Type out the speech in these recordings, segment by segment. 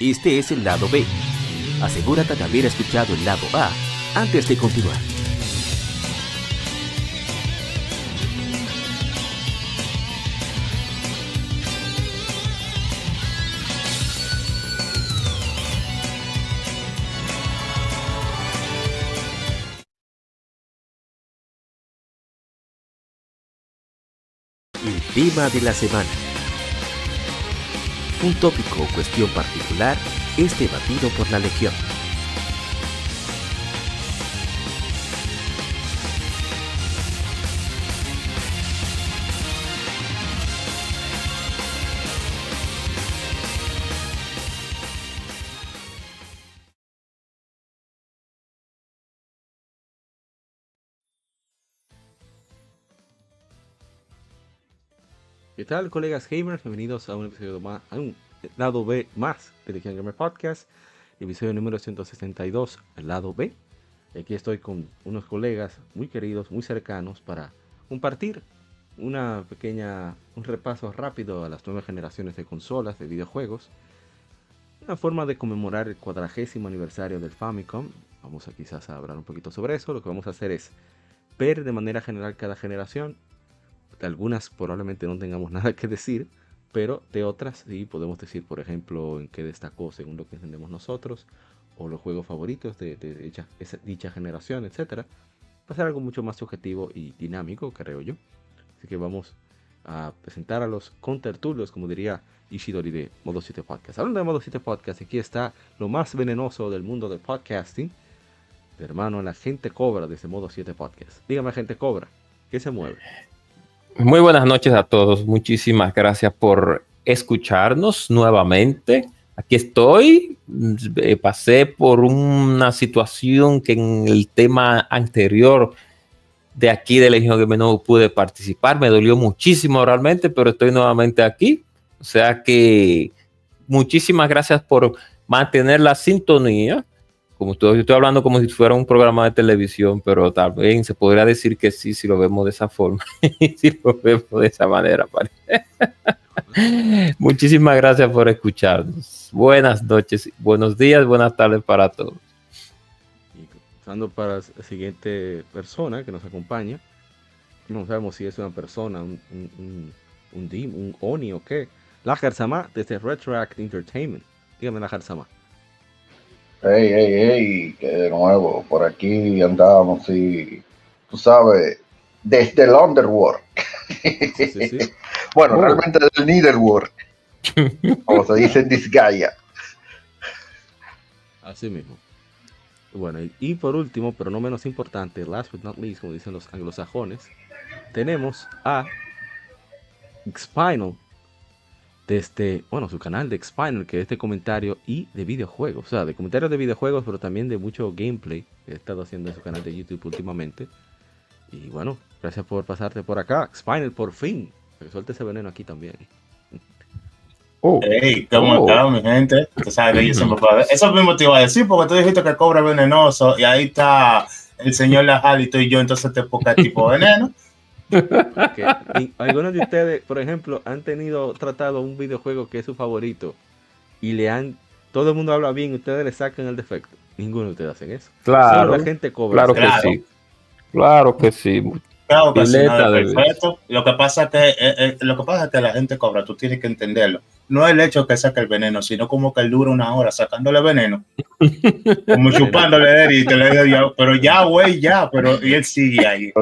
Este es el lado B. Asegúrate de haber escuchado el lado A antes de continuar. El tema de la semana. Un tópico o cuestión particular es debatido por la Legión. ¿Qué tal, colegas gamers? Bienvenidos a un episodio más, a un lado B más de Legion Gamer Podcast, episodio número 162, el lado B. Aquí estoy con unos colegas muy queridos, muy cercanos para compartir una pequeña, un repaso rápido a las nuevas generaciones de consolas, de videojuegos. Una forma de conmemorar el cuadragésimo aniversario del Famicom. Vamos a quizás a hablar un poquito sobre eso. Lo que vamos a hacer es ver de manera general cada generación de algunas probablemente no tengamos nada que decir, pero de otras sí podemos decir, por ejemplo, en qué destacó según lo que entendemos nosotros, o los juegos favoritos de, de dicha, esa, generación, etc. Va a ser algo mucho más subjetivo y dinámico, creo yo. Así que vamos a presentar a los contertulios, como diría Ishidori de Modo 7 Podcast. Hablando de Modo 7 Podcast, aquí está lo más venenoso del mundo del podcasting. Hermano, la gente cobra de ese Modo 7 Podcast. Dígame, gente cobra, ¿qué se mueve? Muy buenas noches a todos. Muchísimas gracias por escucharnos nuevamente. Aquí estoy. Eh, pasé por una situación que en el tema anterior de aquí de Legión que no pude participar. Me dolió muchísimo realmente, pero estoy nuevamente aquí. O sea que muchísimas gracias por mantener la sintonía como estoy, estoy hablando como si fuera un programa de televisión, pero también se podría decir que sí si lo vemos de esa forma, si lo vemos de esa manera. Muchísimas gracias por escucharnos. Buenas noches, buenos días, buenas tardes para todos. Y pasando para la siguiente persona que nos acompaña, no sabemos si es una persona, un, un, un, ONI o qué. La Sama desde Retroact Entertainment. Dígame la Sama. Hey, hey, hey, que de nuevo, por aquí andábamos y, tú sabes, desde el Underworld. Sí, sí, sí. bueno, oh. realmente del Netherworld, como se dice en Disgaea. Así mismo. Bueno, y, y, por último, pero no menos importante, last but not least, como dicen los anglosajones, tenemos a Spinal desde, este, bueno, su canal de Expiner, que es de comentario y de videojuegos. O sea, de comentarios de videojuegos, pero también de mucho gameplay que he estado haciendo en su canal de YouTube últimamente. Y bueno, gracias por pasarte por acá. Spinal, por fin. Que suelte ese veneno aquí también. Oh. Hey, ¿cómo oh. mi gente? Tú sabes que yo siempre puedo... Eso mismo te iba a decir, porque tú dijiste que cobra venenoso y ahí está el señor Lajalito y yo, entonces te ponga tipo veneno. Algunos de ustedes, por ejemplo, han tenido tratado un videojuego que es su favorito y le han, todo el mundo habla bien, ustedes le sacan el defecto. Ninguno de ustedes hacen eso. Claro. Solo la gente cobra. Claro que sí. Claro que sí. Claro que sí. Lo que pasa es que eh, eh, lo que pasa es que la gente cobra, tú tienes que entenderlo. No es el hecho que saque el veneno, sino como que él dura una hora sacándole veneno, como chupándole y te le digo, pero ya, güey, ya, pero y él sigue ahí.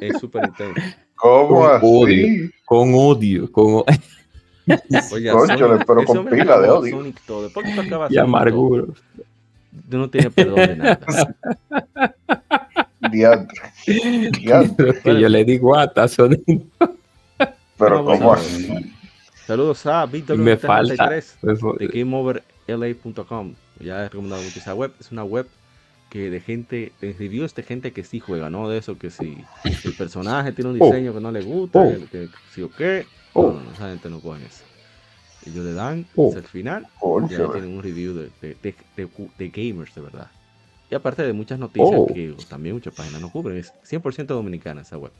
es súper intenso. ¿Cómo así? Odio, con odio, con Oye, Sonic, pero con pila de odio. Sonic todo. Tú acabas y amargura. Tú no tienes perdón de nada. Diantre. Que yo le digo a Sonic. Pero ¿cómo así? Saludos a Víctor me falta de GameOverLA.com. Ya he recomendado mucho esa web. Es una web que de gente, de reviews de gente que sí juega, ¿no? De eso que si, el personaje tiene un oh. diseño que no le gusta, oh. que, que, sí o qué. Oh. No, esa gente no coge eso. Ellos le dan oh. el final oh, y ahí tienen un review de, de, de, de, gamers, de verdad. Y aparte de muchas noticias que también muchas páginas no cubren, es 100% dominicana esa web.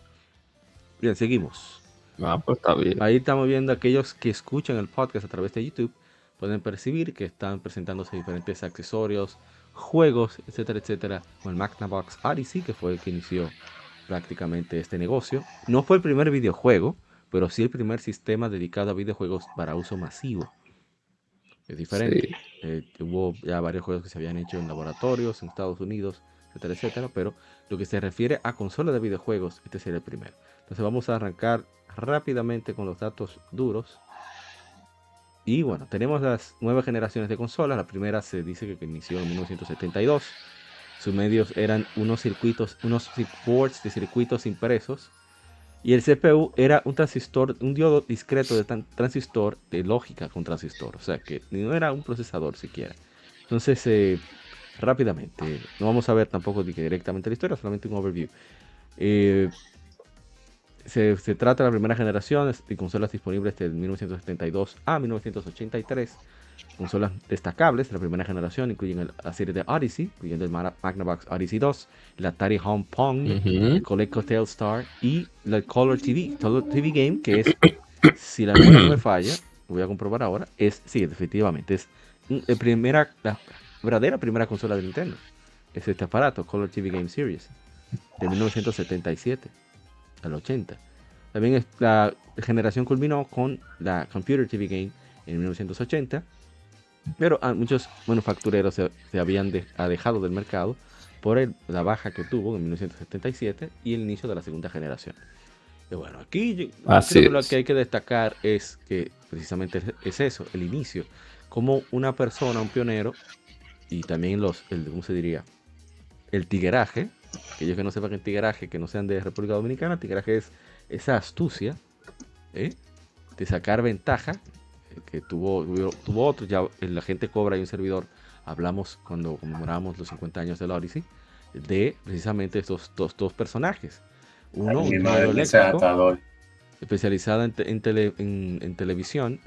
Bien, seguimos. Ah, pues está bien. Ahí estamos viendo aquellos que escuchan el podcast a través de YouTube. Pueden percibir que están presentándose diferentes accesorios, juegos, etcétera, etcétera. Con el Magnavox Odyssey, que fue el que inició prácticamente este negocio. No fue el primer videojuego, pero sí el primer sistema dedicado a videojuegos para uso masivo. Es diferente. Eh, hubo ya varios juegos que se habían hecho en laboratorios en Estados Unidos, etcétera, etcétera, pero lo que se refiere a consolas de videojuegos, este sería el primero. Entonces vamos a arrancar rápidamente con los datos duros. Y bueno, tenemos las nuevas generaciones de consolas. La primera se dice que inició en 1972. Sus medios eran unos circuitos, unos boards de circuitos impresos y el CPU era un transistor, un diodo discreto de transistor de lógica con transistor. O sea que no era un procesador siquiera. Entonces, eh, rápidamente, no vamos a ver tampoco directamente la historia, solamente un overview. Eh, se, trata de la primera generación de consolas disponibles desde 1972 a 1983 consolas destacables de la primera generación incluyen la serie de Odyssey, incluyendo el Magnavox Odyssey 2, el Atari Home Pong, el Coleco Telstar y la Color TV, Color TV Game, que es, si la memoria no me falla, voy a comprobar ahora, es, sí, definitivamente, es la, primera, la verdadera primera consola de Nintendo. Es este aparato, Color TV Game Series, de 1977 al 80. También la generación culminó con la Computer TV Game en 1980 pero muchos manufactureros se, habían dejado del mercado por la baja que tuvo en 1977 y el inicio de la segunda generación. Y bueno, aquí lo que hay que destacar es que precisamente es eso, el inicio. Como una persona, un pionero, y también los, el, ¿cómo se diría? El tigueraje, aquellos que no sepan el tigueraje, que no sean de República Dominicana, tigueraje es esa astucia ¿eh? de sacar ventaja que tuvo, tuvo otro, ya la gente cobra y un servidor, hablamos cuando conmemoramos los 50 años del Odyssey, de precisamente estos dos, dos personajes. Uno, un eléctrico, especializado en, en, televisión,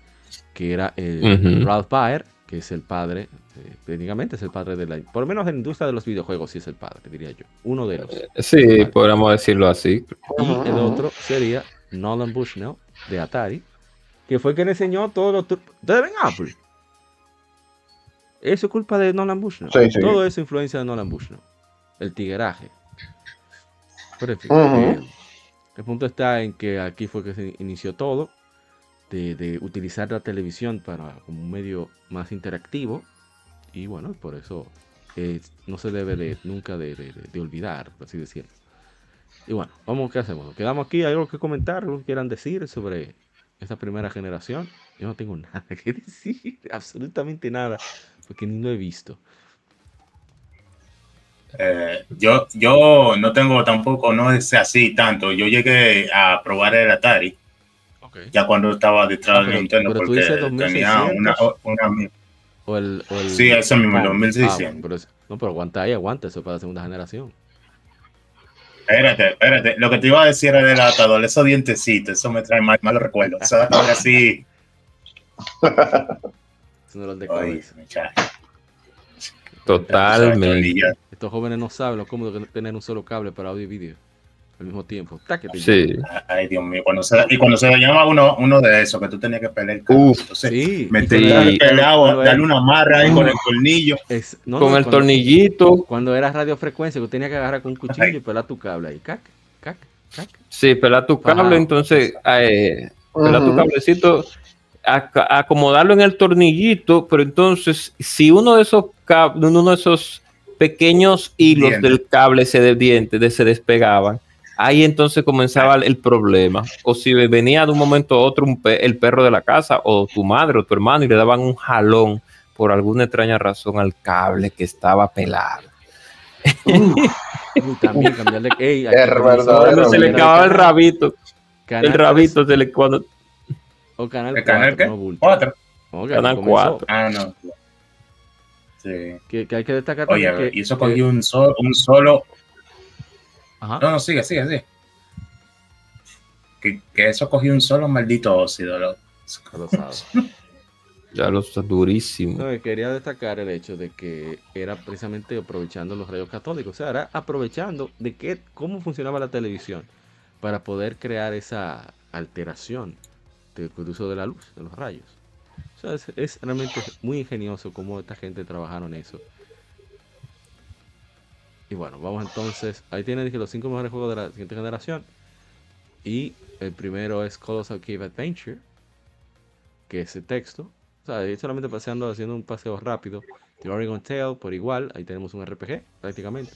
que era Ralph Baer, que es el padre, eh, técnicamente es el padre de la, por lo menos en la industria de los videojuegos, sí es el padre, diría yo. Uno de los. Eh, sí, podríamos decirlo así. Y el otro sería Nolan Bushnell, de Atari, que fue quien enseñó todo lo... ¿Ustedes ven Apple? Eso es culpa de Nolan Bushnell. Todo eso influencia de Nolan Bushnell. El tigueraje. Pero eh, el punto está en que aquí fue que se inició todo. De, utilizar la televisión para como un medio más interactivo. Y bueno, por eso eh, no se debe de, nunca de, olvidar, por así decirlo. Y bueno, vamos, ¿qué hacemos? Quedamos aquí, ¿hay algo que comentar? ¿Algo que quieran decir sobre esta primera generación, yo no tengo nada que decir, absolutamente nada, porque ni lo he visto. Eh, yo, yo no tengo tampoco, no es así tanto. Yo llegué a probar el Atari. Ya cuando estaba detrás de Nintendo, pero porque tenía una, una, o el, o el, Sí, ese mismo, 2600. Ah, no, pero aguanta ahí, aguanta, eso para la segunda generación. Espérate, espérate. Lo que te iba a decir era del atador, esos dientecitos, eso me trae mal, malos recuerdos. Eso da así. Totalmente. Estos jóvenes no saben lo cómodo que tener un solo cable para audio y vídeo al mismo tiempo. Sí. Ay, Dios mío. Cuando se, y cuando se llama uno, uno de esos que tú tenías que pelear. Uf, entonces, sí. Meterle pelado, darle una marra ahí con el tornillo. con el tornillito. Cuando era radiofrecuencia, tú tenías que agarrar con un cuchillo y pelar tu cable ahí. Cac, cac, cac. Sí, pelar tu cable, entonces, eh, pelar tu cablecito, acomodarlo en el tornillito, pero entonces, si uno de esos uno de esos pequeños hilos del cable se, de, se despegaban, ahí entonces comenzaba el problema. O si venía de un momento a otro el perro de la casa o tu madre o tu hermano y le daban un jalón por alguna extraña razón al cable que estaba pelado. también cambiarle. cuando se le acababa el rabito. el rabito se le cuando. O canal 4. canal 4. Ah, no. Sí. Que, hay que destacar. Oye, que, y eso cogió un, un solo no, no, sigue, sigue, sigue. Que, que eso cogió un solo maldito óxido. Lo... ya lo está durísimo. quería destacar el hecho de que era precisamente aprovechando los rayos católicos. O sea, era aprovechando de qué, cómo funcionaba la televisión para poder crear esa alteración del uso de la luz, de los rayos. es, realmente muy ingenioso cómo esta gente trabajaron eso. Y bueno, vamos entonces. Ahí tienen los cinco mejores juegos de la siguiente generación. Y el primero es Colossal Cave Adventure, que es el texto. O sea, solamente paseando, haciendo un paseo rápido. The Oregon Tail, por igual, ahí tenemos un RPG, prácticamente.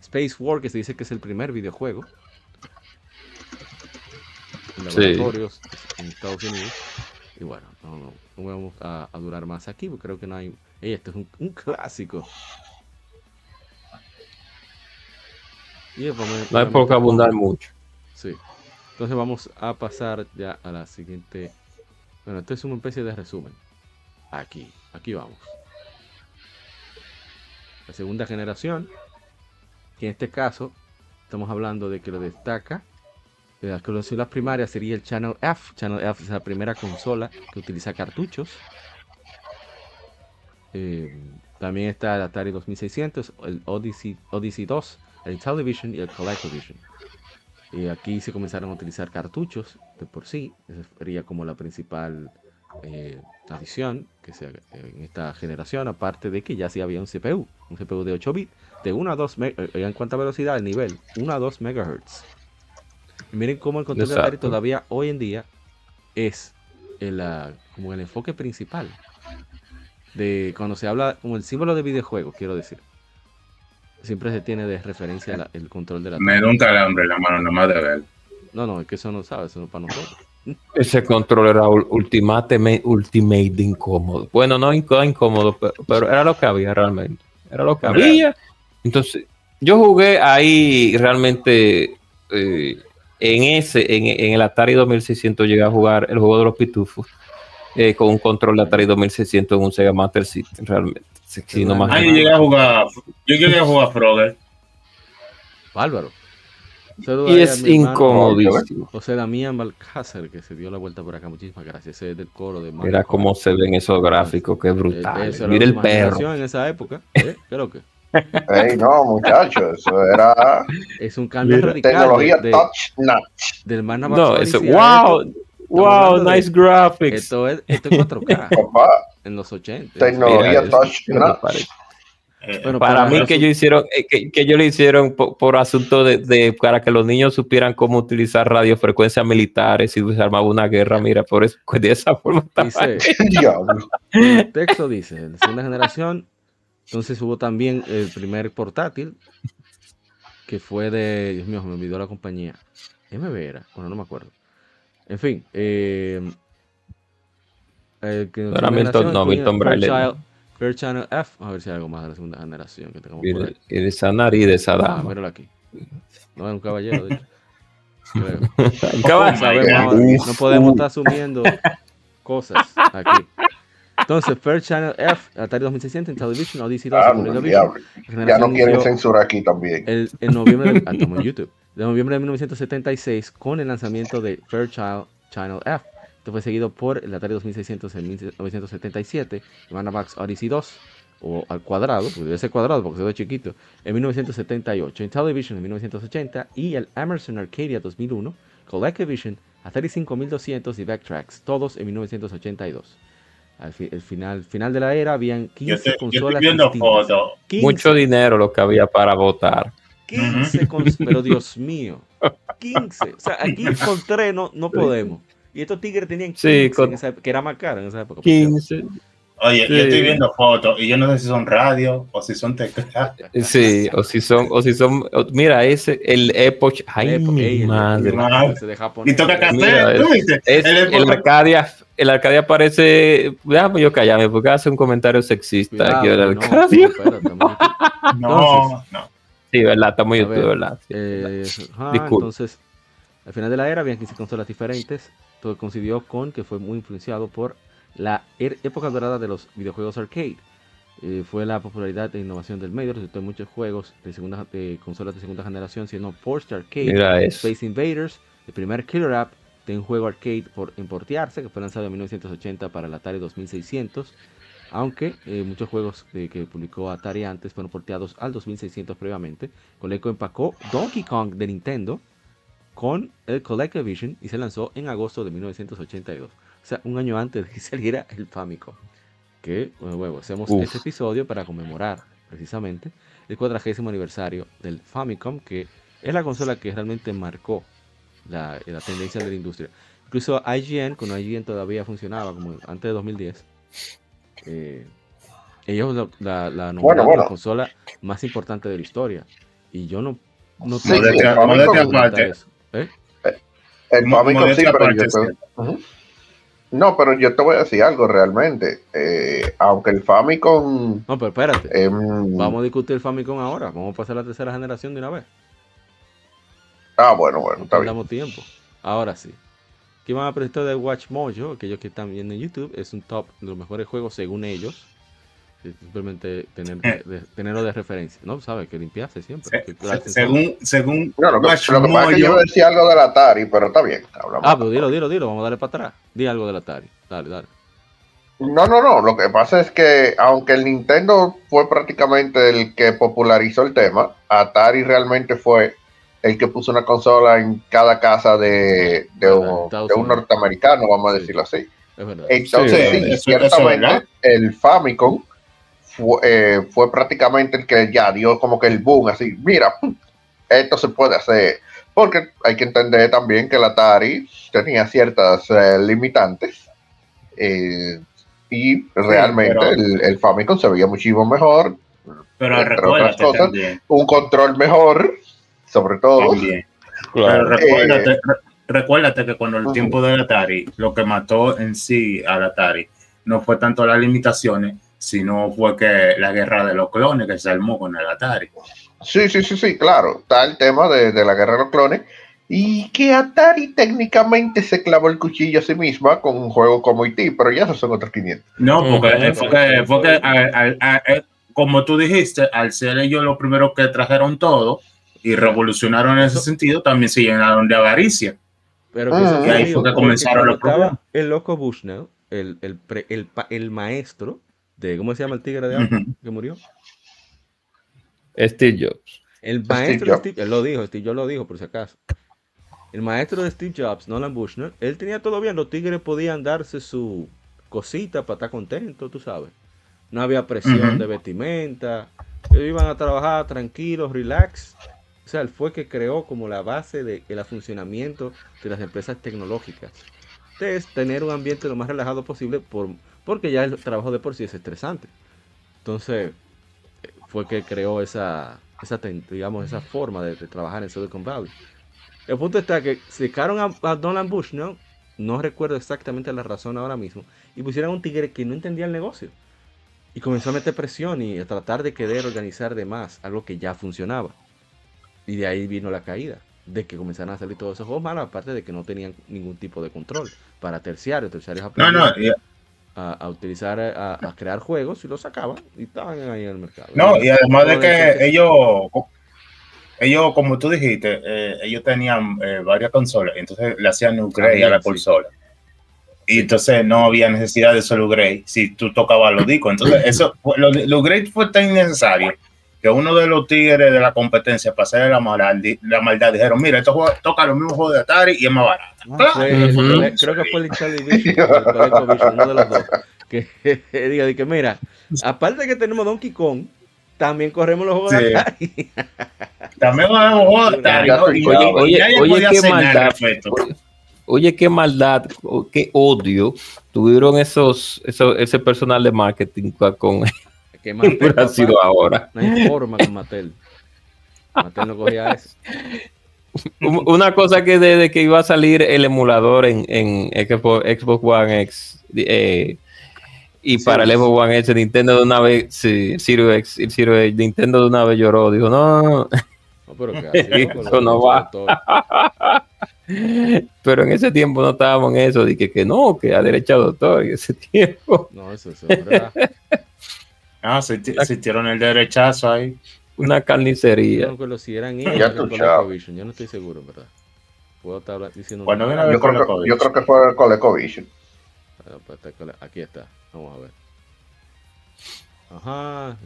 Space War, que se dice que es el primer videojuego. En laboratorios en Estados Unidos. Y bueno, no, no, vamos a, durar más aquí, porque creo que no hay. este es un, clásico. No hay por abundar mucho. Sí. Entonces vamos a pasar ya a la siguiente. Bueno, esto es una especie de resumen. Aquí, aquí vamos. La segunda generación, que en este caso estamos hablando de que lo destaca. De las consolas primarias sería el Channel F. Channel F es la primera consola que utiliza cartuchos. Eh, también está el Atari 2600, el Odyssey, Odyssey 2, el Television y el ColecoVision. Y aquí se comenzaron a utilizar cartuchos de por sí. Esa sería como la principal eh, adición que se, en esta generación. Aparte de que ya sí había un CPU, un CPU de 8 bits, de 1 a 2 eh, en cuanto a velocidad, el nivel, 1 a 2 MHz. miren cómo el control de Atari todavía hoy en día es el, como el enfoque principal. De cuando se habla como el símbolo de videojuego, quiero decir siempre se tiene de referencia el control de la Me da un calambre la mano nada más de ver. No, no, es que eso no sabe, eso no es para nosotros. Ese control era ultimate, ultimate incómodo. Bueno, no incómodo, pero, era lo que había realmente. Era lo que había. Entonces, yo jugué ahí realmente eh, en ese, en, el Atari 2600 llegué a jugar el juego de los pitufos eh, con un control de Atari 2600 en un Sega Master System, realmente. Sí, no más ah, yo llegué a jugar, yo llegué a jugar Frogger. Bárbaro. y es incomodísimo. José Damián Balcázar, que se dio la vuelta por acá. Muchísimas gracias. Ese es del coro de Mira cómo se ven esos gráficos, qué brutal. Mira el perro. En esa época, ¿eh? creo que. Ey, no, muchachos, eso era. Es un cambio radical. Tecnología de, touch notch. Del más No, eso, wow. Wow, nice graphics. Esto es, esto es 4K. en los 80. Tecnología touch. Eh, para mí que ellos hicieron, eh, que, que ellos lo hicieron por, asunto de, de, para que los niños supieran cómo utilizar radiofrecuencias militares y se armaba una guerra, mira, por eso, pues de esa forma. Dice, el texto dice, la segunda generación, entonces hubo también el primer portátil, que fue de, Dios mío, me olvidó la compañía. MB era, bueno, no me acuerdo. En fin, eh, el que no, Milton, no, Milton Braille. Fair Channel F. A ver si hay algo más de la segunda generación que tengamos por ahí. Y de esa nariz de esa ah, dama. Ah, míralo aquí. No es un caballero, de hecho. un caballero. no podemos estar asumiendo cosas aquí. Entonces, Fair Channel F, Atari 2600, Television, Odyssey 2, ah, Ya no quieren censura aquí también. El, en noviembre, de, ah, en YouTube de noviembre de 1976 con el lanzamiento de Fairchild Channel F. Esto fue seguido por el Atari 2600 en 1977, el Manavax Odyssey 2, o al cuadrado, porque debe ser cuadrado porque se ve chiquito, en 1978, en Television en 1980 y el Emerson Arcadia 2001, ColecoVision, Atari 5200 y Backtracks, todos en 1982. Al el final, final de la era habían 15 consolas. Mucho dinero lo que había para votar. 15 con, pero Dios mío, 15. O sea, aquí con 3 no, no podemos. Y estos tigres tenían 15, sí, con... esa, que era más caro en esa época. 15. Oye, yo estoy viendo fotos y yo no sé si son radio o si son teclados. Sí, o si son, o si son, mira, ese, el Epoch, ay, mi madre. y toca cassette, es, el, el, Arcadia, el Arcadia parece, déjame yo callarme porque hace un comentario sexista aquí del Arcadia. No, no. Sí, verdad, está muy YouTube, verdad. Eh, entonces, al final de la era habían 15 consolas diferentes. Todo coincidió con que fue muy influenciado por la er, época dorada de los videojuegos arcade. Eh, fue la popularidad e innovación del medio, resultó en muchos juegos de, segunda, de consolas de segunda generación, siendo Porsche Arcade, Space Invaders, el primer killer app de un juego arcade por importearse, que fue lanzado en 1980 para el Atari 2600 aunque eh, muchos juegos que publicó Atari antes fueron porteados al 2600 previamente. Coleco empacó Donkey Kong de Nintendo con el ColecoVision y se lanzó en agosto de 1982. O sea, un año antes de que saliera el Famicom. Que, bueno, hacemos este episodio para conmemorar precisamente el cuadragésimo aniversario del Famicom, que es la consola que realmente marcó la, tendencia de la industria. Incluso IGN, cuando IGN todavía funcionaba como antes de 2010, eh, ellos la, la, nombraron la consola más importante de la historia. Y yo no, no tengo eso. ¿Eh? El Famicom sí, pero yo No, pero yo te voy a decir algo realmente. Eh, aunque el Famicom. No, pero espérate. Em, vamos a discutir el Famicom ahora. Vamos a pasar a la tercera generación de una vez. Ah, bueno, bueno, está bien. tiempo. Ahora sí. Aquí van a presentar de Watch Mojo, aquellos que están viendo en YouTube. Es un top de los mejores juegos según ellos simplemente tener, eh. de, tenerlo de referencia, ¿no? Sabes que limpiarse siempre. según, según no, lo, que, lo que pasa es que yo decía algo del Atari, pero está bien. Ah, pero dilo, dilo, dilo, vamos a darle para atrás. Di algo del Atari, dale, dale. No, no, no, lo que pasa es que aunque el Nintendo fue prácticamente el que popularizó el tema, Atari realmente fue el que puso una consola en cada casa de, de, un, de un, norteamericano, vamos a decirlo así. Entonces, sí, ciertamente, el Famicom eh, fue, prácticamente el que ya dio como que el boom, así, mira, esto se puede hacer. Porque hay que entender también que la Atari tenía ciertas eh, limitantes. Eh, y realmente el, Famicom se veía muchísimo mejor. Pero un control mejor, sobre todo. recuérdate, que cuando el tiempo del Atari, lo que mató en sí al Atari no fue tanto las limitaciones, sino fue que la guerra de los clones que se armó con el Atari. Sí, sí, sí, sí, claro. Está el tema de, la guerra de los clones. Y que Atari técnicamente se clavó el cuchillo a sí misma con un juego como IT, pero ya esos son otros 500. No, porque, porque, como tú dijiste, al ser ellos los primeros que trajeron todo y revolucionaron en ese sentido, también se llenaron de avaricia. Pero que y ahí fue que comenzaron los problemas. El loco Bushnell, el, el, el, el maestro, ¿cómo se llama el tigre de agua que murió? Steve Jobs. El maestro de Steve, él lo dijo, Steve Jobs lo dijo por si acaso. El maestro de Steve Jobs, Nolan Bushnell, él tenía todo bien, los tigres podían darse su cosita para estar contentos, tú sabes. No había presión de vestimenta, ellos iban a trabajar tranquilos, relax. O sea, él fue que creó como la base de el funcionamiento de las empresas tecnológicas. Es tener un ambiente lo más relajado posible por porque ya el trabajo de por sí es estresante. Entonces, fue que creó esa, esa digamos, esa forma de, trabajar en Silicon Valley. El punto está que sacaron a, a Donald Bush, ¿no? No recuerdo exactamente la razón ahora mismo. Y pusieron a un tigre que no entendía el negocio. Y comenzó a meter presión y a tratar de querer organizar de más algo que ya funcionaba. Y de ahí vino la caída. De que comenzaron a salir todos esos juegos malos, aparte de que no tenían ningún tipo de control para terciarios. Terciarios no, no, a, utilizar, a, crear juegos y los sacaban y estaban ahí en el mercado. No, y además de que ellos, ellos, como tú dijiste, eh, ellos tenían eh, varias consolas, entonces le hacían upgrade a la consola. Y entonces no había necesidad de solo upgrade si tú tocabas los discos. Entonces, eso, los upgrade fue tan innecesario que uno de los tigres de la competencia para hacer la maldad, la maldad dijeron, mira, esto toca los mismos juegos de Atari y es más barato. Ah, creo que fue el Charlie uno de los dos, que diga, que mira, aparte de que tenemos Donkey Kong, también corremos los juegos de Atari. también corremos juegos de Atari. Oye, oye, qué maldad. Oye, qué maldad, qué odio tuvieron esos, esos ese personal de marketing con que Mattel, ha sido ahora. No hay forma con Mattel. Mattel no cogía eso. Una cosa que desde que iba a salir el emulador en, en Xbox, One X eh, y para el Xbox One X, Nintendo de una vez, sí, Zero X, Zero Nintendo de una vez lloró, dijo, no, no, pero eso no va. pero en ese tiempo no estábamos en eso, dije que, no, que ha derechado doctor en ese tiempo. No, eso es verdad. Ah, se, hicieron el derechazo ahí. Una carnicería. No, que si eran ellos, yo no estoy seguro, ¿verdad? Puedo estar diciendo. Bueno, yo, creo que, yo creo que fue el ColecoVision. Pues, aquí está, vamos a ver. Ajá.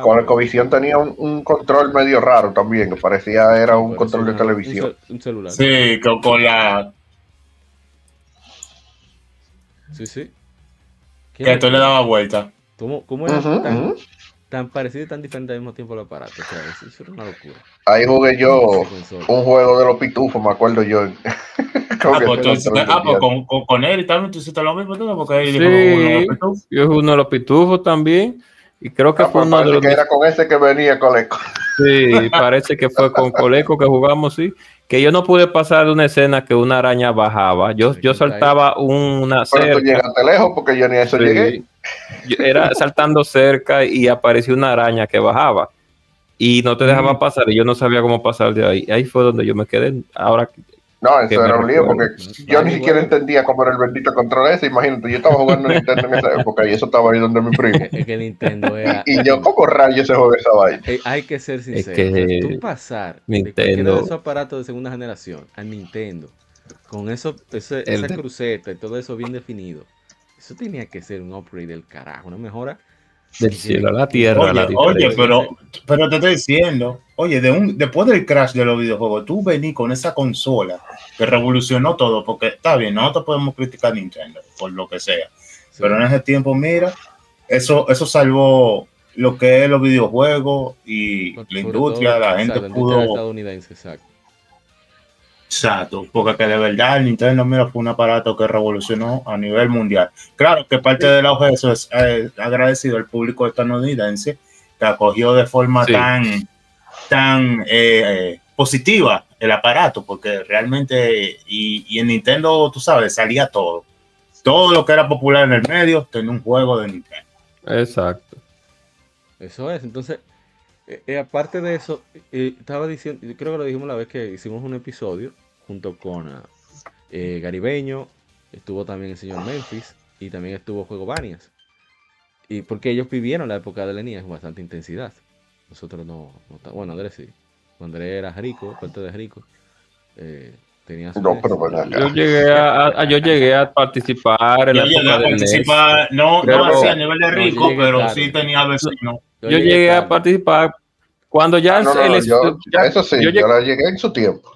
Con el Covisión tenía un, control medio raro también, que parecía era un control de televisión. Un, celular. Sí, con, la... Sí, sí. Que tú le dabas vuelta. ¿Cómo, cómo era tan, parecido y tan diferente al mismo tiempo el aparato? O sea, eso era una locura. Ahí jugué yo un juego de los pitufos, me acuerdo yo. ah, pues, ah, pues con, con, él también tú hiciste lo mismo, porque él sí, dijo uno de los pitufos. Yo uno de los pitufos también. Y creo que ah, fue pues uno de los. que era con ese que venía Coleco. Sí, parece que fue con Coleco que jugamos, sí. Que yo no pude pasar de una escena que una araña bajaba. Yo, yo saltaba una Pero tú llegaste lejos porque yo ni a eso llegué. era saltando cerca y apareció una araña que bajaba. Y no te dejaba pasar y yo no sabía cómo pasar de ahí. Ahí fue donde yo me quedé. Ahora no, eso era un lío porque yo ni siquiera entendía cómo era el bendito control ese. Imagínate, yo estaba jugando Nintendo en esa época y eso estaba ahí donde mi primo. Es que Nintendo era. Y, yo, ¿cómo rayos se juega esa vaina? Eh, hay que ser sincero. Es que tú pasar Nintendo. de esos aparatos de segunda generación a Nintendo con eso, esa cruceta y todo eso bien definido, eso tenía que ser un upgrade del carajo, una mejora del cielo a la tierra. Oye, pero, pero te estoy diciendo, oye, de un, después del crash de los videojuegos, tú vení con esa consola que revolucionó todo, porque está bien, nosotros podemos criticar a Nintendo por lo que sea, pero en ese tiempo, mira, eso, eso salvó lo que es los videojuegos y la industria, la gente pudo... Estadounidense, exacto. Exacto, porque que de verdad el Nintendo mira fue un aparato que revolucionó a nivel mundial. Claro que parte del auge de eso es eh, agradecido al público estadounidense que acogió de forma tan, tan eh, eh, positiva el aparato, porque realmente, y, y, en Nintendo, tú sabes, salía todo. Todo lo que era popular en el medio tenía un juego de Nintendo. Exacto. Eso es, entonces, eh, eh, aparte de eso, eh, estaba diciendo, creo que lo dijimos la vez que hicimos un episodio junto con Garibeño, estuvo también el señor Memphis y también estuvo Juego Banias. Y porque ellos vivieron la época de Lenías con bastante intensidad. Nosotros no, no bueno, Andrés sí. Andrés era rico, parte de rico. tenía no, pero yo llegué a, yo llegué a participar en yo llegué a participar, no, no así a nivel de rico, pero sí tenía vecinos. Yo, llegué, a participar cuando ya, ah, el, yo, eso sí, yo, llegué, la llegué en su tiempo.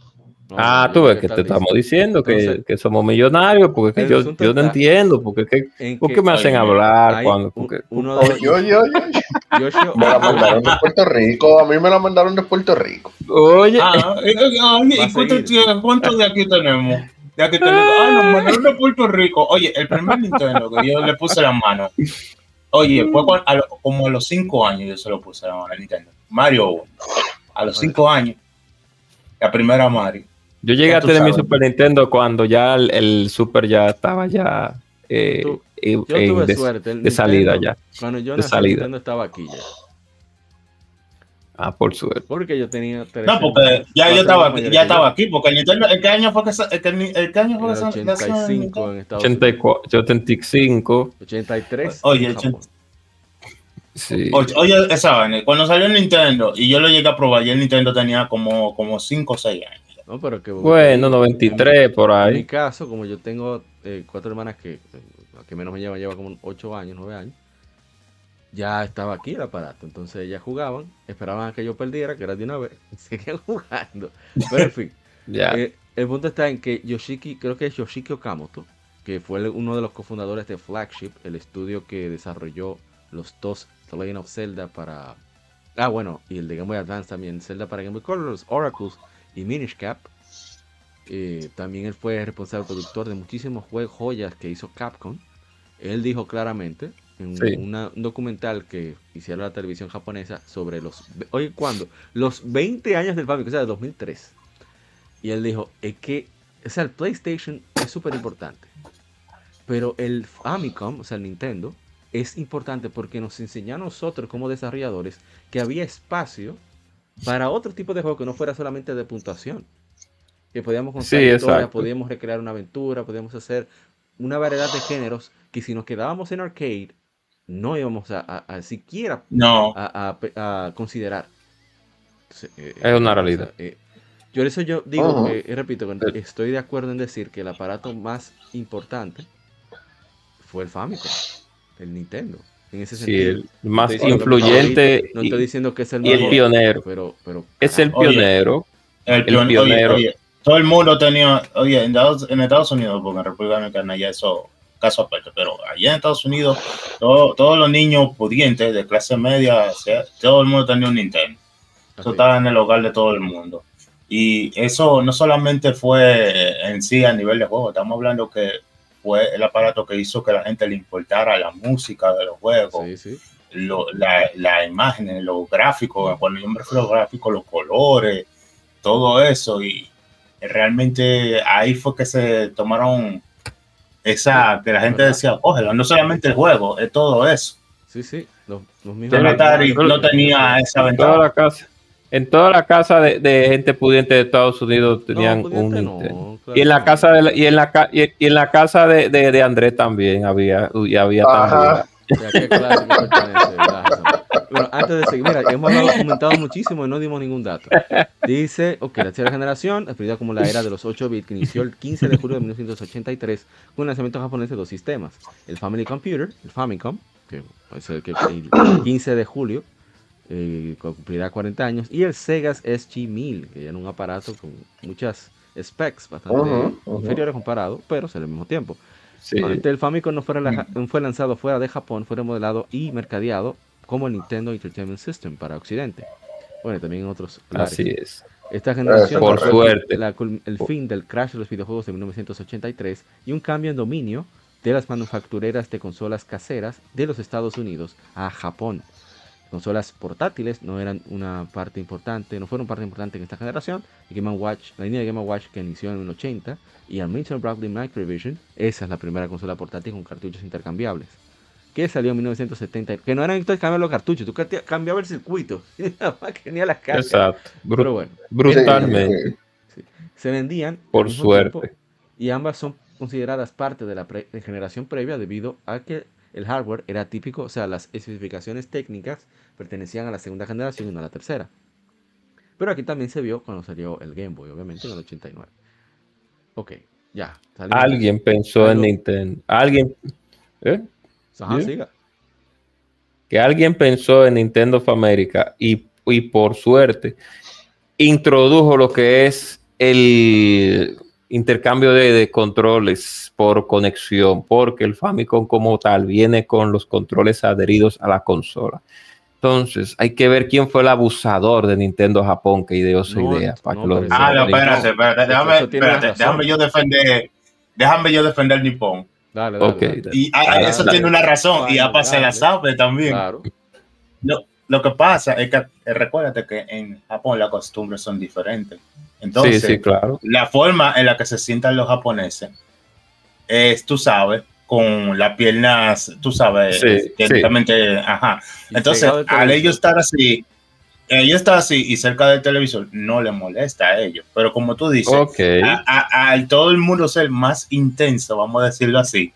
Ah, tú ves que te estamos diciendo que, que, somos millonarios, porque yo, yo no entiendo, porque que, ¿por qué me hacen hablar? Cuando, porque, uno de... yo, yo, yo, me la mandaron de Puerto Rico, a mí me la mandaron de Puerto Rico. Oye, ah, eh, ¿y cuántos de aquí tenemos? De aquí tenemos, ah, nos mandaron de Puerto Rico. Oye, el primer Nintendo que yo le puse la mano Oye, fue como a los cinco años yo se lo puse a la Nintendo. Mario, a los cinco años, la primera Mario. Yo llegué a tener mi Super Nintendo cuando ya el, Super ya estaba ya eh, yo tuve de, suerte. de salida ya. Cuando yo nací, salida. Nintendo estaba aquí ya. Ah, por suerte. Porque yo tenía. no, porque ya yo estaba, ya estaba aquí. Porque el Nintendo. ¿El qué año fue que el, el, qué año fue que 85 en Estados 84, 85. 83. Oye, sí. oye, esa vaina. Cuando salió el Nintendo y yo lo llegué a probar, y el Nintendo tenía como, como 5 o 6 años. No, pero que, bueno, 93 por ahí. En mi caso, como yo tengo eh, cuatro hermanas que, que menos me lleva, lleva como 8 años, 9 años ya estaba aquí el aparato. Entonces ellas jugaban, esperaban a que yo perdiera, que era de una vez, seguían jugando. Pero en fin, eh, el punto está en que Yoshiki, creo que es Yoshiki Okamoto, que fue uno de los cofundadores de Flagship, el estudio que desarrolló los dos The Legend of Zelda para. Ah, bueno, y el de Game Boy Advance también, Zelda para Game Boy Color, los Oracles y Minish Cap. Eh, también él fue responsable productor de muchísimos juegos, joyas que hizo Capcom. Él dijo claramente en un documental que hicieron la televisión japonesa sobre los, oye, ¿cuándo? Los 20 años del Famicom, o sea, de 2003. Y él dijo, es que, o sea, el PlayStation es súper importante, pero el Famicom, o sea, el Nintendo, es importante porque nos enseñó a nosotros como desarrolladores que había espacio para otro tipo de juego que no fuera solamente de puntuación. Que podíamos contar historia, podíamos recrear una aventura, podíamos hacer una variedad de géneros que si nos quedábamos en arcade no íbamos a, siquiera no. a, considerar. Eh, es una realidad. Eh, yo eso yo digo, repito, estoy de acuerdo en decir que el aparato más importante fue el Famicom, el Nintendo. En ese sentido. Sí, el más influyente. No estoy diciendo que es el, y el pionero. Pero, pero, es el pionero. el, pionero. todo el mundo tenía, oye, en Estados, Unidos, porque en República Dominicana ya eso caso aparte, pero allá en Estados Unidos, todos los niños pudientes de clase media, todo el mundo tenía un Nintendo. Eso estaba en el hogar de todo el mundo. Y eso no solamente fue en sí a nivel de juego, estamos hablando que fue el aparato que hizo que la gente le importara la música de los juegos, la, la, imagen, los gráficos, cuando yo me refiero a los gráficos, los colores, todo eso. Y realmente ahí fue que se tomaron esa, que la gente decía, cógelo, no solamente el juego, es todo eso. Sí, sí, los, mismos. no tenía esa ventaja. la casa en toda la casa de, gente pudiente de Estados Unidos tenían un Nintendo. Y en la casa de y en la y, en la casa de, de, Andrés también había y había también. bueno, antes de seguir, mira, hemos comentado muchísimo y no dimos ningún dato. Dice, ok, la tercera generación, definida como la era de los 8 bits, que inició el 15 de julio de 1983 con el lanzamiento japonés de dos sistemas, el Family Computer, el Famicom, que es el, que, el 15 de julio eh, cumplirá 40 años, y el Segas SG-1000, que era un aparato con muchas specs bastante inferiores comparado, pero al mismo tiempo. el Famicom no, mm. fue lanzado fuera de Japón, fue remodelado y mercadeado como el Nintendo Entertainment System para Occidente. Bueno, también en otros lugares. Así es. Esta generación por suerte. el fin del crash de los videojuegos de 1983 y un cambio en dominio de las manufactureras de consolas caseras de los Estados Unidos a Japón consolas portátiles no eran una parte importante, no fueron parte importante en esta generación. Y Game Watch, la línea de Game Watch que inició en el 80 y al Mitchell Bradley Microvision, esa es la primera consola portátil con cartuchos intercambiables. Que salió en 1970, que no eran intercambiar los cartuchos, tú cambiabas el circuito, que las cargas. Exacto, Pero bueno, brutalmente. Se vendían por suerte. y ambas son consideradas parte de la generación previa debido a que el hardware era típico, o sea, las especificaciones técnicas pertenecían a la segunda generación y no a la tercera. Pero aquí también se vio cuando salió el Game Boy, obviamente, en el 89. Ok, ya. Alguien pensó en Nintendo. Alguien. ¿eh? siga. Que alguien pensó en Nintendo of America y, y por suerte introdujo lo que es el intercambio de, controles por conexión, porque el Famicom como tal viene con los controles adheridos a la consola. Entonces, hay que ver quién fue el abusador de Nintendo Japón que ideó esa idea. Para ah, no, espérate, espérate, déjame, déjame yo defender, déjame yo defender Nippon. Dale, dale, Y ah, eso tiene una razón, y APA se la sabe también. Claro. lo que pasa es que eh, recuérdate que en Japón las costumbres son diferentes. Entonces, claro. la forma en la que se sientan los japoneses es, tú sabes, con las piernas, tú sabes, directamente, ajá. Entonces, al ellos estar así, ellos estar así y cerca del televisor, no le molesta a ellos. Pero como tú dices, al todo el mundo ser más intenso, vamos a decirlo así,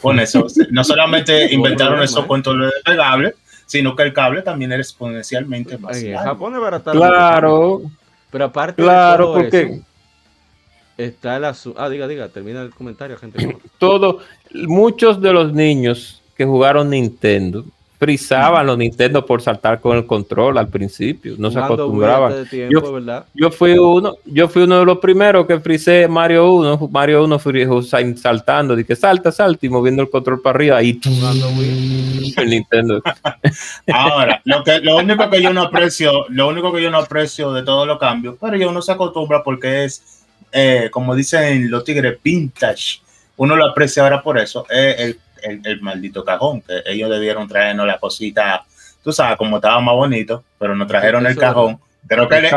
con eso, no solamente inventaron esos controles pegables, sino que el cable también era exponencialmente más. Japón es barato. Claro. Pero aparte claro, de todo porque está el asunto. Ah, diga, diga, termina el comentario, gente. Todo, muchos de los niños que jugaron Nintendo frisaban los Nintendo por saltar con el control al principio, no se acostumbraban. yo, fui uno, yo fui uno de los primeros que frisé Mario 1, Mario 1 saltando, de que salta, salta y moviendo el control para arriba y el Nintendo. Ahora, lo que lo único que yo no aprecio, lo único que yo no aprecio de todos los cambios, pero yo no se acostumbra porque es eh, como dicen los tigres vintage. Uno lo aprecia ahora por eso, es el el, maldito cajón, que ellos debieron traernos la cosita, tú sabes, como estaba más bonito, pero nos trajeron el cajón. Creo que,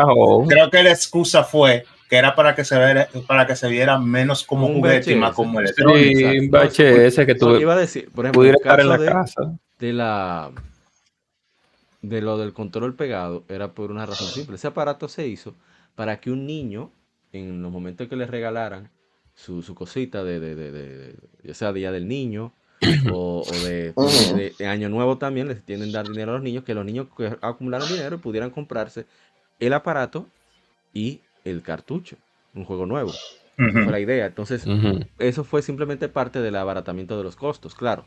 creo que la excusa fue que era para que se viera, para que se viera menos como un juguete y más como electrónico. Sí, un ese que tú iba a decir, por ejemplo, pudiera estar en la de, casa. De la de lo del control pegado era por una razón simple. Ese aparato se hizo para que un niño, en los momentos que le regalaran su, su cosita de, de, de, de, ya sea Día del Niño o, de, Año Nuevo también les tienen dar dinero a los niños, que los niños que acumularon dinero pudieran comprarse el aparato y el cartucho, un juego nuevo. fue la idea. Entonces, eso fue simplemente parte del abaratamiento de los costos, claro.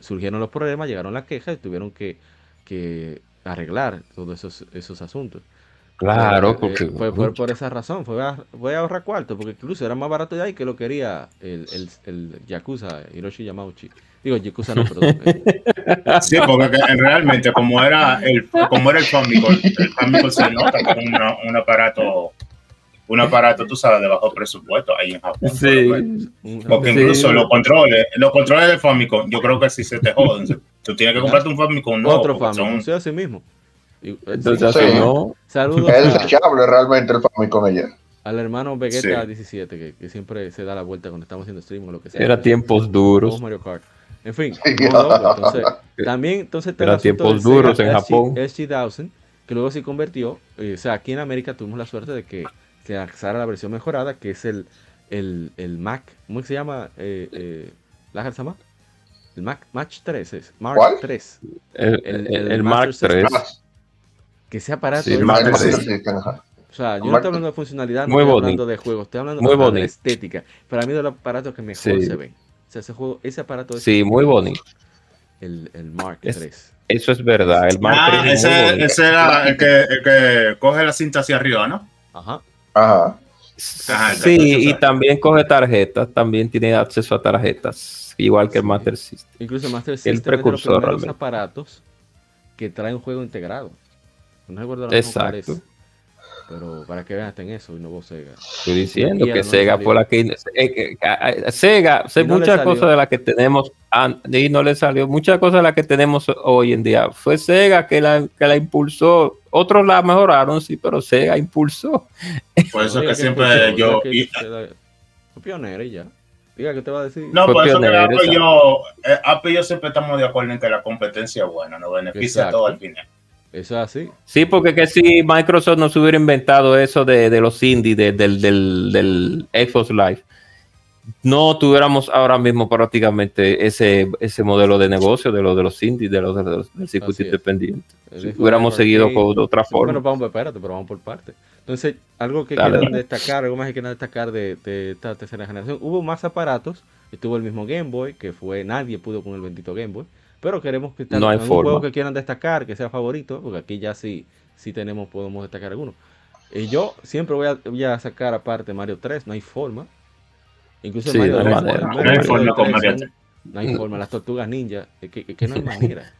surgieron los problemas, llegaron las quejas y tuvieron que, que arreglar todos esos, esos asuntos. Claro, eh, porque. fue, por esa razón, fue a, voy a ahorrar cuarto, porque incluso era más barato de ahí que lo quería el, el, el Yakuza Hiroshi Yamauchi. Digo, Yakuza no, perdón. sí, porque realmente como era el, como era el Famicom, el Famicom se nota como un aparato un aparato, tú sabes, de bajo presupuesto ahí en Japón. Sí. Porque incluso los controles, los controles de Famicom, yo creo que si se te joden. Tú tienes que comprarte un Famicom nuevo. Otro Famicom, son... sí, así mismo. Entonces, sí, no. Saludos. Es desechable realmente el Famicom allá. Al hermano Vegeta 17, que, que, siempre se da la vuelta cuando estamos haciendo stream o lo que sea. Era tiempos duros. Mario Kart. En fin, entonces, también entonces era tiempos duros en Japón. SG-1000, que luego se convirtió, eh, o sea, aquí en América tuvimos la suerte de que se lanzara la versión mejorada, que es el, el, el Mac, ¿cómo se llama? Eh, eh, ¿La Sama? El Mac Match 3 es Mark ¿Cuál? 3. El, el, el Mark 3 que ese aparato. Sí, o sea, yo no estoy hablando de funcionalidad, no estoy hablando de juegos, estoy hablando de estética. Para mí, de los aparatos que mejor se ven. O sea, ese, juego, ese aparato es. Sí, muy bonito. El, el Mark es, 3. Eso es verdad. El Mark ah, 3 ese, ese era el que, el que coge la cinta hacia arriba, ¿no? Ajá. Ajá. Sí, y también coge tarjetas, también tiene acceso a tarjetas, igual que el Master System. Incluso el Master System el precursor, es de los aparatos que trae un juego integrado. No recuerdo la Exacto. pero para que vean hasta en eso y no vos Sega. Estoy diciendo que Sega fue la que Sega, sé muchas cosas de las que tenemos y no le salió muchas cosas de las que tenemos hoy en día. Fue Sega que la, que la impulsó. Otros la mejoraron, sí, pero Sega impulsó. Por eso que siempre yo pionero y ya. Diga, ¿qué te va a decir? No, por eso que Apple yo, eh, Apple yo siempre estamos de acuerdo en que la competencia es buena, nos beneficia a todo al final. Eso es así. Sí, porque que si Microsoft no se hubiera inventado eso de, de los indies del, del, del, Xbox Live, no tuviéramos ahora mismo prácticamente ese, ese modelo de negocio de los de los indies, de los, del circuito independiente. hubiéramos seguido con otra forma. Bueno, vamos, espérate, pero vamos por parte. Entonces, algo que quiero destacar, algo más que quiero destacar de, de, esta tercera generación, hubo más aparatos, estuvo el mismo Game Boy, que fue, nadie pudo con el bendito Game Boy, pero queremos que no hay un juego que quieran destacar, que sea favorito, porque aquí ya sí, sí tenemos, podemos destacar algunos. Y yo siempre voy a, voy a sacar aparte Mario 3, no hay forma. Incluso Mario no, 3, no, hay forma con Mario 3. No hay forma, las tortugas ninja, que, que no hay manera.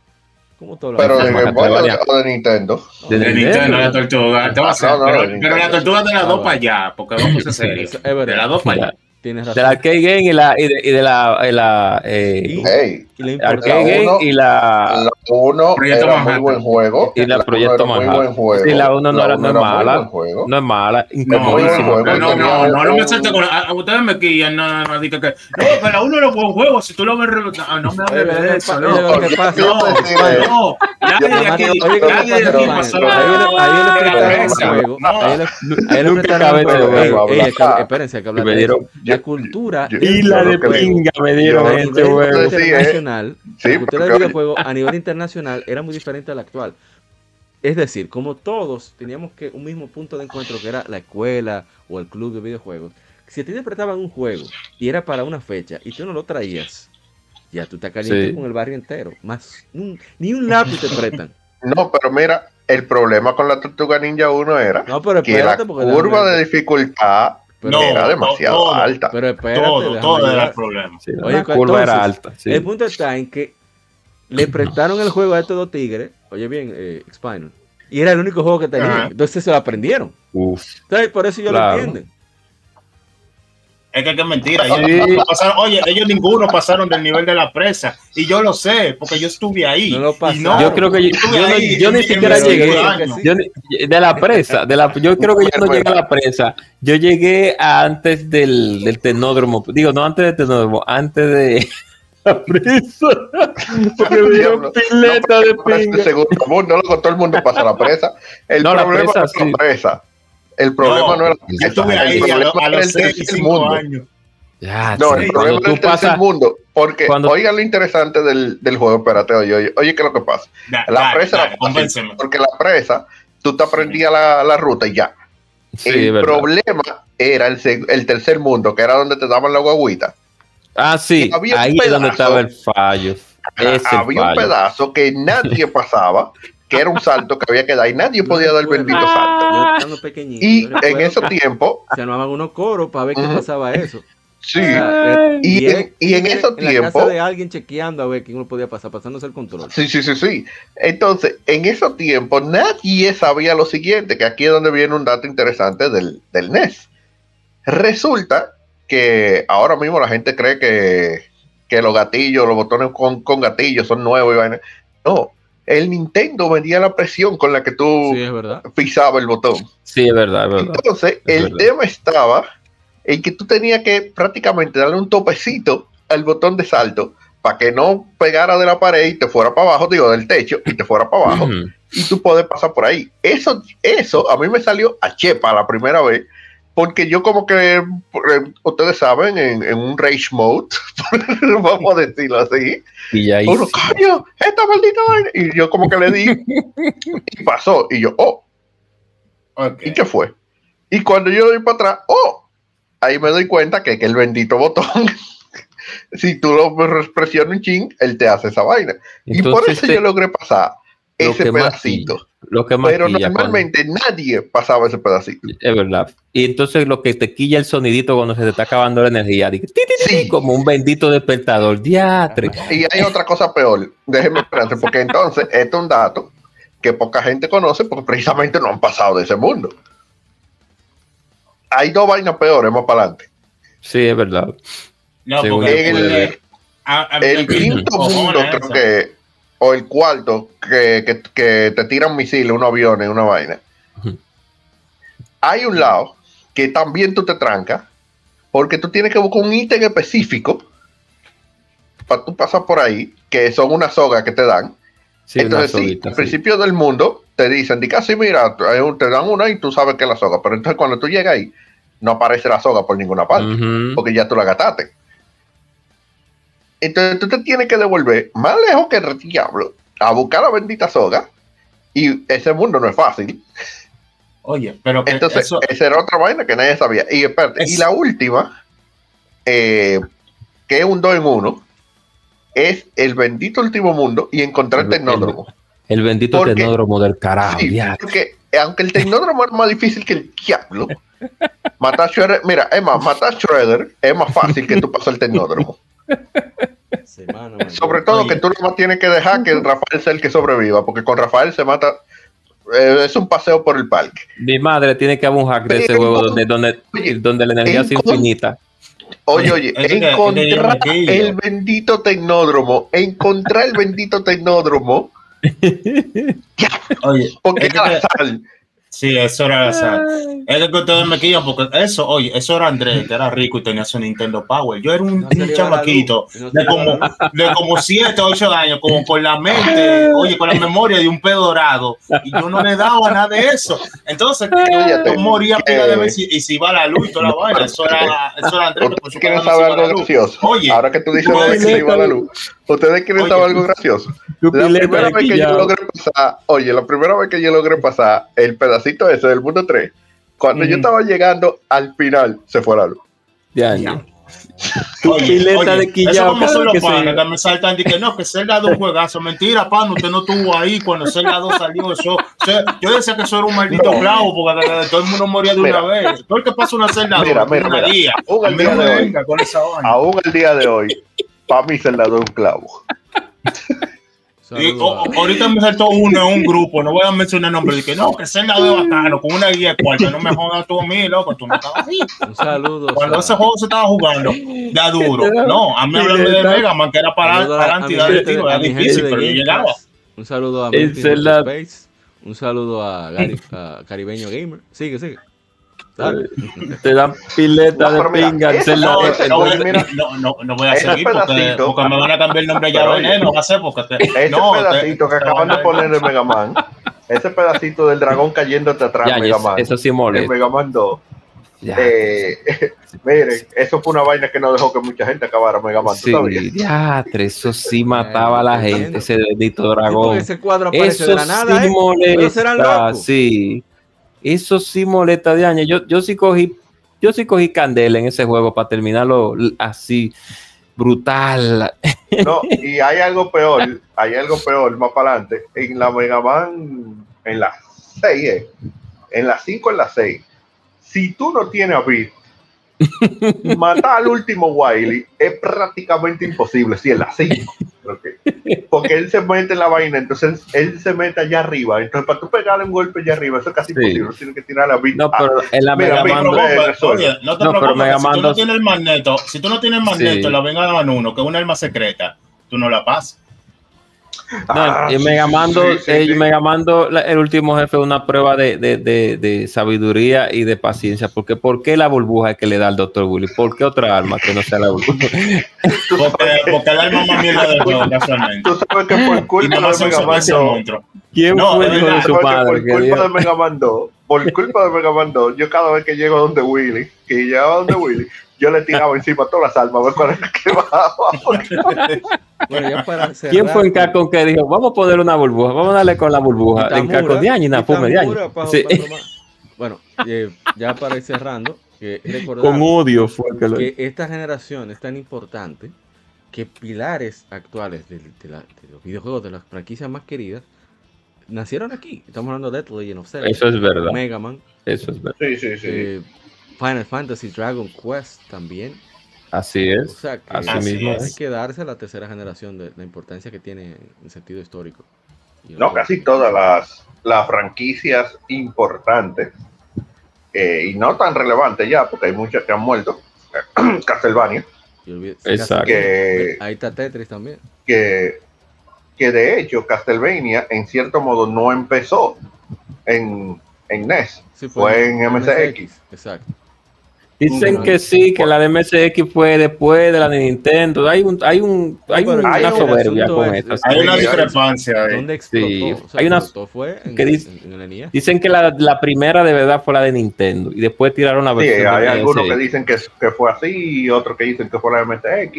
Como todo lo Pero de Game Boy o de Nintendo. De, de Nintendo, la tortuga. Te va a hacer, pero, pero, la tortuga de las dos para allá, porque vamos a hacer eso. De las dos para allá. Tienes razón. De la Arcade Game y, la, y, de, y de la. Y la eh, hey, y la Arcade Game y la. La 1 era muy buen juego. Y la, la Proyecto Manhattan. Sí, la 1 no, era, no es mala. No es mala. Incomodísimo. No, no, no, no, no me salte con. A, ustedes me quillan. No, no, diga que. No, pero la 1 era un buen juego. Si tú lo ves. No me hables de eso. No, no, no. Nadie aquí. Nadie aquí pasó Ahí le prestaron. Espérense, que hablar de la cultura y la de pinga me dieron este juego. Internacional, la cultura del videojuego a nivel internacional era muy diferente a la actual. Es decir, como todos teníamos que un mismo punto de encuentro que era la escuela o el club de videojuegos, si a ti te prestaban un juego y era para una fecha y tú no lo traías, ya tú te calientes con el barrio entero. Más ni un lápiz te prestan. No, pero mira, el problema con la Tortuga Ninja 1 era que la curva de dificultad no, era demasiado alta. Pero espérate, todo, todo era el problema. la curva era alta. El punto está en que le prestaron el juego a estos dos tigres, oye bien, eh, Spinal, y era el único juego que tenían. Entonces se lo aprendieron. Uf. Entonces, por eso yo lo entienden. Es que es mentira. oye, ellos ninguno pasaron del nivel de la presa. Y yo lo sé, porque yo estuve ahí. No yo creo que yo, ni siquiera llegué. de la presa, de la, yo creo que yo no llegué a la presa. Yo llegué antes del, del tenódromo. Digo, no antes del tenódromo, antes de la presa. Porque me dio pileta de pinga. No, no, todo el mundo pasa la presa. El problema es la presa el problema no, era yo estuve ahí el a, los 6 años. Ya, no, el problema es el tercer mundo. Porque, cuando... oigan lo interesante del, del juego, espérate, oye, oye, oye, ¿qué es lo que pasa? la presa, porque la presa, tú te aprendías la, la ruta y ya. el problema era el, el, tercer mundo, que era donde te daban la guaguita. Ah, sí, ahí es donde estaba el fallo. había un pedazo que nadie pasaba, que era un salto que había que dar y nadie podía dar el bendito salto. Y en ese tiempo... Se armaban unos coros para ver qué pasaba eso. Sí, y, en, y en ese tiempo. La casa de alguien chequeando a ver quién uno podía pasar, pasándose el control. Sí, sí, sí, sí. Entonces, en ese tiempo, nadie sabía lo siguiente: que aquí es donde viene un dato interesante del, del NES. Resulta que ahora mismo la gente cree que, que los gatillos, los botones con, con gatillos son nuevos y vaina. No, el Nintendo vendía la presión con la que tú pisabas el botón. Sí, es verdad, es verdad. Entonces, el tema estaba en que tú tenías que prácticamente darle un topecito al botón de salto para que no pegara de la pared y te fuera para abajo, digo, del techo y te fuera para abajo. Y tú puedes pasar por ahí. Eso, eso a mí me salió a chepa la primera vez, porque yo como que, eh, ustedes saben, en, un rage mode, vamos a decirlo así, y ahí uno, coño, esta maldita Y yo como que le di, y pasó, y yo, oh, ¿y qué fue? Y cuando yo doy para atrás, oh, ahí me doy cuenta que, que el bendito botón, si tú lo presionas un ching, él te hace esa vaina. y por eso yo logré pasar ese pedacito. Lo que pero normalmente nadie pasaba ese pedacito. Es verdad. Y entonces lo que te quilla el sonidito cuando se te está acabando la energía, sí. como un bendito despertador. Diatre. Y hay otra cosa peor. Déjenme esperar, porque entonces este es un dato que poca gente conoce porque precisamente no han pasado de ese mundo hay dos vainas peores más para adelante. Sí, es verdad. No, porque el, el, quinto mundo, creo que, o el cuarto, que, que, que te tiran misiles, unos aviones, una vaina. Hay un lado que también tú te trancas, porque tú tienes que buscar un ítem específico para tú pasar por ahí, que son una soga que te dan. Entonces, sí, al principio del mundo te dicen, di casi mira, te dan una y tú sabes que es la soga, pero entonces cuando tú llegas ahí, no aparece la soga por ninguna parte, porque ya tú la gastaste. Entonces tú te tienes que devolver más lejos que el diablo a buscar la bendita soga, y ese mundo no es fácil. Oye, pero entonces esa era otra vaina que nadie sabía. Y espérate, y la última, eh, que es un 2 en 1, es el bendito último mundo y encontrar el tecnódromo. El, bendito tecnódromo del carajo. porque aunque el tecnódromo es más difícil que el diablo, matar Shredder, mira, es más, matar Shredder es más fácil que tú pasar el tecnódromo. Sobre todo que tú no tienes que dejar que Rafael sea el que sobreviva, porque con Rafael se mata. Eh, es un paseo por el parque. Mi madre tiene que haber un hack de ese juego donde, donde, donde la energía es infinita. Oye, oye, encontrar el bendito tecnódromo, encontrar el bendito tecnódromo. oye, porque era sal. Sí, eso era esa. Es que ustedes me quillan porque eso, oye, eso era Andrés, que era rico y tenía su Nintendo Power. Yo era un, chamaquito de como, de como 7, 8 años, como con la mente, oye, con la memoria de un pedo dorado. Y yo no le daba nada de eso. Entonces, yo, moría pila de veces y si iba la luz y toda la vaina. Eso era, eso era Andrés. ¿Ustedes quieren saber algo gracioso? Oye, ahora que tú dices que se iba la luz, ¿ustedes quieren saber algo gracioso? La primera vez que yo logré pasar, oye, la primera vez que yo logré pasar el pedazo ese del mundo 3, cuando yo estaba llegando al final, se fue la luz. Ya, ya. Tu pileta de quillao. Eso como los panes que me saltan y que no, que Zelda 2 juegazo. Mentira, pan, usted no estuvo ahí cuando Zelda 2 salió. Eso, yo decía que eso era un maldito clavo porque todo el mundo moría de una vez. Todo el que pasa una Zelda 2, mira, mira, mira. Día, aún el día de hoy, aún el día de hoy, Zelda 2 es un clavo. Y, ahorita me saltó uno en un grupo, no voy a mencionar el nombre, que no, que se la de bacano, con una guía cuarta, no me jodas tú a mí, loco, tú no estabas así. Un saludo. Cuando ese juego se estaba jugando, ya duro. No, a mí hablando de Mega Man, que era para, para entidad de tiro, era difícil, pero yo llegaba. Un saludo a Space, un saludo a, Gary, a Caribeño Gamer. Sigue, sigue. Te dan pileta de pinga. No, no, no, voy a seguir porque, porque, me van a cambiar el nombre ya veneno. Va a ser porque te, ese no, pedacito que acaban de poner en Mega Man, ese pedacito del dragón cayéndote atrás, ya, Mega Man. Eso sí molesta. En Mega Man 2. Eh, miren, eso fue una vaina que no dejó que mucha gente acabara Mega Man. Sí, ya, eso sí mataba a la gente, ese bendito dragón. ese cuadro aparece eso de la nada, sí ¿eh? molesta, sí. Eso sí molesta de año. Yo, yo sí cogí, yo sí cogí candela en ese juego para terminarlo así. brutal. No, y hay algo peor, hay algo peor más para adelante. En la Mega Man, en la 6, eh, en la 5, en la 6, si tú no tienes a Beat, matar al último Wiley es prácticamente imposible, si en la 5. Porque él se mete en la vaina, entonces él, se mete allá arriba. Entonces, para tú pegarle un golpe allá arriba, eso es casi imposible. Tiene que tirar la Beat. No, pero en la Mega Man. Oye, no te preocupes, si tú no tienes el magneto, si tú no tienes el magneto, la Venga Man 1, que es una arma secreta, tú no la pasas. No, y Mega Mando, el último jefe es una prueba de, de, de, sabiduría y de paciencia. Porque ¿por qué la burbuja que le da al Dr. Willy? ¿Por qué otra arma que no sea la burbuja? porque, porque el arma más mierda del juego, casualmente. Tú sabes que por culpa de Mega Mando. ¿Quién fue el hijo de su padre? Por culpa de Mega Mando, por culpa de Mega Mando, yo cada vez que llego a donde Willy, que llegaba a donde Willy, yo le tiraba encima todas las almas a ver cuál era que bajaba. ¿Quién fue en Caco que dijo, vamos a poner una burbuja, vamos a darle con la burbuja? en Caco de año, sí. Bueno, eh, ya para ir cerrando, que con odio fue que, lo... que esta generación es tan importante que pilares actuales de, los videojuegos de las franquicias más queridas nacieron aquí. Estamos hablando de The Legend of Zelda, Eso es verdad. Mega Man. Eso es verdad. Sí, sí, sí. Eh, Final Fantasy, Dragon Quest también. Así es. O sea, que Así mismo hay que darse a la tercera generación de la importancia que tiene en sentido histórico. No, casi todas las, las franquicias importantes eh, y no tan relevantes ya, porque hay muchas que han muerto. Castlevania. Exacto. Que, Ahí está Tetris también. Que, que de hecho Castlevania en cierto modo no empezó en, en NES, fue, en MSX. Exacto. Dicen que sí, que la de MSX fue después de la de Nintendo. Hay un, hay un, hay una soberbia con esto. Hay una discrepancia. ¿Dónde explotó? Sí, hay una fue en, que dice, en dicen que la, la, primera de verdad fue la de Nintendo y después tiraron la versión. Sí, hay algunos que dicen que, que, fue así y otros que dicen que fue la de MSX.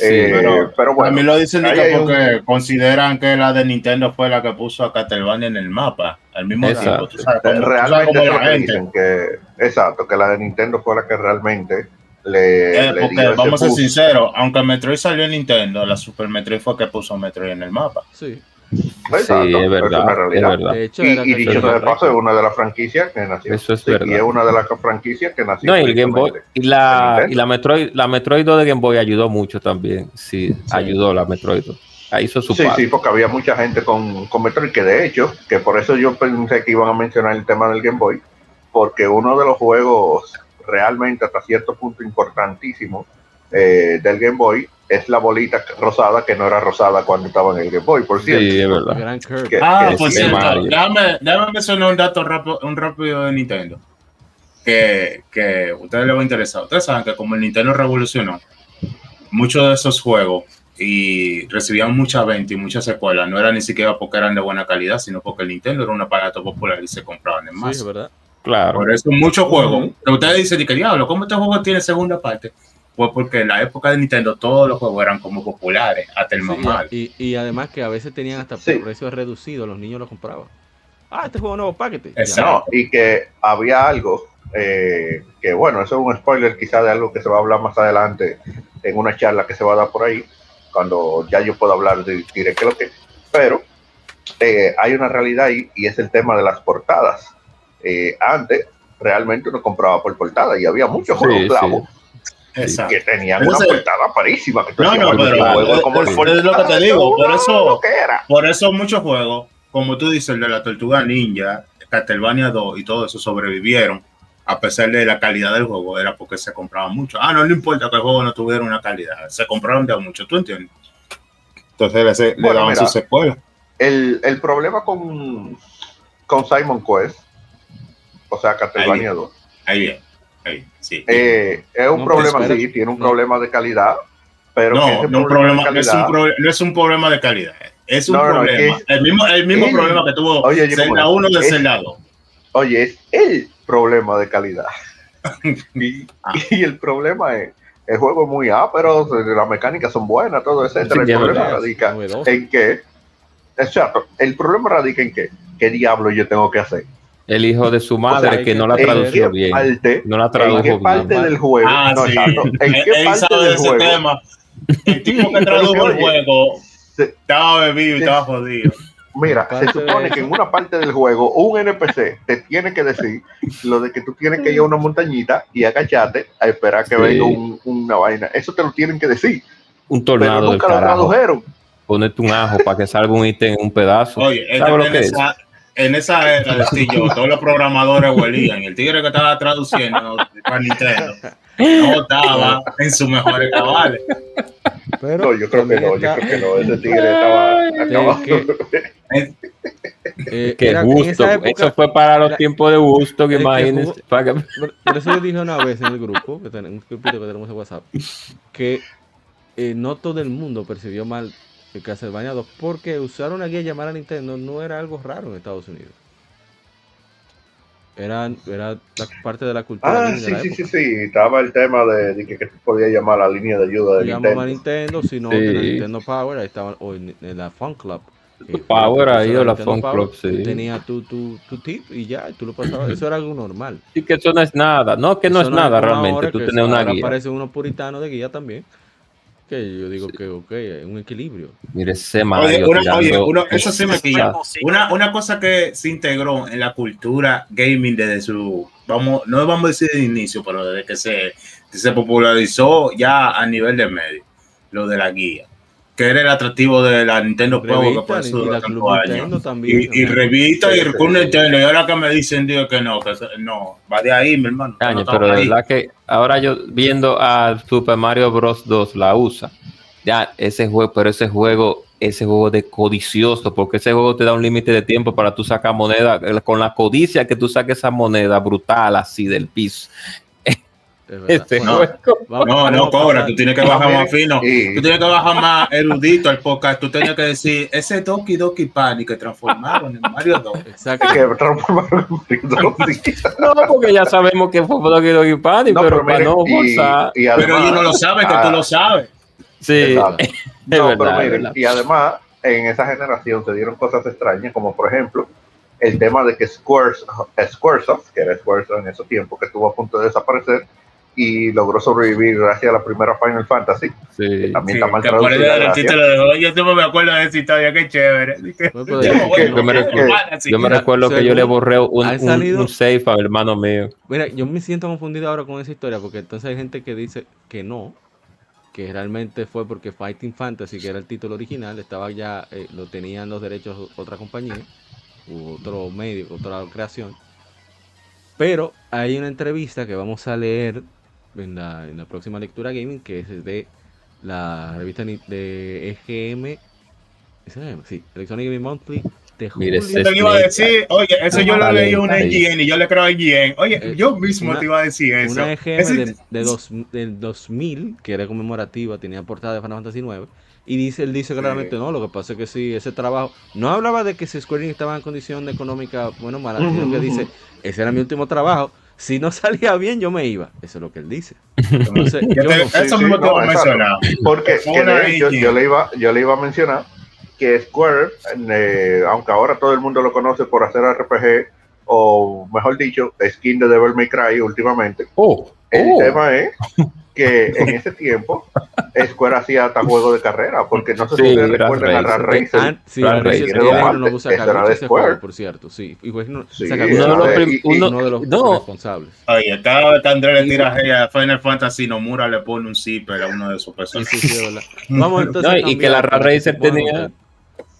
Eh, pero, pero, bueno. A mí lo dicen porque consideran que la de Nintendo fue la que puso a Castlevania en el mapa al mismo tiempo. realmente dicen que, exacto, que la de Nintendo fue la que realmente le, eh, vamos a ser sinceros, aunque Metroid salió en Nintendo, la Super Metroid fue que puso Metroid en el mapa. Sí. Exacto, sí, es verdad, es verdad. De hecho, y, y dicho de paso, es una de las franquicias que nació. Eso es verdad. Y es una de las franquicias que nació. No, y el Game Boy. Y la, y la Metroid, la Metroid 2 de Game Boy ayudó mucho también. Sí, sí. ayudó la Metroid 2. Ahí hizo su Sí, parte. sí, porque había mucha gente con, con Metroid que de hecho, que por eso yo pensé que iban a mencionar el tema del Game Boy, porque uno de los juegos realmente hasta cierto punto importantísimo eh, del Game Boy es la bolita rosada que no era rosada cuando estaba en el Game Boy, por cierto. Sí, es verdad. ah, por cierto, déjame, déjame mencionar un dato rápido, un rápido de Nintendo que, que a ustedes les va a interesar. Ustedes saben que como el Nintendo revolucionó, muchos de esos juegos y recibían mucha venta y muchas secuelas, no era ni siquiera porque eran de buena calidad, sino porque el Nintendo era un aparato popular y se compraban en más. Sí, ¿verdad? Claro. Por eso muchos juegos, ustedes dicen que diablo, ¿cómo este juego tiene segunda parte? Pues porque en la época de Nintendo todos los juegos eran como populares, hasta el sí, Y, y, además que a veces tenían hasta precios reducidos, los niños los compraban. Ah, este juego nuevo paquete. No, y que había algo eh, que bueno, eso es un spoiler quizá de algo que se va a hablar más adelante en una charla que se va a dar por ahí, cuando ya yo puedo hablar de diré que lo que, pero eh, hay una realidad ahí y es el tema de las portadas. Eh, antes realmente uno compraba por portada y había muchos juegos clavos Exacto. que tenían una portada parísima. Que no, no, pero es, como es, es, lo que te digo. Por eso, por eso muchos juegos, como tú dices, el de la Tortuga Ninja, Castlevania 2 y todo eso sobrevivieron. A pesar de la calidad del juego, era porque se compraba mucho. Ah, no, no importa que el juego no tuviera una calidad, se compraron de mucho, ¿tú entiendes? Entonces le, bueno, daban su secuela. El, el problema con, con Simon Quest, o sea, Castlevania 2. Ahí bien sí. Eh, es un problema, sí, tiene un problema de calidad, pero no, no, un problema, no, es un no, es un problema de calidad, es un problema. el mismo, el mismo problema que tuvo oye, Zelda 1 de Zelda 2. Oye, es el problema de calidad. y, ah. y, el problema es, el juego es muy pero las mecánicas son buenas, todo eso. el problema radica en que, exacto, el problema radica en que, ¿qué diablo yo tengo que hacer? el hijo de su madre que, no la tradujo bien. Parte, no la tradujo ¿En qué parte bien. del juego? Ah, no, sí. ¿En qué parte del juego? Tema. El tipo que tradujo el juego estaba bebido y estaba jodido. Mira, se supone que en una parte del juego un NPC te tiene que decir lo de que tú tienes que ir a una montañita y agacharte a esperar que venga una vaina. Eso te lo tienen que decir. Un tornado Pero nunca lo tradujeron. Ponete un ajo para que salga un ítem en un pedazo. Oye, ¿sabes lo que es? en esa era todos los programadores huelían. El tigre que estaba traduciendo para Nintendo no estaba en sus mejores cabales. Pero no, yo creo que no, yo creo que no. Ese tigre estaba acabado. Eh, Qué gusto. eso fue para los tiempos de gusto, que imagínense. Por eso yo dije una vez en el grupo, que tenemos, un grupito que tenemos en WhatsApp, que eh, no todo el mundo percibió mal Castlevania 2 porque usar una guía llamada Nintendo no era algo raro en Estados Unidos. Era, era la parte de la cultura. Ah, sí, sí, sí, sí, estaba el tema de, que, que podía llamar a la línea de ayuda de Nintendo. a Nintendo, si no, Nintendo Power, ahí estaba, o en, la Fun Club. Power ahí o la Fun Club, sí. Tenía tu, tu, tu tip y ya, tú lo pasabas. Eso era algo normal. Y que eso no es nada, no, que no es nada realmente. Tú tienes una guía. Aparece uno puritano de guía también que yo digo que, ok, es un equilibrio. Mire ese Mario. Oye, una, eso se me pilla. Una, una cosa que se integró en la cultura gaming desde su, vamos, no vamos a decir de inicio, pero desde que se, que se popularizó ya a nivel de medio, lo de la guía que era el atractivo de la Nintendo Power que por eso y, también, y, y revista y con Nintendo. Y ahora que me dicen digo que no que no va de ahí mi hermano pero de verdad que ahora yo viendo a Super Mario Bros. 2 la usa ya ese juego pero ese juego ese juego de codicioso porque ese juego te da un límite de tiempo para tú sacar moneda con la codicia que tú saques esa moneda brutal así del piso este no, no, no, cobra, tú tienes que bajar más fino, tú tienes que bajar más erudito al podcast, tú tienes que decir, ese Doki Doki Panic que transformaron en Mario 2. Exacto. Que transformaron en Mario 2. no, porque ya sabemos que fue Doki Doki Panic, no, pero, para no forzar. pero ellos no lo saben, que tú lo sabes. Sí, no, pero miren, y además, en esa generación se dieron cosas extrañas, como por ejemplo, el tema de que Squaresoft, que era Squaresoft en ese tiempo, que estuvo a punto de desaparecer, y logró sobrevivir gracias a la primera Final Fantasy. Sí. también está mal traducida. Yo me acuerdo de esa historia, qué chévere. Yo me recuerdo, que yo le borré un, un, save al hermano mío. Mira, yo me siento confundido ahora con esa historia, porque entonces hay gente que dice que no, que realmente fue porque Fighting Fantasy, que era el título original, estaba ya, eh, lo tenían los derechos otra compañía, u otro medio, otra creación. Pero hay una entrevista que vamos a leer en la, en la próxima lectura gaming, que es de la revista de EGM, sí, Electronic Gaming Monthly de. Mire, te iba a decir, oye, eso yo lo leí un EGN y yo le creo a EGN. Oye, eh, yo mismo te iba a decir eso. Una EGM de, dos, del 2000, que era conmemorativa, tenía portada de Final Fantasy 9 y dice, él dice claramente, no, lo que pasa es que sí, ese trabajo, no hablaba de que si Square Enix estaba en condición económica, bueno, mala, sino que dice, ese era mi último trabajo, si no salía bien, yo me iba. Eso es lo que él dice. Entonces, yo no eso mismo te mencionar. Porque yo, le iba, yo le iba a mencionar que Square, eh, aunque ahora todo el mundo lo conoce por hacer RPG, o mejor dicho, skin de Devil May Cry últimamente, oh, el oh. tema es que en ese tiempo Square hacía hasta juego de carrera, porque no sé si ustedes recuerdan a Rar Racer. Sí, no usa juego, por cierto, sí. Y pues, no, sí, uno, de los, uno, de los no. responsables. Oye, cada vez que Andrés le tira a Final Fantasy Nomura le pone un zipper a uno de sus personajes. Sí, sí, Vamos entonces no, y que la Rar Racer tenía...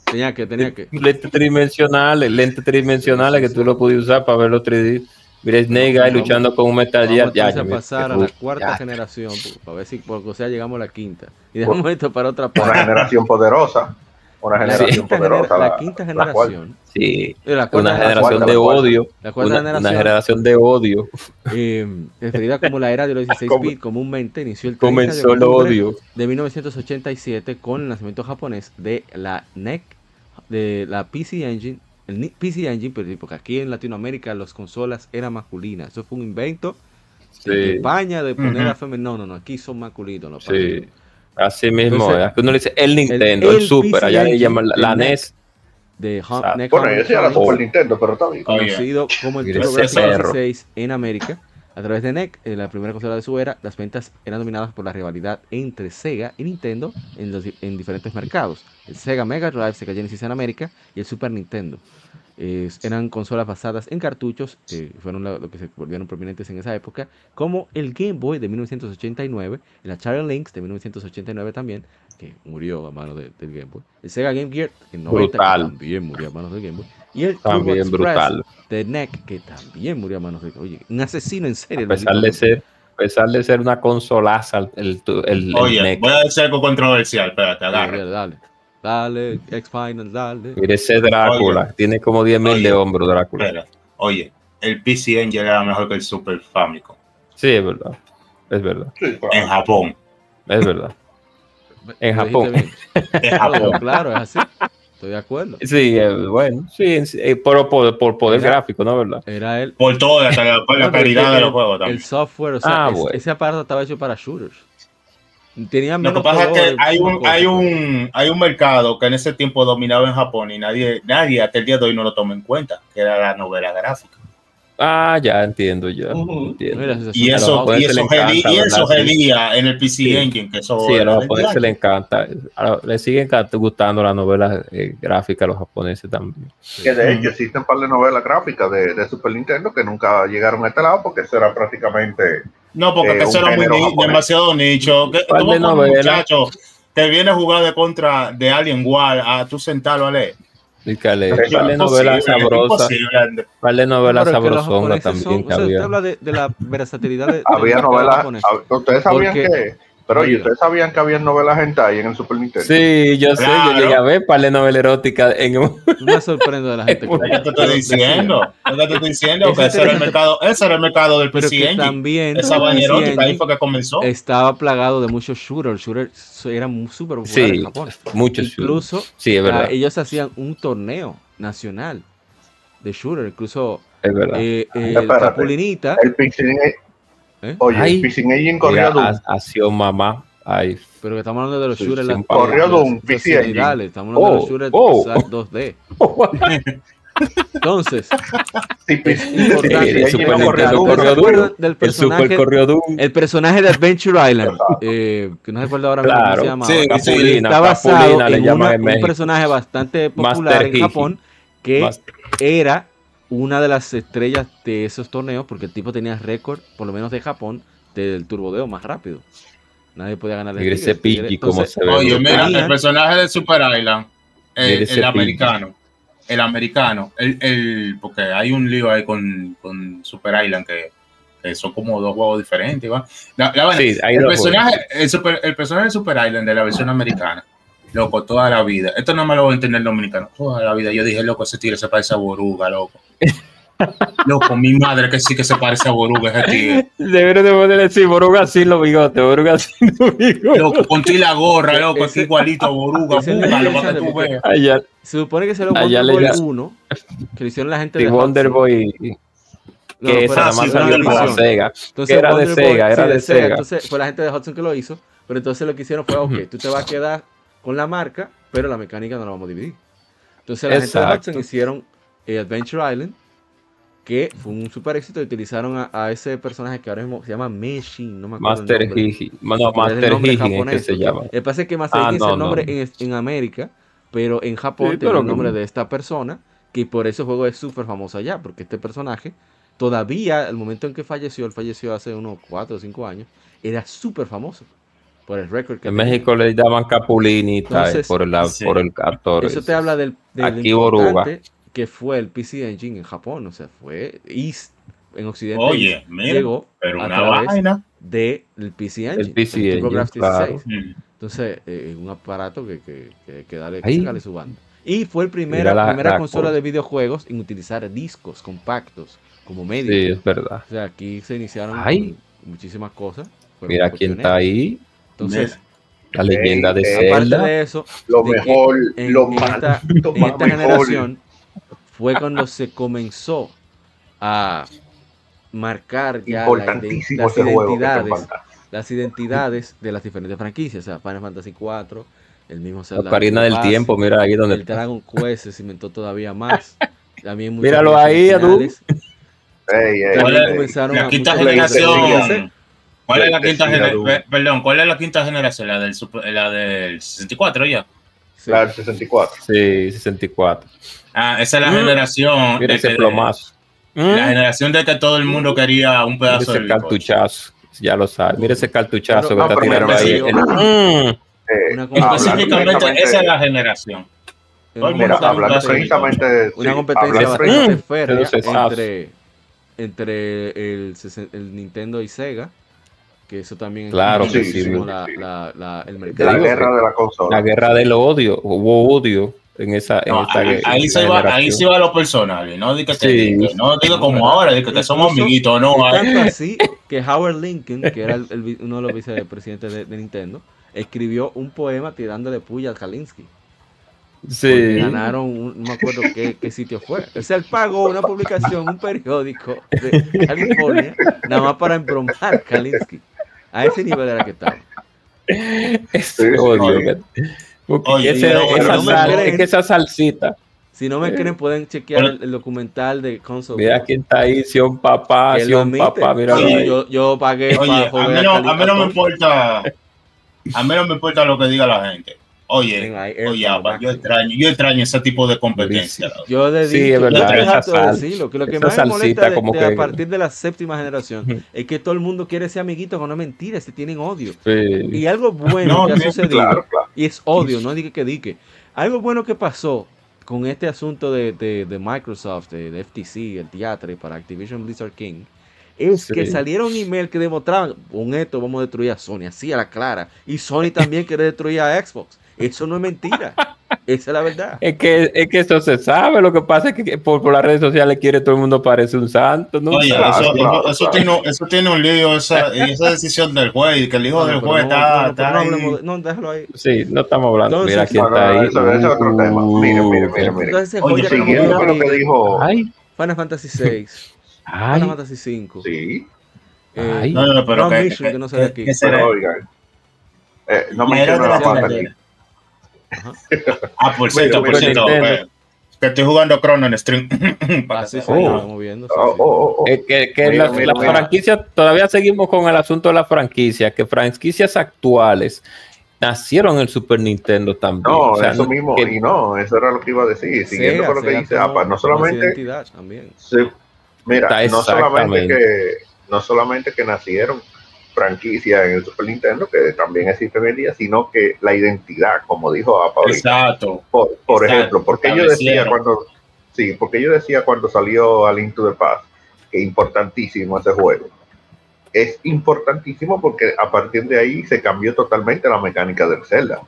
Tenía que, tenía que. Lentes tridimensionales, lentes tridimensionales que tú lo podías usar para ver los 3D. Mira Snake ahí luchando con un Metal Gear. Ya, ya, pasar a la cuarta generación, para ver si, o sea, llegamos a la quinta. Y dejamos esto para otra parte. Una generación poderosa. Una generación poderosa. La, quinta generación. sí, una generación de odio. La cuarta una, generación. Una generación de odio. Eh, referida como la era de los 16 bits, comúnmente inició el 30 Comenzó el odio. de 1987 con el nacimiento japonés de la NEC, de la PC Engine el PC Engine, pero porque aquí en Latinoamérica las consolas eran masculinas. Eso fue un invento de España de poner a femenino. No, no, no, aquí son masculinos. sí. Así mismo, es que uno le dice el Nintendo, el, Super, allá le llaman la, NES. De bueno, yo decía la Super Nintendo, pero está bien. Conocido como el Turbo 16 en América. A través de NEC, en la primera consola de su era, las ventas eran dominadas por la rivalidad entre Sega y Nintendo en, en diferentes mercados. El Sega Mega Drive, Sega Genesis en América y el Super Nintendo eran consolas basadas en cartuchos, que fueron lo, que se volvieron prominentes en esa época, como el Game Boy de 1989, el Atari Lynx de 1989 también, que murió a manos del Game Boy, el Sega Game Gear en 90 también murió a manos del Game Boy, y el también brutal. de NEC que también murió a manos del Game Boy. Oye, un asesino en serie. A pesar de ser a pesar de ser una consolaza el, el, Oye, voy a decir algo controversial, espérate, agarra. dale. Dale, X-Final, dale. Mire ese Drácula, tiene como 10.000 de hombro Drácula. oye, el PC Engine era mejor que el Super Famicom. Sí, es verdad. Es verdad. En Japón. Es verdad. En Japón. en Japón. Claro, es así. Estoy de acuerdo. Sí, eh, bueno, sí, eh, por, por, por poder gráfico, ¿no? ¿Verdad? Era él. Por todo, por la calidad de los juegos también. El software, o sea, ah, ese aparato estaba hecho para shooters. Lo que pasa es que hay un, hay, un, hay un mercado que en ese tiempo dominaba en Japón y nadie, nadie hasta el día de hoy no lo toma en cuenta, que era la novela gráfica. Ah, ya entiendo, ya. y eso, y eso, y eso en el PC Engine, que eso sí, a los japoneses le encanta. Le siguen gustando las novelas eh, gráficas a los japoneses también. Que de hecho existen un par de novelas gráficas de, de, Super Nintendo que nunca llegaron a este lado porque eso era prácticamente. No, porque eh, eso era muy demasiado nicho. Que, un muchacho que viene a jugar de contra de Alien War a tú sentarlo a leer Explícale, de novela sabrosa. de novela sabrosonga también. que había. Usted habla de, de, la versatilidad de. había novelas. Ustedes sabían que. Pero oye, ¿ustedes sabían que había novelas hentai en el Super Nintendo? Sí, yo sé, yo llegué a ver par de novela erótica en un... Me sorprendo de la gente. ¿Qué te estoy diciendo? ¿Qué te estoy diciendo? Que ese era el mercado, ese era el mercado del PC También Esa vaina erótica ahí fue que comenzó. Estaba plagado de muchos shooters. Shooters eran súper populares sí, en Japón. Muchos Incluso sí, es verdad. ellos hacían un torneo nacional de shooter. Incluso es verdad. Eh, eh, el Capulinita. El ¿Eh? Oye, Ay, Fishing Engine corrió un... Ha, sido mamá. Ay. Pero que estamos hablando de los shooters. Sí, corrió un Fishing Engine. Estamos hablando oh, de los oh. shooters oh. 2D. Entonces, el super el, el personaje de Adventure Island, eh, que no recuerdo ahora mismo cómo se llama. Sí, Capulina, está basado Capulina, en, una, en un personaje bastante popular Master en Japón que Master. era una de las estrellas de esos torneos, porque el tipo tenía récord, por lo menos de Japón, del turbodeo más rápido. Nadie podía ganar el ese Pidgey, como se ve. Oye, mira, el personaje de Super Island, el americano, el americano, el, el, porque hay un lío ahí con, con Super Island que, que, son como dos juegos diferentes. La, la, sí, el, personaje, el, super, el personaje de Super Island de la versión americana loco, toda la vida. Esto no me lo voy a entender el dominicano. Toda la vida. Yo dije, loco, ese tigre se parece a Boruga, loco. loco, mi madre que sí que se parece a Boruga, ese tigre. Debería de ponerle así, Boruga sin los bigotes, Boruga sin los bigotes. Loco, ponte la gorra, loco, es igualito a Boruga, búscalo para que tú veas. Se supone que se lo Wonder Boy 1, que lo hicieron la gente de Wonder Boy que esa nada más salió para Sega. Entonces, era de Sega, era de, Sega. Entonces fue la gente de Hudson que lo hizo, pero entonces lo que hicieron fue, ok, tú te vas a quedar con la marca, pero la mecánica no la vamos a dividir. Entonces la gente de Hudson hicieron eh, Adventure Island, que fue un super éxito y utilizaron a, ese personaje que ahora mismo se llama Meshin, no me acuerdo Master Hiji, no, Master Hiji que se llama. El pasa es que Master ah, es el nombre en, en, América, pero en Japón tiene el nombre de esta persona, que por eso el juego es súper famoso allá, porque este personaje todavía, al momento en que falleció, él falleció hace unos 4 o 5 años, era súper famoso por el récord que En México le llaman Capulini por, el, por el actor. Eso te habla del, Aquí Boruga. que fue el PC Engine en Japón, o sea, fue East en Occidente Oye, mira, llegó pero a una vaina del PC Engine, el PC Engine, claro. Entonces, eh, un aparato que, que, que, que dale, que su banda. Y fue el primera, la primera consola de videojuegos en utilizar discos compactos como medio. Sí, es verdad. O sea, aquí se iniciaron muchísimas cosas. Mira quién está ahí. Entonces, la leyenda de Zelda. Aparte de eso, lo mejor, lo en esta, en esta generación fue cuando se comenzó a marcar ya la, las identidades, las identidades de las diferentes franquicias, o sea, Final Fantasy 4, el mismo Zelda. La Ocarina del Tiempo, mira ahí donde el Dragon Quest se cimentó todavía más. También Míralo ahí, tú. la quinta generación. ¿Cuál es la quinta generación? Perdón, ¿cuál es la quinta generación? La del, la del 64 ya. La del 64. Sí, 64. Ah, esa es la mm. generación. Mira ese plomazo. La mm. generación de que todo el mundo quería un pedazo de cartuchazo. Ya lo sabes. Mira ese cartuchazo que está tirando ahí. Mm. Eh, Específicamente, esa es la generación. Mira, hablando precisamente una competencia bastante férrea entre, entre el, el Nintendo y Sega que eso también claro sí, sí, la, la, la, el mercado. la guerra de la consola la guerra del odio hubo odio en esa, en esta, ahí, ahí, se va, ahí se va lo personal no diga que, no diga como ahora diga que somos amiguitos no tanto así que Howard Lincoln que era el, uno de los vicepresidentes de, de, Nintendo escribió un poema tirándole puya a Kalinsky Sí. Ganaron, no me acuerdo qué, qué, sitio fue. O sea, él pagó una publicación, un periódico de California, nada más para embromar a Kalinsky. A ese nivel era que estaba. Ese odio. Oye, ese, esa, sal, es que esa salsita. Si no me creen, pueden chequear el, el documental de Console. Mira quién está ahí, Sion Papá, Sion Papá, mira. Oye, yo, yo pagué oye, para a mí, no, a mí no me importa, a mí no me importa lo que diga la gente. Oye, oye, yo extraño, yo extraño ese tipo de competencia. Yo le sí, es verdad, decirlo, que lo que más me molesta de, a partir de la séptima generación es que todo el mundo quiere ser amiguito con no mentiras, se tienen odio. Y algo bueno que ha sucedido, y es odio, no diga que dique. Algo bueno que pasó con este asunto de, de, Microsoft, de, FTC, el teatro para Activision Blizzard King, es que salieron email que demostraban, con esto vamos a destruir a Sony, así a la clara. Y Sony también quiere destruir a Xbox. Eso no es mentira. Esa es la verdad. Es que, es que eso se sabe. Lo que pasa es que por, las redes sociales quiere todo el mundo parece un santo. ¿no? Oye, eso, eso, tiene, eso, tiene, un lío, esa, esa decisión del juez, que el hijo del juez está, está no, no, déjalo ahí. Sí, no estamos hablando. Entonces, mira quién está ahí. Eso, es otro tema. Mire, mire, mire. mire. Entonces, Oye, siguiendo con lo que dijo. Ay. Final Fantasy VI. Final Fantasy V. Sí. Eh, no, no, pero que, que, que, no se ve aquí. Oigan. Eh, no me la parte aquí. Ah, por cierto, por cierto. Que estoy jugando Chrono en stream. Así oh. Oh, oh, oh, que, que la, franquicia, todavía seguimos con el asunto de la franquicia, que franquicias actuales nacieron en el Super Nintendo también. No, o sea, eso mismo, y no, eso era lo que iba a decir. Siguiendo con lo que dice APA, no solamente. También. mira, no solamente, que, no solamente que nacieron franquicia en el Super Nintendo que también existe hoy en día, sino que la identidad, como dijo a Exacto. Por, ejemplo, porque yo decía cuando sí, porque yo decía cuando salió al Into the Past que importantísimo ese juego. Es importantísimo porque a partir de ahí se cambió totalmente la mecánica del Zelda.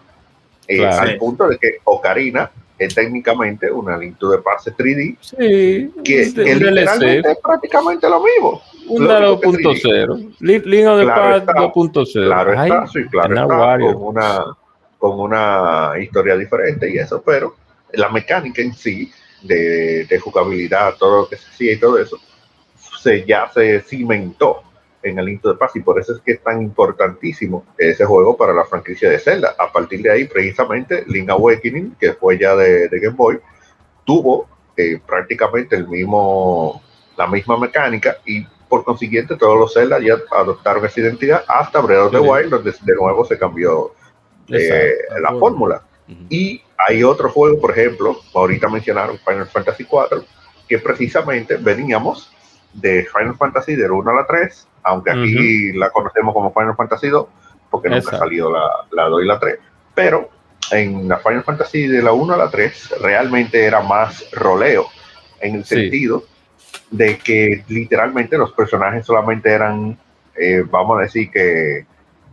Eh, al punto de que Ocarina es técnicamente una Link to the Past 3D sí, que, literalmente es prácticamente lo mismo. Un 2.0. Link de Past 2.0. Claro está, sí, claro está, con una, con una historia diferente y eso, pero la mecánica en sí de, de jugabilidad, todo lo que se hacía y todo eso, se, ya se cimentó en el Into de Paz y por eso es que es tan importantísimo ese juego para la franquicia de Zelda. A partir de ahí, precisamente, Link Awakening, que fue ya de, Game Boy, tuvo eh, prácticamente el mismo, la misma mecánica y por consiguiente todos los Zelda ya adoptaron esa identidad hasta Breath of the Wild, donde de nuevo se cambió eh, la fórmula. Y hay otro juego, por ejemplo, ahorita mencionaron Final Fantasy IV, que precisamente veníamos de Final Fantasy del 1 a la 3, aunque aquí la conocemos como Final Fantasy 2, porque nunca ha salido la, la 2 y la 3, pero en la Final Fantasy de la 1 a la 3 realmente era más roleo, en el sentido de que literalmente los personajes solamente eran, eh, vamos a decir que,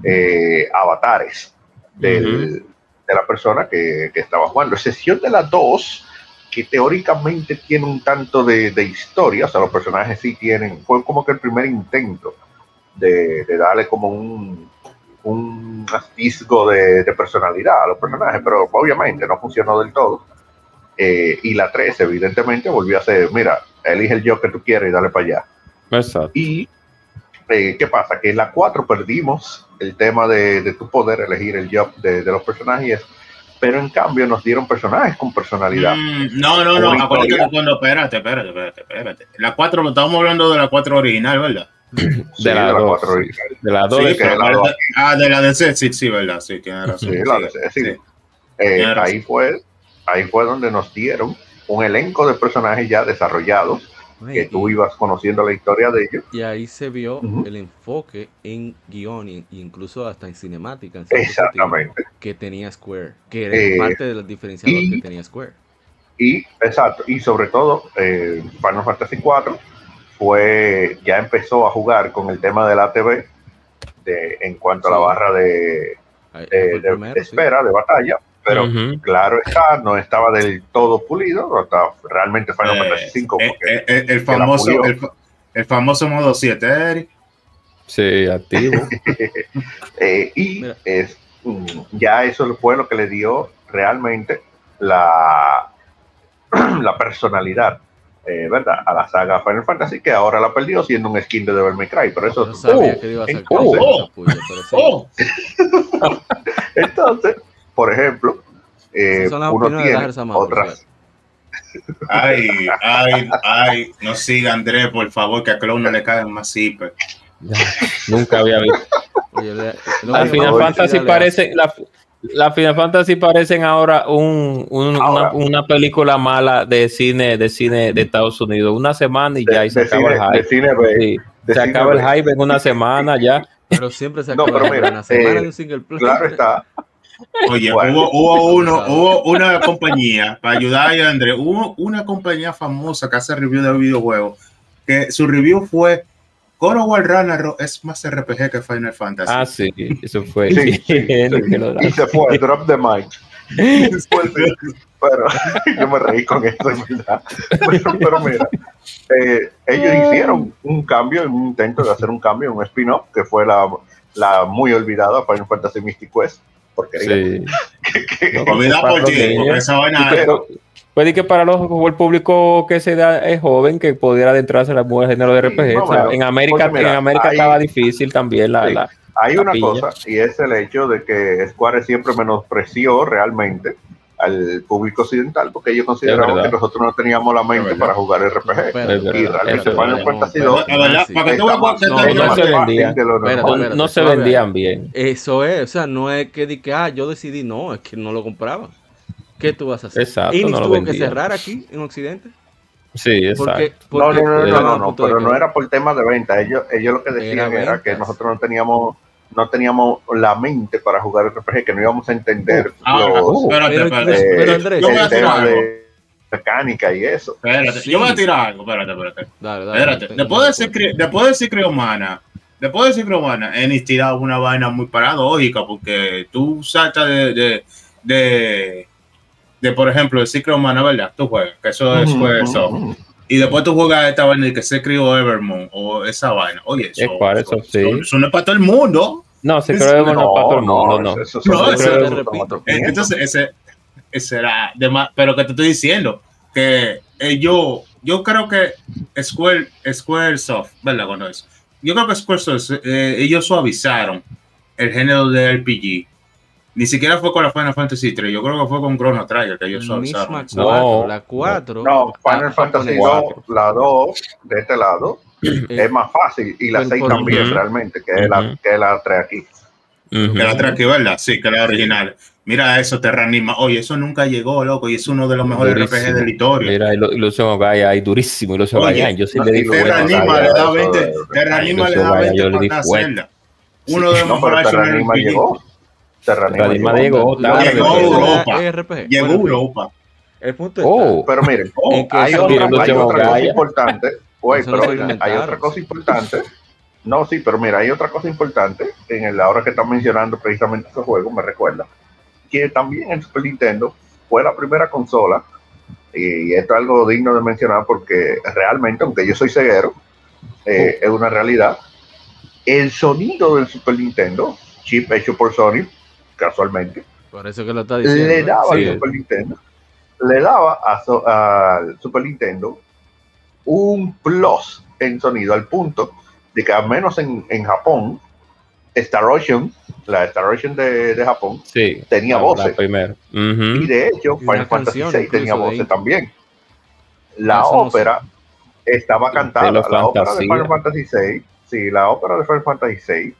eh, avatares de la persona que, que, estaba jugando. Excepción de la 2, que teóricamente tiene un tanto de, historia, o sea, los personajes sí tienen, fue como que el primer intento de, darle como un, un de, personalidad a los personajes, pero obviamente no funcionó del todo. Eh, y la 3, evidentemente, volvió a ser, mira, elige el yo que tú quieres y dale para allá. Exacto. Y, eh, ¿qué pasa? Que en la 4 perdimos el tema de, tu poder elegir el job de, los personajes pero en cambio nos dieron personajes con personalidad. Mm, no, no, no, acuérdate que cuando, espérate, espérate, espérate, espérate. La 4, estamos hablando de la 4 original, ¿verdad? de, la 4 original. De la 2. Sí, ah, de la DC, sí, sí, ¿verdad? Sí, tiene razón. Sí, la DC, sí. Eh, ahí, fue, ahí fue donde nos dieron un elenco de personajes ya desarrollados que tú ibas conociendo la historia de ellos. Y ahí se vio el enfoque en guion e incluso hasta en cinemática. Exactamente. Que tenía Square, que era eh, parte del diferenciador que tenía Square. Y, exacto, y sobre todo, eh, Final Fantasy IV fue, ya empezó a jugar con el tema de la TV de, en cuanto a la barra de, espera, de batalla pero claro está, no estaba del todo pulido, hasta realmente Final eh, Fantasy V. Eh, eh, el, famoso, el, famoso modo 7, Eric. Sí, activo. y es, mm, ya eso fue lo que le dio realmente la, la personalidad ¿verdad? A la saga Final Fantasy, que ahora la perdió siendo un skin de Devil May Cry. Pero eso. sabía que iba a ser oh, oh, entonces, por ejemplo, eh, uno tiene otras. Ay, ay, ay, no siga Andrés, por favor, que a Clown no le caen más zipper. Nunca había visto. la Final Fantasy parece, la, la, Final Fantasy parecen ahora, un, un una, una, película mala de cine de cine de Estados Unidos. Una semana y ya y se acaba el hype. se acaba el hype en una semana ya. Pero siempre se acaba no, pero mira, semana eh, de un single player. Claro está. Oye, hubo, hubo, uno, hubo una compañía, para ayudar a Andrés, hubo una compañía famosa que hace review de videojuegos, que su review fue God of War Ragnarok es más RPG que Final Fantasy. Ah, sí, eso fue. Sí, sí, y se fue, drop the mic. pero yo me reí con esto, en verdad. Pero, mira, eh, ellos hicieron un cambio, un intento de hacer un cambio, un spin-off, que fue la, la muy olvidada Final Fantasy Mystic Quest porque Sí. Puede que para los, el público que se da es joven que pudiera adentrarse en el género de RPG. en América, en América estaba difícil también la, Hay una cosa, y es el hecho de que Square siempre menospreció realmente al público occidental porque ellos consideraban que nosotros no teníamos la mente para jugar RPG. y realmente Final Fantasy no se vendían bien. Eso es, o sea, no es que di que ah, yo decidí, no, es que no lo compraban. ¿Qué tú vas a hacer? Exacto, ¿Y no tuvo que cerrar aquí en Occidente? Sí, exacto. no, no, no, no, no, pero no era por tema de venta. Ellos, ellos lo que decían era que nosotros no teníamos no teníamos la mente para jugar RPG, que no íbamos a entender ah, los, espérate, espérate, pero, Andrés, yo voy a tirar algo. De mecánica y eso. Espérate, yo voy a tirar algo, espérate, espérate. Dale, dale, espérate. Después de decir, después de decir Creomana, después de decir Creomana, en tirado una vaina muy paradójica, porque tú saltas de, de, de, de por ejemplo, el Secret Humana, ¿verdad? Tú juegas, que eso es eso. Y después tú juegas esta vaina y que se crió Evermon o esa vaina. Oye, eso, eso, sí. eso, no es para todo el mundo. No, se cree Evermon no, es para todo el mundo, no. Eso, no, eso, entonces, ese, ese era de más, pero que te estoy diciendo que eh, yo, yo creo que Square, Squaresoft, ¿verdad? Cuando eso. Yo creo que Squaresoft, eh, ellos suavizaron el género de RPG ni siquiera fue con la Final Fantasy 3, yo creo que fue con Chrono Trigger que ellos suavizaron. No, la 4. No, Final Fantasy 2, la 2, de este lado, es más fácil. Y la 6 también, realmente, que, es la, que es la 3 aquí. Que la 3 aquí, ¿verdad? Sí, que la original. Mira eso, Terranima. Oye, eso nunca llegó, loco, y es uno de los mejores RPG de la historia. Mira, Ilusión Gaia ahí durísimo, Ilusión Gaia. Yo sí le di Terranima le da 20, Terranima le da 20 para hacerla. Uno de los mejores RPG. Terranima llegó tarde. Llegó a Europa. Llegó a Europa. El punto oh. Pero miren, oh, hay, otra, hay otra cosa importante. Oye, pero hay otra cosa importante. No, sí, pero mira, hay otra cosa importante en el ahora que están mencionando precisamente ese juego, me recuerda, que también el Super Nintendo fue la primera consola, y esto es algo digno de mencionar porque realmente, aunque yo soy ceguero, eh, es una realidad, el sonido del Super Nintendo, chip hecho por Sony, casualmente. Por eso que lo está diciendo. Le daba al Super Nintendo, le daba al Super Nintendo un plus en sonido al punto de que al menos en, en Japón, Star Ocean la Star Ocean de, de Japón, sí, tenía voces. primero. Y de hecho, Final Fantasy VI tenía voces también. La no ópera estaba cantada. La ópera de. Final Fantasy VI, sí, la ópera de Final Fantasy VI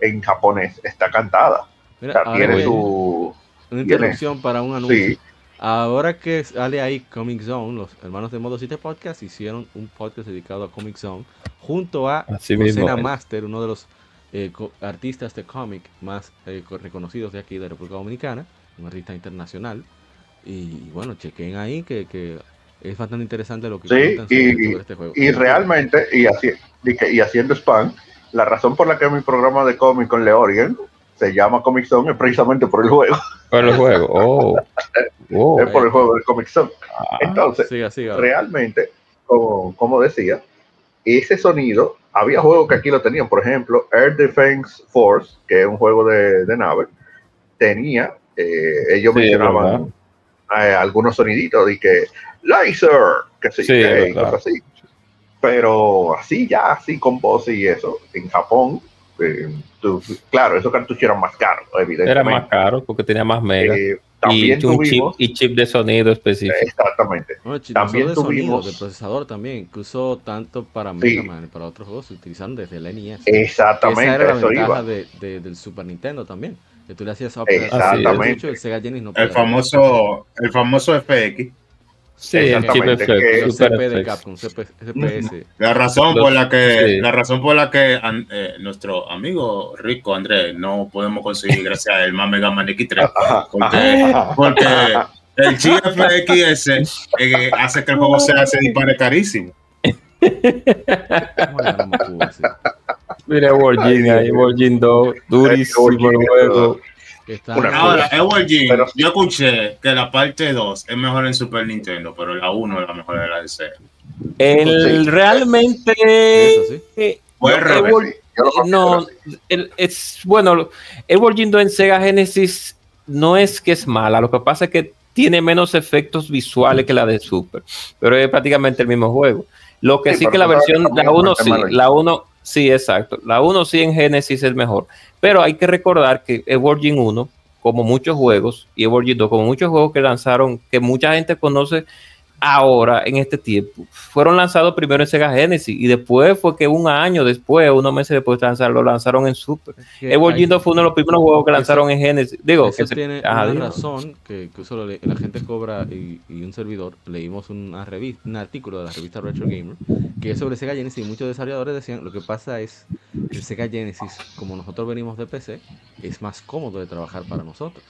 en japonés está cantada. Mira, O sea, ahora tiene que- su. una interrupción para un anuncio. Sí, Ahora que sale ahí Comic Zone, los hermanos de Modo 7 Podcast hicieron un podcast dedicado a Comic Zone junto a Así mismo es. Master, uno de los eh, artistas de cómic más eh, co- reconocidos de aquí de República Dominicana, un artista internacional. Y bueno, chequen ahí que, que es bastante interesante lo que Sí, y- sobre este juego. y realmente, y, así, y, que- y haciendo spam, la razón por la que mi programa de cómic con Leorian se llama Comic Zone es precisamente por el juego, Por el juego. Oh. Oh. es por el juego de Comic Zone. Ah, Entonces, Siga, siga. realmente, como, como decía, ese sonido, había juegos que aquí lo tenían, por ejemplo, Air Defense Force, que es un juego de, de nave, tenía, eh, ellos Sí, mencionaban eh, algunos soniditos y que laser, que Sí, qué, y verdad. cosas así. Pero así ya, así con voz y eso, en Japón, eh, tú- claro, esos cartuchos eran más caros, evidentemente. Era más caro porque tenía más mega. Eh, y, un chip, tuvimos, y chip de sonido específico. exactamente, Bueno, también de sonido, tuvimos- de procesador también, incluso tanto para Sí. Mega Man y para otros juegos se utilizaron desde el NES. Exactamente, esa era la eso ventaja iba. de, de- del Super Nintendo también. Que tú le hacías upgrade Exactamente. el Sega Genesis no El famoso, el famoso FX. Sí, Exactamente, que- El CP de. Capcom, CP, CPS. La razón por la que, sí. la razón por la que an- eh, nuestro amigo rico Andrés no podemos conseguir gracias al más Mega Man X3, Ajá, porque, el chip FX eh, hace que el juego sea se dispare carísimo. Mira, Wargin ahí, Wargin 2, durísimo el juego. Que está- Una Ahora, Edward Jim, Pero- yo escuché que la parte 2 es mejor en Super Nintendo, pero la 1 es la mejor de la de Sega. El Sí. realmente. Sí. eh, Fue revés. No, el- es bueno. El Wargin 2 en Sega Genesis no es que es mala, lo que pasa es que tiene menos efectos visuales que la de Super, pero es prácticamente el mismo juego. Lo que Sí, que la versión, la 1 es sí, la 1 sí, exacto. La 1 sí en Genesis es mejor, pero hay que recordar que Jim 1, como muchos juegos, y Jim 2, como muchos juegos que lanzaron, que mucha gente conoce ahora en este tiempo, fueron lanzados primero en Sega Genesis y después fue que un año después, unos meses después de lanzar, lo lanzaron en Super. Jim 2 fue uno de los primeros juegos que Eso- lanzaron en Genesis. Digo, Eso que tiene una razón que, que uso le- la gente cobra y, y un servidor leímos una revista, un artículo de la revista Retro Gamer que es sobre Sega Genesis y muchos desarrolladores decían lo que pasa es que el Sega Genesis como nosotros venimos de PC es más cómodo de trabajar para nosotros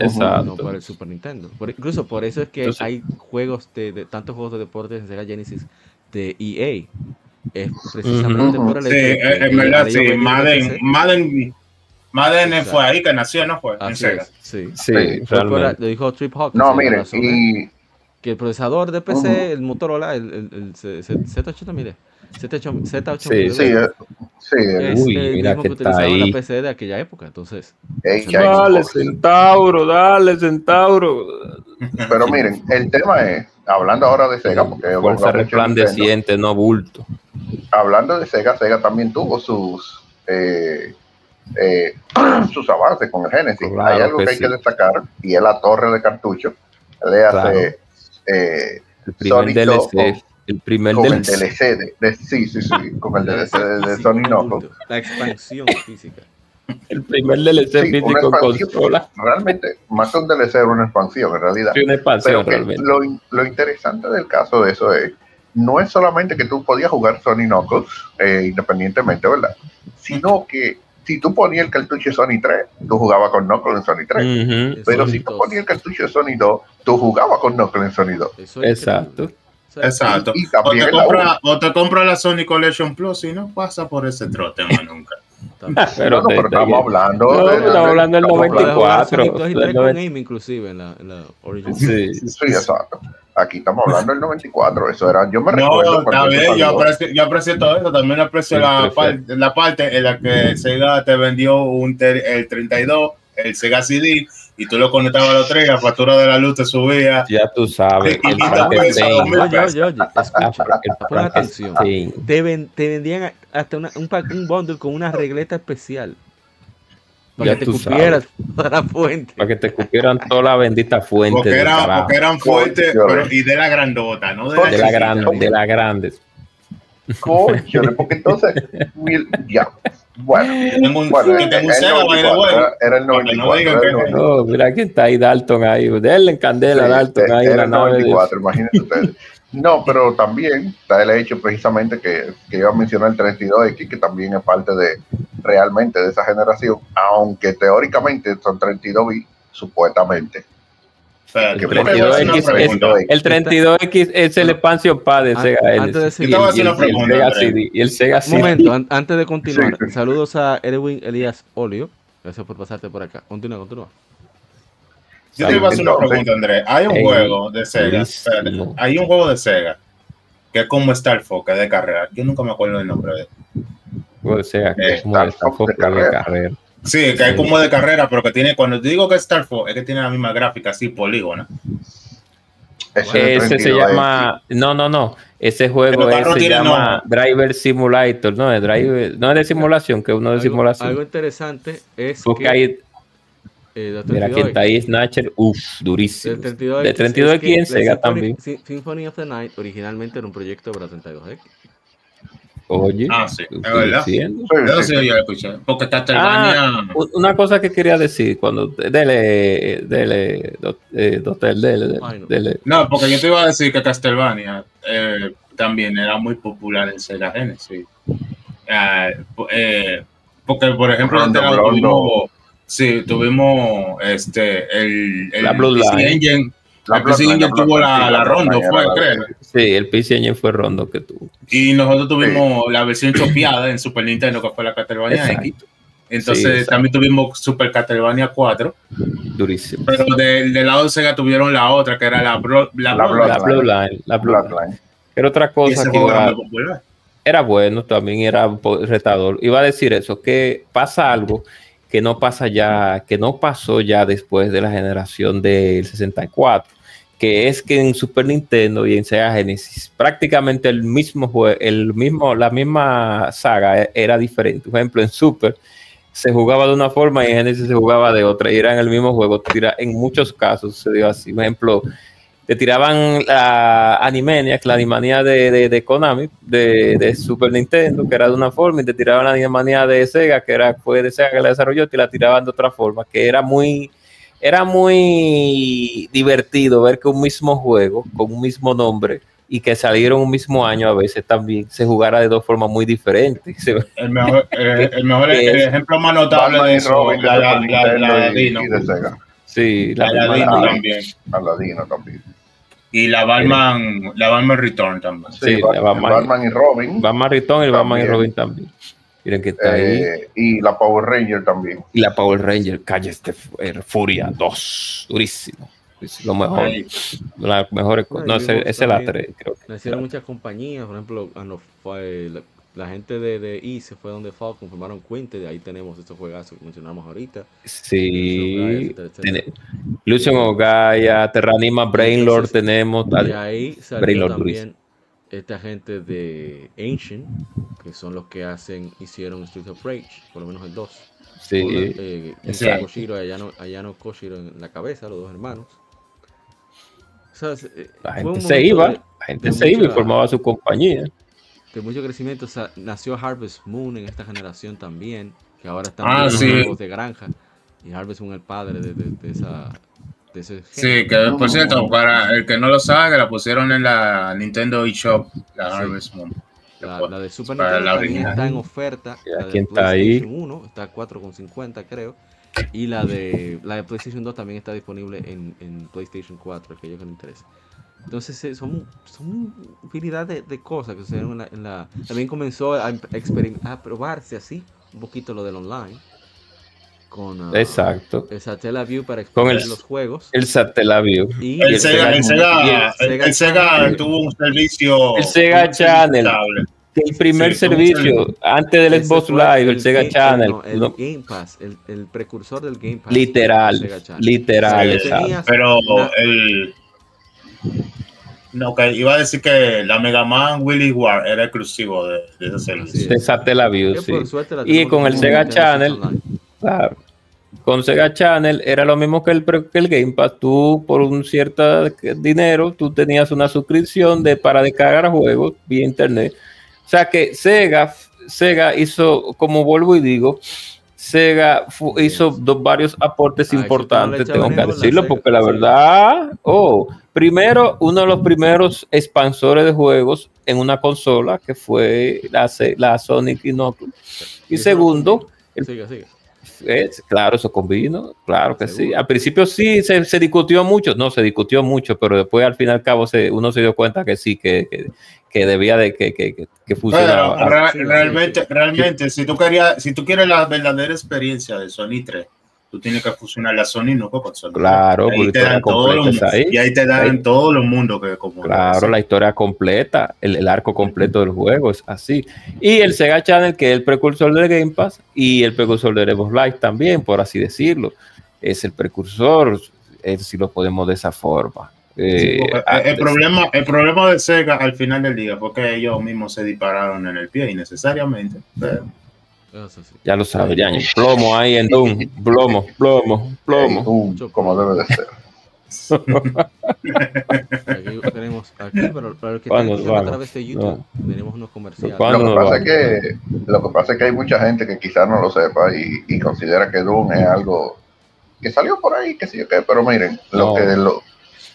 Exacto. no para el Super Nintendo Por- incluso por eso es que Entonces- hay juegos de, de tantos juegos de deportes en Sega Genesis de EA es precisamente por el Sí, eh, en verdad, sí. Madden, Madden, Madden fue ahí que nació, ¿no fue? En Sega. es, sí. Sí, Sí, por lo dijo Trip Hawkins. No, razón es y que el procesador de PC, el Motorola, el, el, el C- C- Z8 mire, Z8, Z8 Sí, sí, sí, es Uy, el mira mismo que que está utilizaba la ahí. PC de aquella época, entonces. Dale. Centauro, dale, Centauro. Pero miren, el tema es, hablando ahora de Sega, porque Fuerza resplandeciente, no bulto. hablando de Sega, Sega también tuvo sus eh, eh, sus avances con el Genesis. Claro hay algo que que, hay sí. que destacar y es la torre de cartucho. Le hace Claro. eh, El primer Sonic DLC. El primer con el DLC. De, de- sí, sí, sí, con el DLC de, de Sony Knuckles. La expansión física. El primer DLC Sí, físico consola. Realmente, más que un DLC era una expansión en realidad. Sí, una expansión Pero que lo, lo interesante del caso de eso es, no es solamente que tú podías jugar Sony Knuckles eh, independientemente, ¿verdad? Sino que si tú ponías el cartucho de Sony 3, tú jugabas con Knuckles en Sony 3. Ujú, Pero Sony si tú 2. ponías el cartucho de Sony 2, tú jugabas con Knuckles en Sony 2. Eso es Exacto. increíble. Exacto. Y O también te, compra, o te compra la Sony Collection Plus y no pasa por ese trote más nunca. también. Pero No, pero estamos hablando No, de- estamos hablando del estamos Puedes jugar 94, Sonic 2 y 3 del con 90. aim inclusive en la, en la Origin. Sí. Sí, exacto. Aquí estamos hablando del 94. Eso era, yo me No, recuerdo. cuando bien, yo aprecio, yo aprecio todo eso. También aprecio Sí, la, par- la parte en la que Sega te vendió un ter- el 32, el Sega CD, y tú lo conectabas a los tres la factura de la luz te subía. Ya tú sabes. Y atención. Te, ven- te vendían hasta una- un, pack- un bundle con una regleta especial. Para que te cupieras toda la fuente. Para que te cupieran toda la bendita fuente. Porque, eran fuertes y de la grandota, ¿no? De, la, grande, de la grande. Coño, porque entonces, ya. Bueno, un, era, el 94. No, mira que está ahí Dalton ahí. Denle en candela Dalton ahí. Era el 94, imagínense ustedes. No, pero también está el hecho precisamente que, que iba a mencionar el 32X, que también es parte de realmente de esa generación, aunque teóricamente son 32 bits, supuestamente. El 32X, el 32X es el expansion pad de Sega antes de y, el Sega CD. Un momento, antes de continuar, saludos a Edwin Elías Olio. Gracias por pasarte por acá. Continúa, continúa. Yo te iba a hacer una pregunta, Andrés. Hay un juego de Sega. hay un juego de Sega que es como Star Fox, de carrera. Yo nunca me acuerdo del nombre de Juego de Sega, que es como de Star Fox, de carrera. Sí, que es como de carrera, pero que tiene, cuando digo que es Star Fox, es que tiene la misma gráfica, así polígona. Ese, se llama, no, no, no, ese juego se llama Driver Simulator, no, es driver, no es de simulación, que uno de simulación. Algo interesante es que hay, eh, Mira, aquí está ahí Snatcher, uff, durísimo. de 32X en Sega también. Symphony of the Night originalmente era un proyecto para 32X. Oye, ah, sí, es verdad. Yo sí, yo escuché. Porque Castlevania. Ah, una cosa que quería decir, cuando. Dele, dele, eh, doctor, dele, dele, No, porque yo te iba a decir que Castlevania eh, también era muy popular en Sega Genesis. Ah, eh, porque, por ejemplo, Rondo, tuvimos, sí, tuvimos este, el, el la PC Engine la PC Engine tuvo la, la Rondo, fue, creo. Sí, el PC Engine fue Rondo que tuvo. Y nosotros tuvimos la versión chopeada en Super Nintendo, que fue la Castlevania X. Entonces también tuvimos Super Castlevania 4. Durísimo. Pero del, lado de Sega tuvieron la otra, que era la, la, la, Blue, Line. La Blue Line. Era otra cosa que era, era bueno, también era retador. Iba a decir eso, que pasa algo que no pasa ya, que no pasó ya después de la generación del 64, que es que en Super Nintendo y en Sega Genesis prácticamente el mismo el mismo, la misma saga e, era diferente. Por ejemplo, en Super se jugaba de una forma y en Genesis se jugaba de otra, y era en el mismo juego. En muchos casos se dio así. Por ejemplo, te tiraban la Animaniacs, la Animania de, de, Konami, de, Super Nintendo, que era de una forma, y te tiraban la Animania de Sega, que era fue de Sega que la desarrolló, y te la tiraban de otra forma, que era muy, era muy divertido ver que un mismo juego, con un mismo nombre, y que salieron un mismo año a veces también se jugara de dos formas muy diferentes. El mejor, eh, el, mejor el ejemplo más notable de eso, la, la, la, Dino. Sí, la, Dino también. La Dino también. Y la Batman, la Batman Return también. Sí, la Batman, y Robin. Batman Return y Batman y Robin también. Miren que está ahí. Eh, y la Power Ranger también. Y la Power Ranger, Calle este Furia 2. Durísimo. Es lo mejor. Las mejores cosas. No, esa es la 3, creo. Que. hicieron muchas compañías, por ejemplo, la gente de, de I se fue donde Falcon, formaron Quinte, de ahí tenemos estos juegazos que mencionamos ahorita. Sí. Lucian Ogaya, Terranima, Brainlord tenemos. Y ahí salió también esta gente de Ancient, que son los que hacen, hicieron Street of Rage, por lo menos el 2. Sí. Eh, Koshiro, Ayano, Koshiro en la cabeza, los dos hermanos. Eh, la gente se iba, la gente se iba y formaba su compañía de mucho crecimiento. nació Harvest Moon en esta generación también, que ahora están ah, juegos de granja. Y Harvest Moon es el padre de, de, esa. De ese sí, que por cierto, para el que no lo sabe, que la pusieron en la Nintendo eShop, la Harvest Moon. La, de Super Nintendo también está en oferta. La de está ahí? 1 está a 4,50 creo. Y la de la de PlayStation 2 también está disponible en, en PlayStation 4, aquellos que les interesa. Entonces eh, son, son infinidad de, de, cosas que se en la, en la, También comenzó a, a probarse así un poquito lo del online. Con, uh, Exacto. El Satellaview para explorar los juegos. El Satellaview. Y el, Sega, el, Sega, el, Sega, tuvo un servicio. El Sega Channel. El primer servicio antes del Xbox Live, el, Sega Channel. el Game Pass, el, precursor del Game Pass. Literal. Literal. pero el no, que iba a decir que la Mega Man Willy War era exclusivo de, de ese servicio. De Satellaview, sí. Y con el Sega Channel, claro. con Sega Channel era lo mismo que el, que el Game Pass. Tú, por un cierto dinero, tú tenías una suscripción de, para descargar juegos vía internet. O sea que Sega, Sega hizo, como vuelvo y digo, Sega hizo dos, varios aportes importantes, tengo que decirlo, porque la verdad, oh, primero, uno de los primeros expansores de juegos en una consola, que fue la, la Sonic y Y segundo, claro, eso convino, claro que sí. Al principio sí se, discutió mucho, no se discutió mucho, pero después al fin y al cabo se, uno se dio cuenta que sí, que, que, debía de que, que, que funcionaba. realmente, realmente, si tú querías, si tú quieres la verdadera experiencia de Sony 3, tú tienes que fusionar la Sony no con Sony. Claro, y ahí te dan ahí. y ahí te dan todo el mundo que como Claro, la historia completa, el, arco completo del juego es así. Y el Sega Channel, que es el precursor del Game Pass y el precursor de Evo Live también, por así decirlo. Es el precursor, si lo podemos de esa forma. Eh, el, problema, el problema de Sega al final del día fue que ellos mismos se dispararon en el pie innecesariamente. Pero ya lo sabe, ya. Plomo ahí en Doom. Plomo, plomo, plomo. como debe de ser. aquí tenemos aquí, pero para el que está a través de YouTube, tenemos unos comerciales. Lo que, pasa es que, lo que pasa es que hay mucha gente que quizás no lo sepa y, y considera que Doom es algo que salió por ahí, que sí yo qué, pero miren, lo que, lo,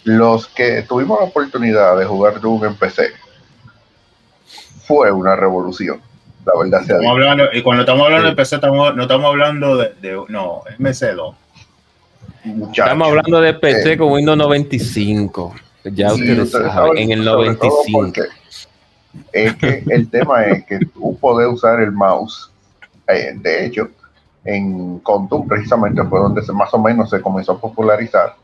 los que tuvimos la oportunidad de jugar Doom en PC fue una revolución la verdad sea. Hablando, y cuando estamos hablando de PC, estamos, no estamos hablando de, de no, es MC2. estamos hablando de PC eh, con Windows 95. Ya ustedes, saben, en el 95. Es que el tema es que tú puedes usar el mouse. Eh, de hecho, en Contum precisamente fue donde se, más o menos se comenzó a popularizar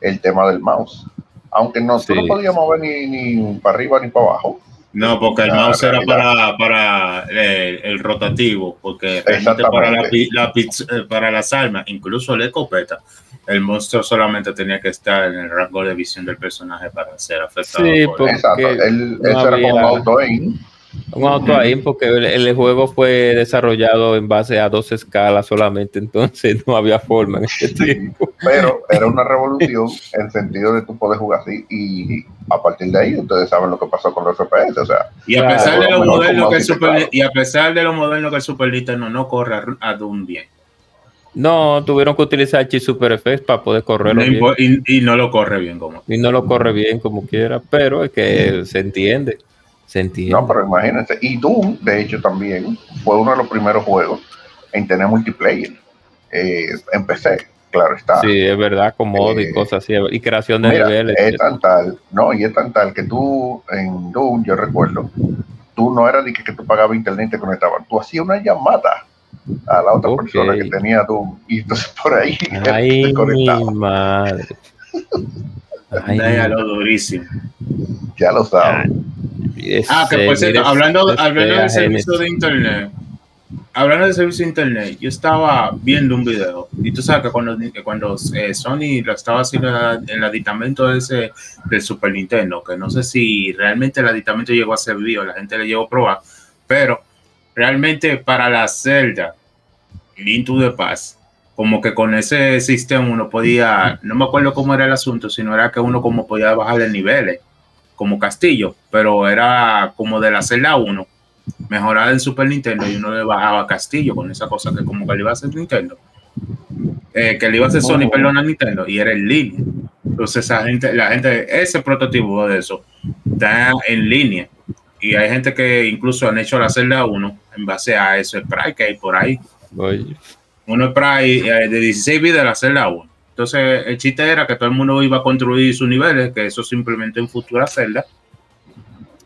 el tema del mouse. Aunque no, sí. no podías mover ni, ni para arriba ni para abajo no, porque el mouse era para, para eh, el, rotativo, porque para, la, eh, para las armas, incluso la escopeta, el monstruo solamente tenía que estar en el rango de visión del personaje para ser afectado. Sí, porque Exacto. Era como auto aim un auto ahí porque el, juego fue desarrollado en base a dos escalas solamente, entonces no había forma en ese tiempo. Pero era una revolución en sentido de tú poder jugar así y a partir de ahí ustedes saben lo que pasó con los FPS, o sea. Y a pesar de lo moderno que el Super y a pesar de lo moderno que el Super Nintendo no corre a Doom bien. No, tuvieron que utilizar Chi Super Effects para poder correrlo bien. Y, y, no lo corre bien como. Y no lo corre bien como quiera, pero es que se entiende. Se entiende. No, pero imagínense. Y Doom, de hecho, también fue uno de los primeros juegos en tener multiplayer. Eh, en PC, claro está. Sí, es verdad, con mod y eh, cosas así, y creación de niveles. Es tan tal, no, y es tan tal que tú en Doom, yo recuerdo, tú no era de que, tú pagabas internet y te conectabas, tú hacías una llamada a la otra persona que tenía Doom, y entonces por ahí Ay, te conectaba. madre. Ay, ya lo durísimo. Ya lo sabes. Ah, que por cierto, hablando, hablando del servicio de internet, hablando del servicio de internet, yo estaba viendo un video y tú sabes que cuando, cuando eh, Sony lo estaba haciendo el aditamento ese del Super Nintendo, que no sé si realmente el aditamento llegó a ser vivo, la gente le llegó a probar, pero realmente para la celda Link to the Past, como que con ese sistema uno podía, no me acuerdo cómo era el asunto, sino era que uno como podía bajar de niveles como Castillo, pero era como de la celda 1, mejorada en Super Nintendo y uno le bajaba Castillo con esa cosa que como que le iba a hacer Nintendo. Eh, que le iba a hacer Sony, oh. perdón, a Nintendo, y era en línea. Entonces, esa gente, la gente, ese prototipo de eso está en línea. Y hay gente que incluso han hecho la celda 1 en base a eso spray que hay por ahí. Uno spray eh, de 16 bits de la celda 1. Entonces, el chiste era que todo el mundo iba a construir sus niveles, que eso simplemente en futura celda,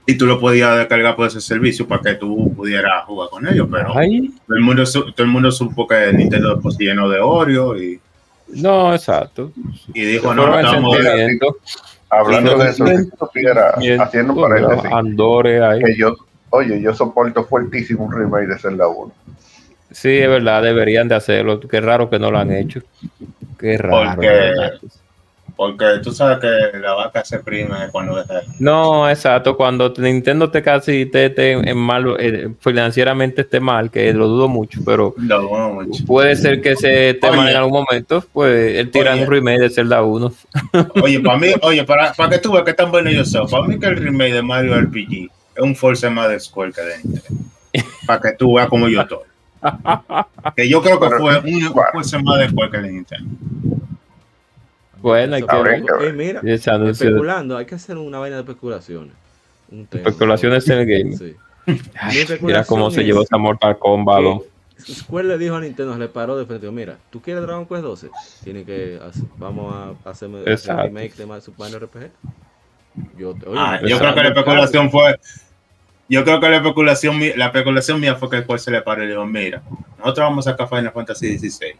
y tú lo podías descargar por ese servicio para que tú pudieras jugar con ellos, pero todo el, mundo, todo el mundo supo que Nintendo pues lleno de Oreo y... No, exacto. Y dijo, no, no estamos... Hablando de eso, haciendo un paréntesis, Andore ahí. Que yo, oye, yo soporto fuertísimo un remake de Zelda 1. Sí, es verdad, deberían de hacerlo. Qué raro que no lo han hecho. Qué raro. Porque tú sabes que la vaca se prime cuando deja. No, exacto. Cuando Nintendo te casi te, en mal, eh, financieramente esté mal, que lo dudo mucho, pero puede ser que se esté mal en algún momento, pues él tira un remake de Zelda 1. Oye, para mí, oye, para, para que tú veas que tan bueno yo soy, para mí que el remake de Mario RPG es un Force más de Square que de Nintendo. para que tú veas como yo estoy. Que yo creo que fue un Force más de Square que de Nintendo. Bueno, hay que ver. mira, especulando, hay que hacer una vaina de especulaciones. especulaciones en el game. Sí. mira cómo se llevó esa Mortal Kombat. Square le dijo a Nintendo, le paró de frente, mira, ¿tú quieres Dragon Quest 12? Tiene que, vamos a hacer un remake de Super Mario RPG. Yo, ah, yo creo que la especulación fue, yo creo que la especulación, la especulación mía fue que después se le paró y le dijo, mira, nosotros vamos a sacar Final Fantasy XVI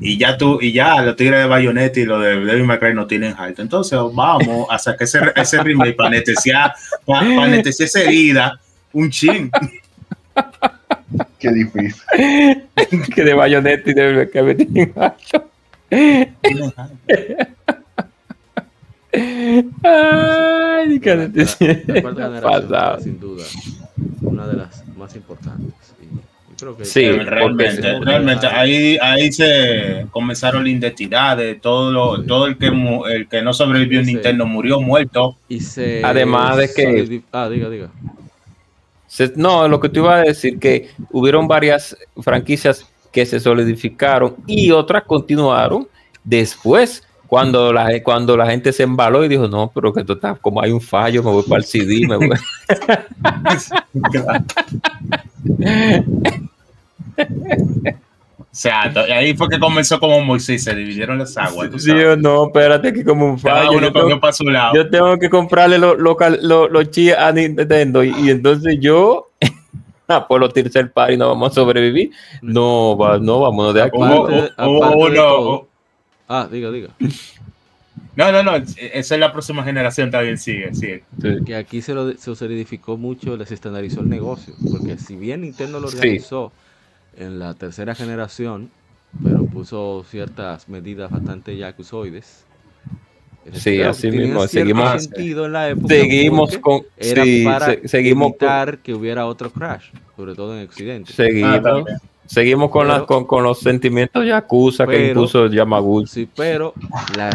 y ya tú, y ya los tigres de Bayonetta y los de Devil May Cry no tienen hype. Entonces vamos a sacar ese, ese remake para anestesiar, para, anestesiar esa herida, un chin. Qué difícil. que de Bayonetta y Devil May Cry me tienen Ay, qué la, sin duda, una de las más importantes sí, realmente, realmente ahí, ahí se comenzaron la identidad de todo todo el que el que no sobrevivió en Nintendo murió muerto. Y se Además de que ah, diga, diga. no, lo que te iba a decir que hubieron varias franquicias que se solidificaron y otras continuaron después cuando la, cuando la gente se embaló y dijo, no, pero que esto está, como hay un fallo, me voy para el CD, me voy. O sea, ahí fue que comenzó como Moisés, se dividieron las aguas. Sí, no, espérate que como un fallo. Uno yo, tengo, su lado. yo tengo que comprarle los lo, lo, lo, a Nintendo y, entonces yo ah, por los tercer par y no vamos a sobrevivir. No, va, no, vámonos de aquí. Ah, diga, diga. No, no, no, esa es la próxima generación, también sigue, sigue. Que aquí se, lo, se solidificó mucho, les estandarizó el negocio, porque si bien Nintendo lo organizó en la tercera generación, pero puso ciertas medidas bastante yacuzoides. Sí, así mismo. Seguimos, sentido en la época seguimos con. Era para evitar que hubiera otro crash, sobre todo en Occidente. Seguimos. Ah, seguimos con, las, con, con, los sentimientos Yakuza que impuso Yamaguchi. Sí, pero la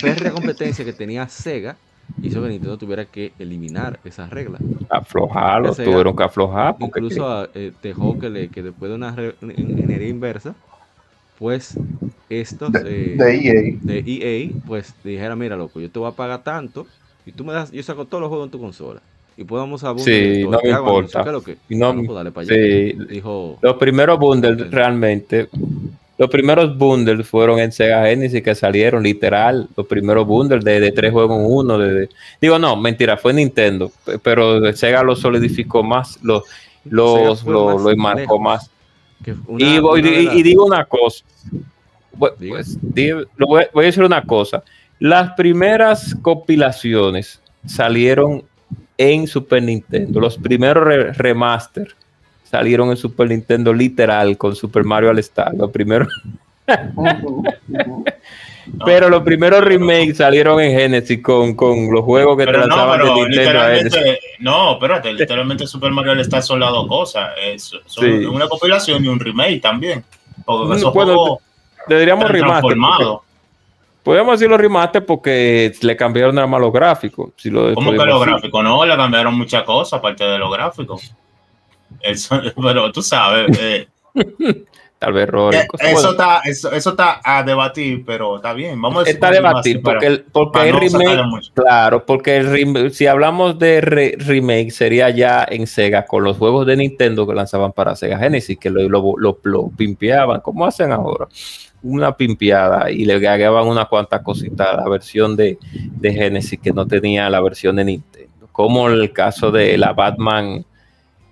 férrea competencia que tenía Sega hizo que Nintendo tuviera que eliminar esas reglas. Aflojarlo, tuvieron que aflojar. Incluso eh, dejó que, le, que después de una ingeniería inversa, pues estos de, EA. E de EA, pues dijera, mira loco, yo te voy a pagar tanto y tú me das, yo saco todos los juegos en tu consola. Y podemos abundar. Sí, no me importa. Lo que, no, pues, para allá. Dijo, los primeros bundles realmente los primeros bundles fueron en Sega Genesis que salieron, literal, los primeros bundles de, tres juegos en uno. De, digo, no, mentira, fue Nintendo, pero Sega lo solidificó más, lo, lo, lo, enmarcó más. y, y, digo una cosa, pues, voy, a decir una cosa, las primeras compilaciones salieron en Super Nintendo, los primeros remaster salieron en Super Nintendo literal con Super Mario All Star. Los primeros. Pero los primeros remakes salieron en Genesis con, con los juegos que lanzaban de Nintendo No, espérate, literalmente Super Mario All Star son las dos cosas. Es, son una compilación y un remake también. Porque esos bueno, le diríamos remaster. Podemos decirlo remaster porque le cambiaron nada más los gráficos. Si lo ¿Cómo que los gráficos? No, le cambiaron muchas cosas aparte de los gráficos. Eso, pero tú sabes. Eh, Tal vez error. Eh, eso, está, eso, eso, está a debatir, pero está bien. Vamos a está a debatir porque, el, porque el remake. Claro, porque el si hablamos de remake, sería ya en Sega con los juegos de Nintendo que lanzaban para Sega Genesis, que lo, lo, lo, pimpeaban. ¿Cómo hacen ahora? Una pimpeada y le agregaban una cuantas cositas a la versión de, de Genesis que no tenía la versión de Nintendo. Como el caso de la Batman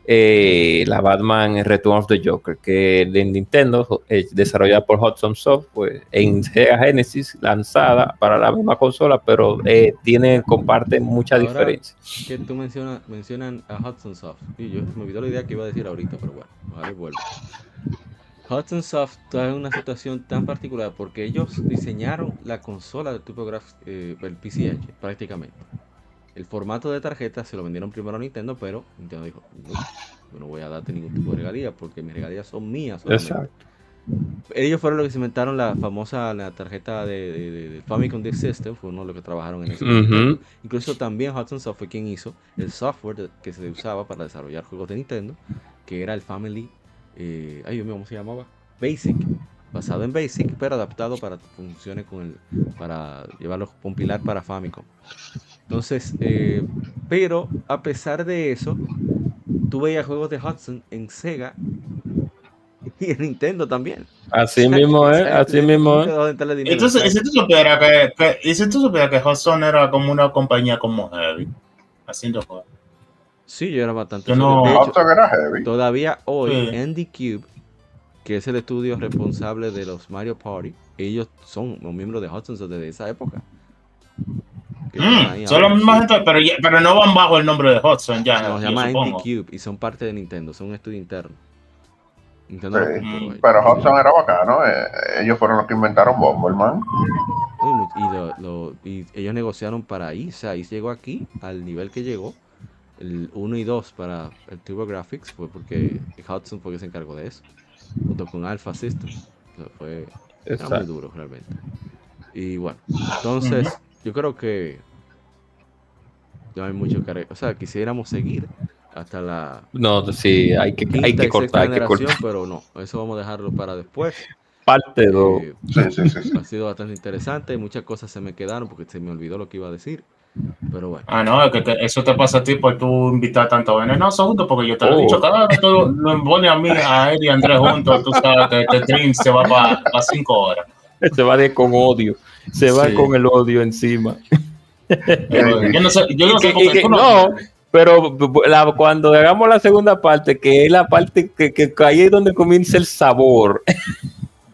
eh, la Batman Return of the Joker, que de Nintendo, es desarrollada por Hudson Soft, pues, en Sega Genesis, lanzada para la misma consola, pero eh, tiene, comparte mucha diferencia. Que tú mencionas, mencionan a Hudson Soft, y yo me olvidó la idea que iba a decir ahorita, pero bueno, ojalá vuelva. Hudson Soft está una situación tan particular porque ellos diseñaron la consola de TurboGrafx, eh, el PCH, prácticamente. El formato de tarjeta se lo vendieron primero a Nintendo, pero Nintendo dijo, no, yo no voy a darte ningún tipo de regalía porque mis regalías son mías. Exacto. Ellos fueron los que se inventaron la famosa la tarjeta de, Famicom Disk System, fue uno de los que trabajaron en eso. Incluso también Hudson Soft fue quien hizo el software que se usaba para desarrollar juegos de Nintendo, que era el Family, eh, ay Dios mío, ¿cómo se llamaba? Basic, basado en Basic, pero adaptado para funciones con el, para llevarlo, compilar para Famicom. Entonces, eh, pero a pesar de eso, tú veías juegos de Hudson en Sega y en Nintendo también. Así mismo es, así mismo es. Entonces, ¿y si tú supieras que, y si tú supieras que Hudson era como una compañía como Heavy, haciendo juegos. Sí, yo era bastante. Yo no, era heavy. Todavía hoy, Andy Cube, que es el estudio responsable de los Mario Party, ellos son los miembros de Hudson desde esa época. Mm, son los mismos pero, pero no van bajo el nombre de Hudson ya. No, se llama Andy Cube y son parte de Nintendo, son un estudio interno. pero Hudson era bacano, eh, ellos fueron los que inventaron Bomberman. Y, y, ellos negociaron para ahí, o sea, ahí llegó aquí al nivel que llegó. El 1 y 2 para el Turbo Graphics fue porque Hudson fue que se encargó de eso, junto con Alpha System. fue muy duro realmente. Y bueno, entonces yo creo que no hay mucho que O sea, quisiéramos seguir hasta la. No, sí, hay que, hay que cortar, hay que cortar. Pero no, eso vamos a dejarlo para después. Parte 2. Eh, ha sido bastante interesante. Muchas cosas se me quedaron porque se me olvidó lo que iba a decir. Pero bueno. Ah, no, es que eso te pasa a ti por tú invitar tanto venenoso juntos, porque yo te lo he dicho, oh. cada vez que tú lo a mí, a él y a Andrés juntos, tú sabes que este stream se va para cinco horas. Se va de con odio se va con el odio encima. yo no sé, yo no sé no, pero cuando hagamos la segunda parte, que es la parte que, que, ahí es donde comienza el sabor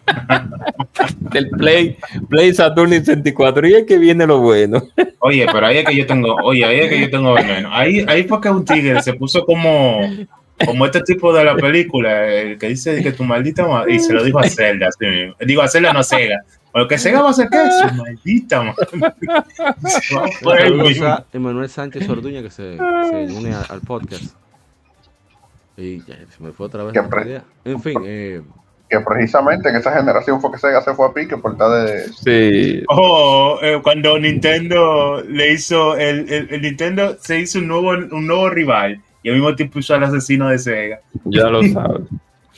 del Play, Play Saturn 64, y es que viene lo bueno. Oye, pero ahí es que yo tengo, oye, ahí es que yo tengo veneno. Ahí, ahí fue que un tigre se puso como, como este tipo de la película, el que dice que tu maldita y se lo dijo a Zelda, digo a Zelda no Sega, lo que se va a hacer que su maldita madre. Emanuel Sánchez Orduña que se, se une al podcast. Y ya, se me fue otra vez la idea. En fin, eh, que precisamente en esa generación fue que Sega se fue a pique por tal de. Sí. Oh, eh, cuando Nintendo le hizo. El, el, el, Nintendo se hizo un nuevo, un nuevo rival y al mismo tiempo hizo al asesino de Sega. Ya lo sabes.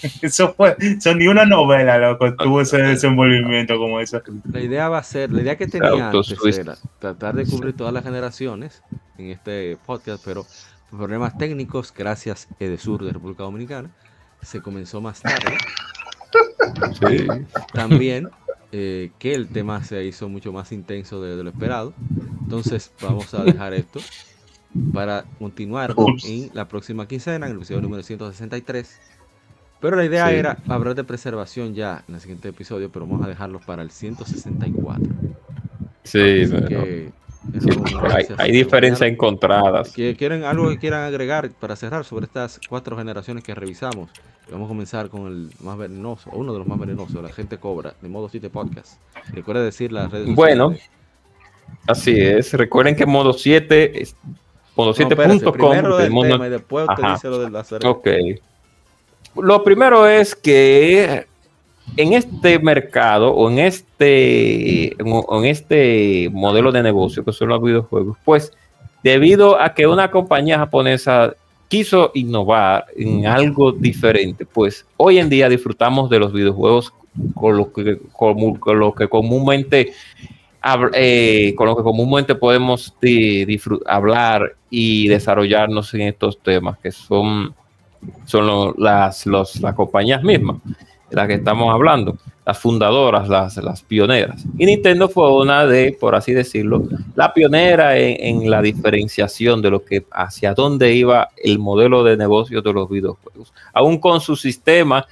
Eso fue, son ni una novela, loco, tuvo ese desenvolvimiento como eso. La idea va a ser, la idea que tenía antes era tratar de cubrir todas las generaciones en este podcast, pero por problemas técnicos, gracias a Edesur de República Dominicana, se comenzó más tarde. También eh, que el tema se hizo mucho más intenso de, lo esperado. Entonces vamos a dejar esto para continuar en la próxima quincena, en el episodio número 163 pero la idea era hablar de preservación ya en el siguiente episodio, pero vamos a dejarlo para el 164. Sí, hay, hay diferencias encontradas. ¿Quieren algo que quieran agregar para cerrar sobre estas cuatro generaciones que revisamos? Vamos a comenzar con el más venenoso, uno de los más venenosos, la gente cobra, de modo 7 podcast. Recuerda decir las redes Bueno, así es. Recuerden que modo 7 es modo 7.com. primero del tema y después usted dice lo de la Ok. Lo primero es que en este mercado o en este, en este modelo de negocio que son los videojuegos, pues debido a que una compañía japonesa quiso innovar en algo diferente, pues hoy en día disfrutamos de los videojuegos con lo que, con, lo que comúnmente eh, con lo que comúnmente podemos hablar y desarrollarnos en estos temas que son son las, las compañías mismas, las que estamos hablando, las fundadoras, las, las pioneras. Y Nintendo fue una de, por así decirlo, la pionera en, la diferenciación de lo que hacia dónde iba el modelo de negocio de los videojuegos, aún con su sistema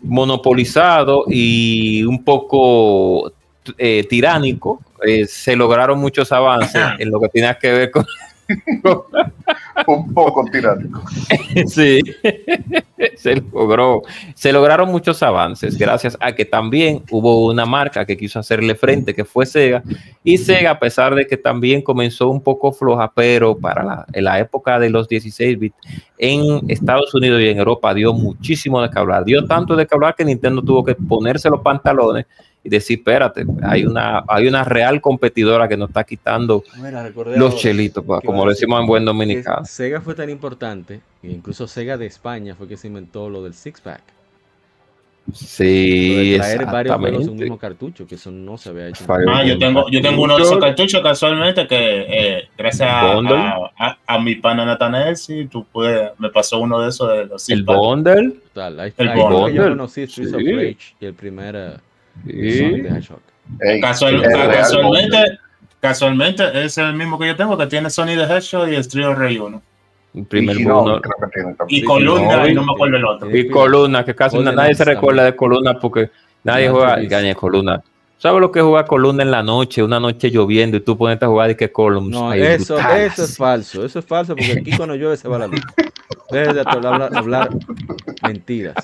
monopolizado y un poco eh, tiránico, eh, se lograron muchos avances en lo que tenía que ver con, un poco tiránico. sí, se logró. Se lograron muchos avances gracias a que también hubo una marca que quiso hacerle frente, que fue Sega. Y Sega, a pesar de que también comenzó un poco floja, pero para la, en la época de los 16 bits, en Estados Unidos y en Europa dio muchísimo de que hablar. Dio tanto de que hablar que Nintendo tuvo que ponerse los pantalones y decir, espérate, hay una, hay una real competidora que nos está quitando los chelitos, como lo decimos en buen dominicano. Sega fue tan importante, que incluso Sega de España fue que se inventó lo del six pack. Sí, traer varios juegos en un mismo cartucho, que eso no se había hecho. Ah, yo tengo, yo tengo uno de esos cartuchos casualmente que eh, gracias a, a, mi pana Nathanael, sí, tú puedes, me pasó uno de esos de los El bundle. el bundle. Yo conocí Streets of Rage y el primer casualmente, casualmente es el mismo que yo tengo, que tiene Sony de Hedgehog y Street of Rage 1. El primer y, y Columna, y no me acuerdo el otro. Y Columna, que casi nadie se recuerda de Columna porque nadie juega y Columna. ¿Sabes lo que es jugar Columna en la noche, una noche lloviendo y tú ponerte a jugar y que Columns? No, eso, eso es falso, eso es falso porque aquí cuando llueve se va la luz. Deje de hablar, hablar mentiras.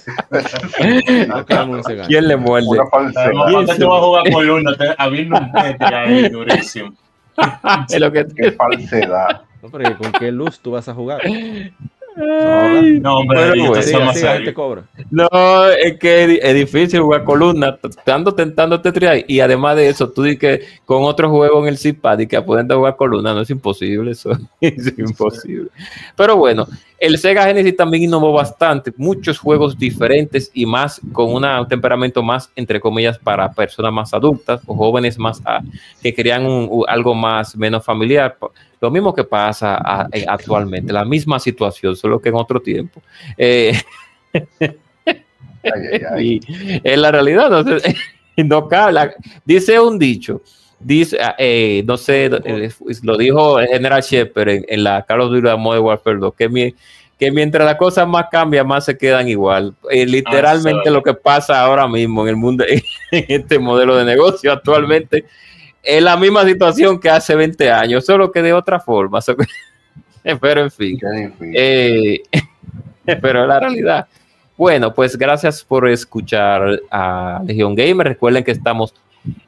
¿Quién le muerde? ¿Cuándo tú vas a jugar Columna? A mí no me ahí durísimo. es lo que... Qué falsedad. No, pero ¿con qué luz tú vas a jugar? No, hombre, No, es que es difícil jugar columna, estando tentando este y además de eso, tú dices que con otro juego en el CIPAD y que pueden jugar columna, no es imposible, eso es imposible. Pero bueno, el Sega Genesis también innovó bastante, muchos juegos diferentes y más con un temperamento más, entre comillas, para personas más adultas o jóvenes más ah, que querían algo más, menos familiar. Lo mismo que pasa eh, actualmente, la misma situación, solo que en otro tiempo. Eh, y en la realidad, no, no dice un dicho, dice, ah, eh, no sé, lo dijo General Shepard en, la Carlos de Modern Warfare 2, que, que mientras las cosas más cambian, más se quedan igual. literalmente lo que pasa ahora mismo en el mundo, en este modelo de negocio actualmente, es la misma situación que hace 20 años, solo que de otra forma. pero en fin. Eh, pero la realidad. Bueno, pues gracias por escuchar a Legion Gamer. Recuerden que estamos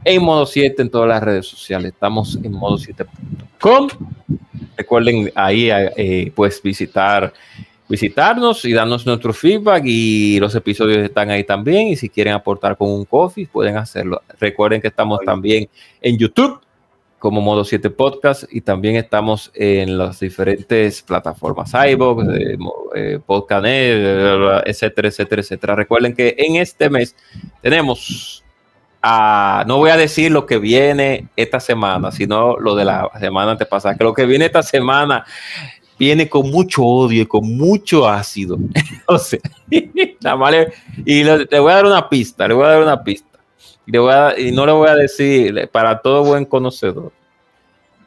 en modo 7 en todas las redes sociales. Estamos en modo 7.com. Recuerden ahí eh, pues visitar visitarnos y darnos nuestro feedback y los episodios están ahí también y si quieren aportar con un coffee pueden hacerlo. Recuerden que estamos también en YouTube como Modo 7 Podcast y también estamos en las diferentes plataformas iVoox, eh, eh Podcanet, etcétera, etcétera, etcétera. Recuerden que en este mes tenemos a, no voy a decir lo que viene esta semana, sino lo de la semana antepasada, que lo que viene esta semana viene con mucho odio y con mucho ácido. o sea, y le, voy a dar una pista, le voy a dar una pista. Le voy a, y no le voy a decir, para todo buen conocedor,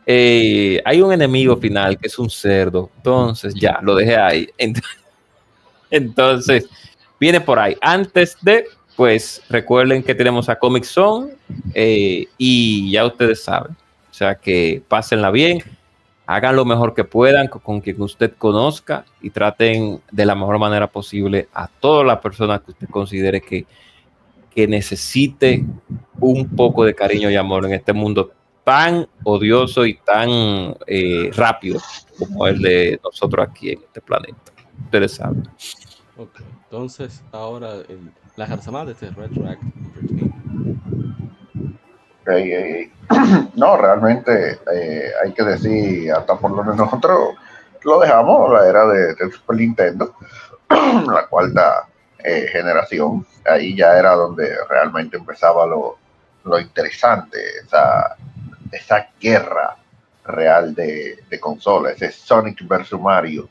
eh, hay un enemigo final que es un cerdo. Entonces, ya, lo dejé ahí. Entonces, viene por ahí. Antes de, pues, recuerden que tenemos a Comic Zone eh, y ya ustedes saben. O sea, que pásenla bien hagan lo mejor que puedan con, quien usted conozca y traten de la mejor manera posible a todas las personas que usted considere que, que necesite un poco de cariño y amor en este mundo tan odioso y tan eh, rápido como el de nosotros aquí en este planeta. Ustedes saben. Entonces, ahora la las de este No, realmente eh, hay que decir, hasta por lo menos nosotros lo dejamos, la era de, Super Nintendo, la cuarta eh, generación. Ahí ya era donde realmente empezaba lo, interesante, esa, esa guerra real de, de consolas, ese Sonic versus Mario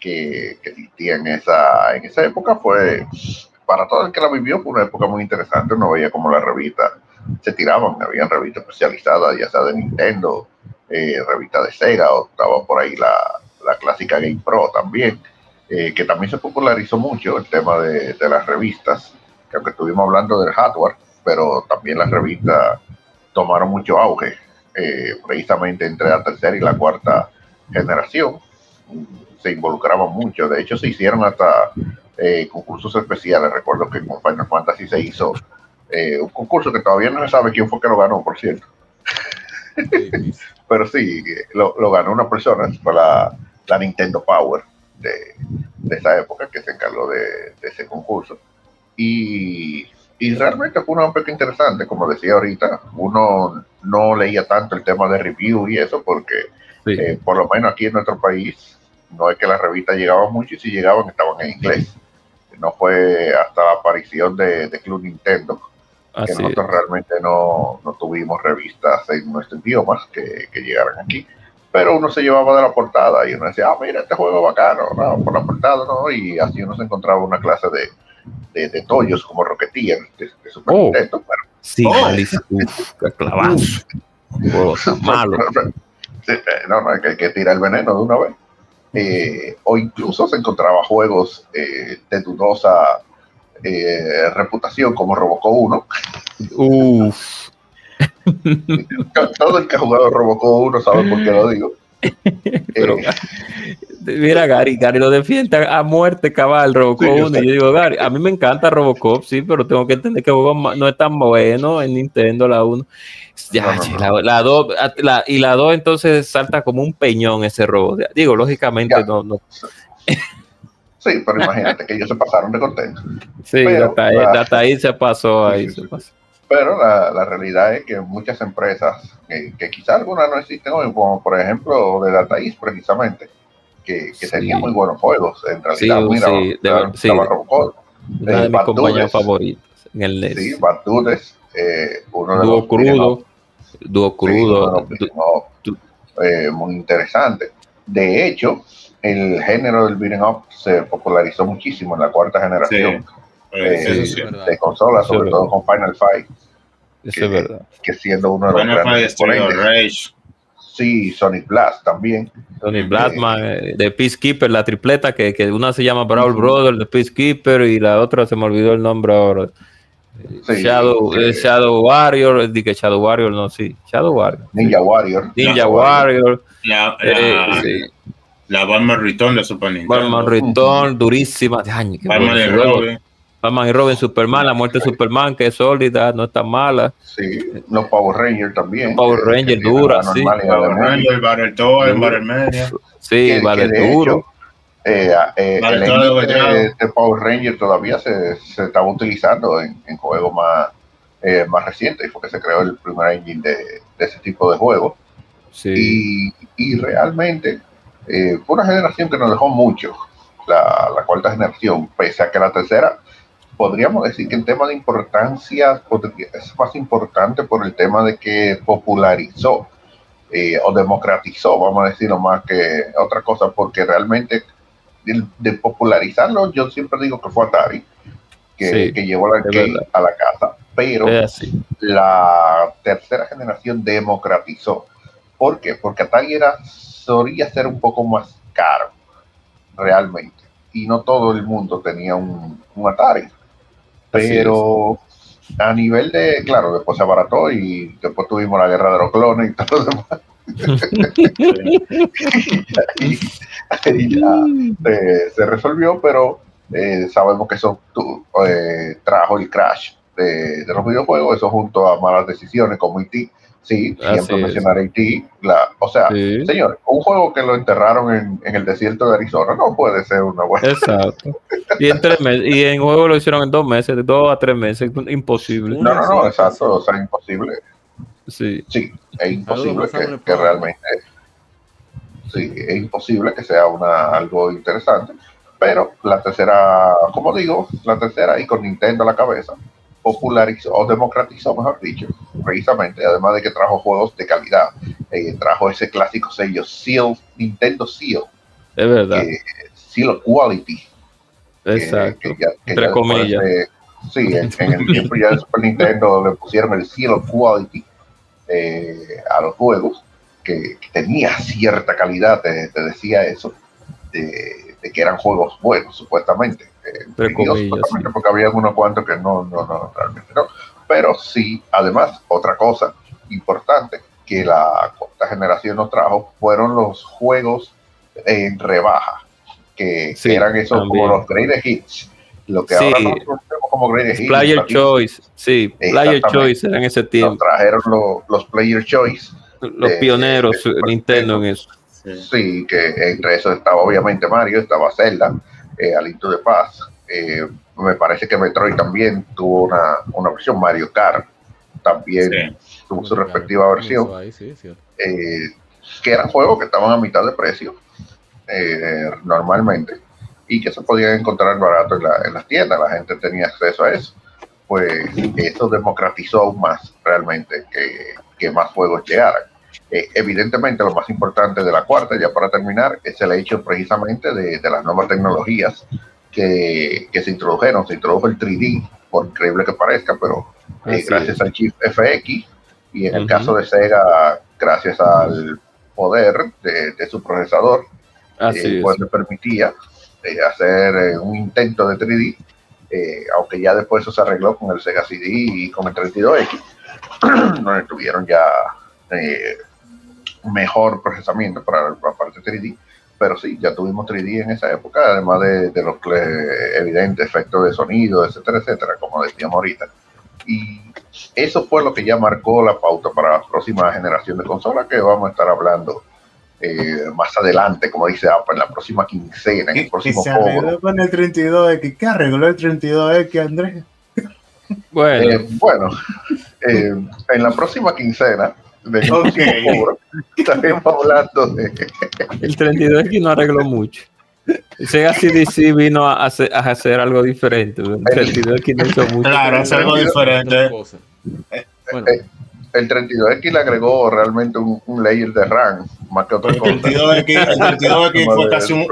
que, que, existía en esa, en esa época fue, para todo el que la vivió, fue una época muy interesante. Uno veía como la revista se tiraban, habían revistas especializadas, ya sea de Nintendo, eh, revista de Sega, o estaba por ahí la, la clásica Game Pro también, eh, que también se popularizó mucho el tema de, de, las revistas, que aunque estuvimos hablando del hardware, pero también las revistas tomaron mucho auge, eh, precisamente entre la tercera y la cuarta generación. se involucraban mucho. De hecho, se hicieron hasta eh, concursos especiales. Recuerdo que con Final Fantasy se hizo eh, un concurso que todavía no se sabe quién fue que lo ganó, por cierto. Pero sí, lo, ganó una persona, fue la, Nintendo Power de, esa época que se encargó de, ese concurso. Y, realmente fue una época interesante, como decía ahorita, uno no leía tanto el tema de review y eso, porque eh, por lo menos aquí en nuestro país no es que las revistas llegaban mucho y si llegaban estaban en inglés. No fue hasta la aparición de, Club Nintendo que nosotros realmente no, tuvimos revistas en nuestro idioma que, que, llegaran aquí. Pero uno se llevaba de la portada y uno decía, ah, mira, este juego bacano, no, por la portada, ¿no? Y así uno se encontraba una clase de, de, tollos como Rocketeer de, Super oh. Nintendo. Pero, sí, oh. Uf, qué clavazo. malo. No, no, hay que, hay que tirar el veneno de una vez. Eh, o incluso se encontraba juegos eh, de dudosa eh, reputación como Robocop 1. Todo el que ha jugado Robocop 1 sabe por qué lo digo. mira, Gary, Gary lo defiende a muerte cabal Robocop 1. Y yo digo, Gary, a mí me encanta Robocop, sí, pero tengo que entender que no es tan bueno en Nintendo la 1. Ya, La, 2, y la 2 entonces salta como un peñón ese robot. Digo, lógicamente no. no. Sí, pero imagínate que ellos se pasaron de contento. Sí, hasta, ahí, se pasó, ahí se pasó. Pero la, la, realidad es que muchas empresas, que, quizás algunas no existen hoy, como por ejemplo de Data East precisamente, que, que tenían muy buenos juegos, en realidad, sí, sí, de, sí, Una de mis compañías favoritos en el NES. Sí, Batudes, eh, uno de Dúo los crudo, dúo crudo. eh, muy interesante. De hecho, el género del beat'em up se popularizó muchísimo en la cuarta generación eh, de consolas, sobre todo con Final Fight. Eso es verdad. Que siendo uno de los Final grandes Rage. Sí, Sonic Blast también. Sonic Blast, eh, de Peacekeeper, la tripleta, que, que una se llama Brawl Brother de Peacekeeper y la otra se me olvidó el nombre ahora. Shadow, eh, Shadow Warrior, dije Shadow Warrior, no, sí, Shadow Warrior. Ninja Warrior. Ninja Warrior. La, la, sí. La Batman Return de Super Nintendo. Batman Return, durísima. Ay, Batman y Robin. Batman y Robin, Superman, la muerte de Superman, que es sólida, no está mala. Sí, los Power Rangers también. Power Rangers dura, sí. Power Rangers, Battletoads, Battle Sí, vale duro. Eh, eh, el de, de, Power Ranger todavía se, se estaba utilizando en, en juegos más, eh, más recientes, y fue que se creó el primer engine de, de ese tipo de juegos. Sí. Y, y realmente eh, fue una generación que nos dejó mucho, la, la, cuarta generación, pese a que la tercera, podríamos decir que en tema de importancia es más importante por el tema de que popularizó eh, o democratizó, vamos a decirlo más que otra cosa, porque realmente de, popularizarlo, yo siempre digo que fue Atari, que, que llevó la a la casa, pero la tercera generación democratizó. ¿Por qué? Porque Atari era solía ser un poco más caro, realmente. Y no todo el mundo tenía un, Atari. Pero a nivel de, claro, después se abarató y después tuvimos la guerra de los clones y todo lo demás. y, ya se resolvió, pero eh, sabemos que eso eh, trajo el crash de, de, los videojuegos, eso junto a malas decisiones como IT Sí, siempre mencionaré ti. La, o sea, señor, un juego que lo enterraron en, en, el desierto de Arizona no puede ser una buena. Exacto. Y en, tres meses, y en juego lo hicieron en dos meses, de dos a tres meses, imposible. No, no, no, exacto, o sea, imposible. Sí. Sí, es imposible que, que, realmente. Sí, es imposible que sea una, algo interesante. Pero la tercera, como digo, la tercera y con Nintendo a la cabeza, popularizó o democratizó, mejor dicho, precisamente, además de que trajo juegos de calidad, eh, trajo ese clásico sello Seal, Nintendo Seal. Es verdad. Seal Quality. Exacto. Entre comillas. sí, en, el tiempo ya de Super Nintendo le pusieron el Seal Quality eh, a los juegos, que, tenía cierta calidad, te, decía eso, de, de que eran juegos buenos, supuestamente porque había unos cuantos que no, no, no, realmente no. Pero sí, además, otra cosa importante que la cuarta generación nos trajo fueron los juegos en rebaja, que, eran esos como los greatest hits. Lo que ahora nosotros como greatest hits. Player Choice, sí, Player Choice en ese tiempo. trajeron los Player Choice. Los pioneros Nintendo en eso. Sí. que entre eso estaba obviamente Mario, estaba Zelda, eh, Alinto de Paz. Eh, me parece que Metroid también tuvo una, una versión, Mario Kart también tuvo su respectiva versión. Eh, que eran juegos que estaban a mitad de precio eh, normalmente y que se podían encontrar barato en, las tiendas, la gente tenía acceso a eso. Pues eso democratizó aún más realmente que, más juegos llegaran. Eh, evidentemente lo más importante de la cuarta, ya para terminar, es el hecho precisamente de, las nuevas tecnologías que, que, se introdujeron. Se introdujo el 3D, por increíble que parezca, pero gracias al chip FX y en el caso de Sega, gracias al poder de, su procesador, eh, pues le permitía eh, hacer eh, un intento de 3D, aunque ya después eso se arregló con el Sega CD y con el 32X, donde tuvieron ya mejor procesamiento para la parte 3D pero sí, ya tuvimos 3D en esa época, además de, de los evidentes efectos de sonido, etcétera, etcétera, como decíamos ahorita. Y eso fue lo que ya marcó la pauta para la próxima generación de consolas que vamos a estar hablando eh, más adelante, como dice Apple, en la próxima quincena, en el próximo se arregló con el 32X. ¿Qué arregló el 32X, Andrés? Bueno, eh, bueno eh, en la próxima quincena de okay. estaremos hablando de... el 32X no arregló mucho. Sega CDC vino a hacer, a hacer algo diferente. El 32X no hizo mucho. Claro, hacer algo diferente. Eh, bueno. El 32X le agregó realmente un, un, layer de RAM más que otra cosa. El 32X, el 32X fue, casi un,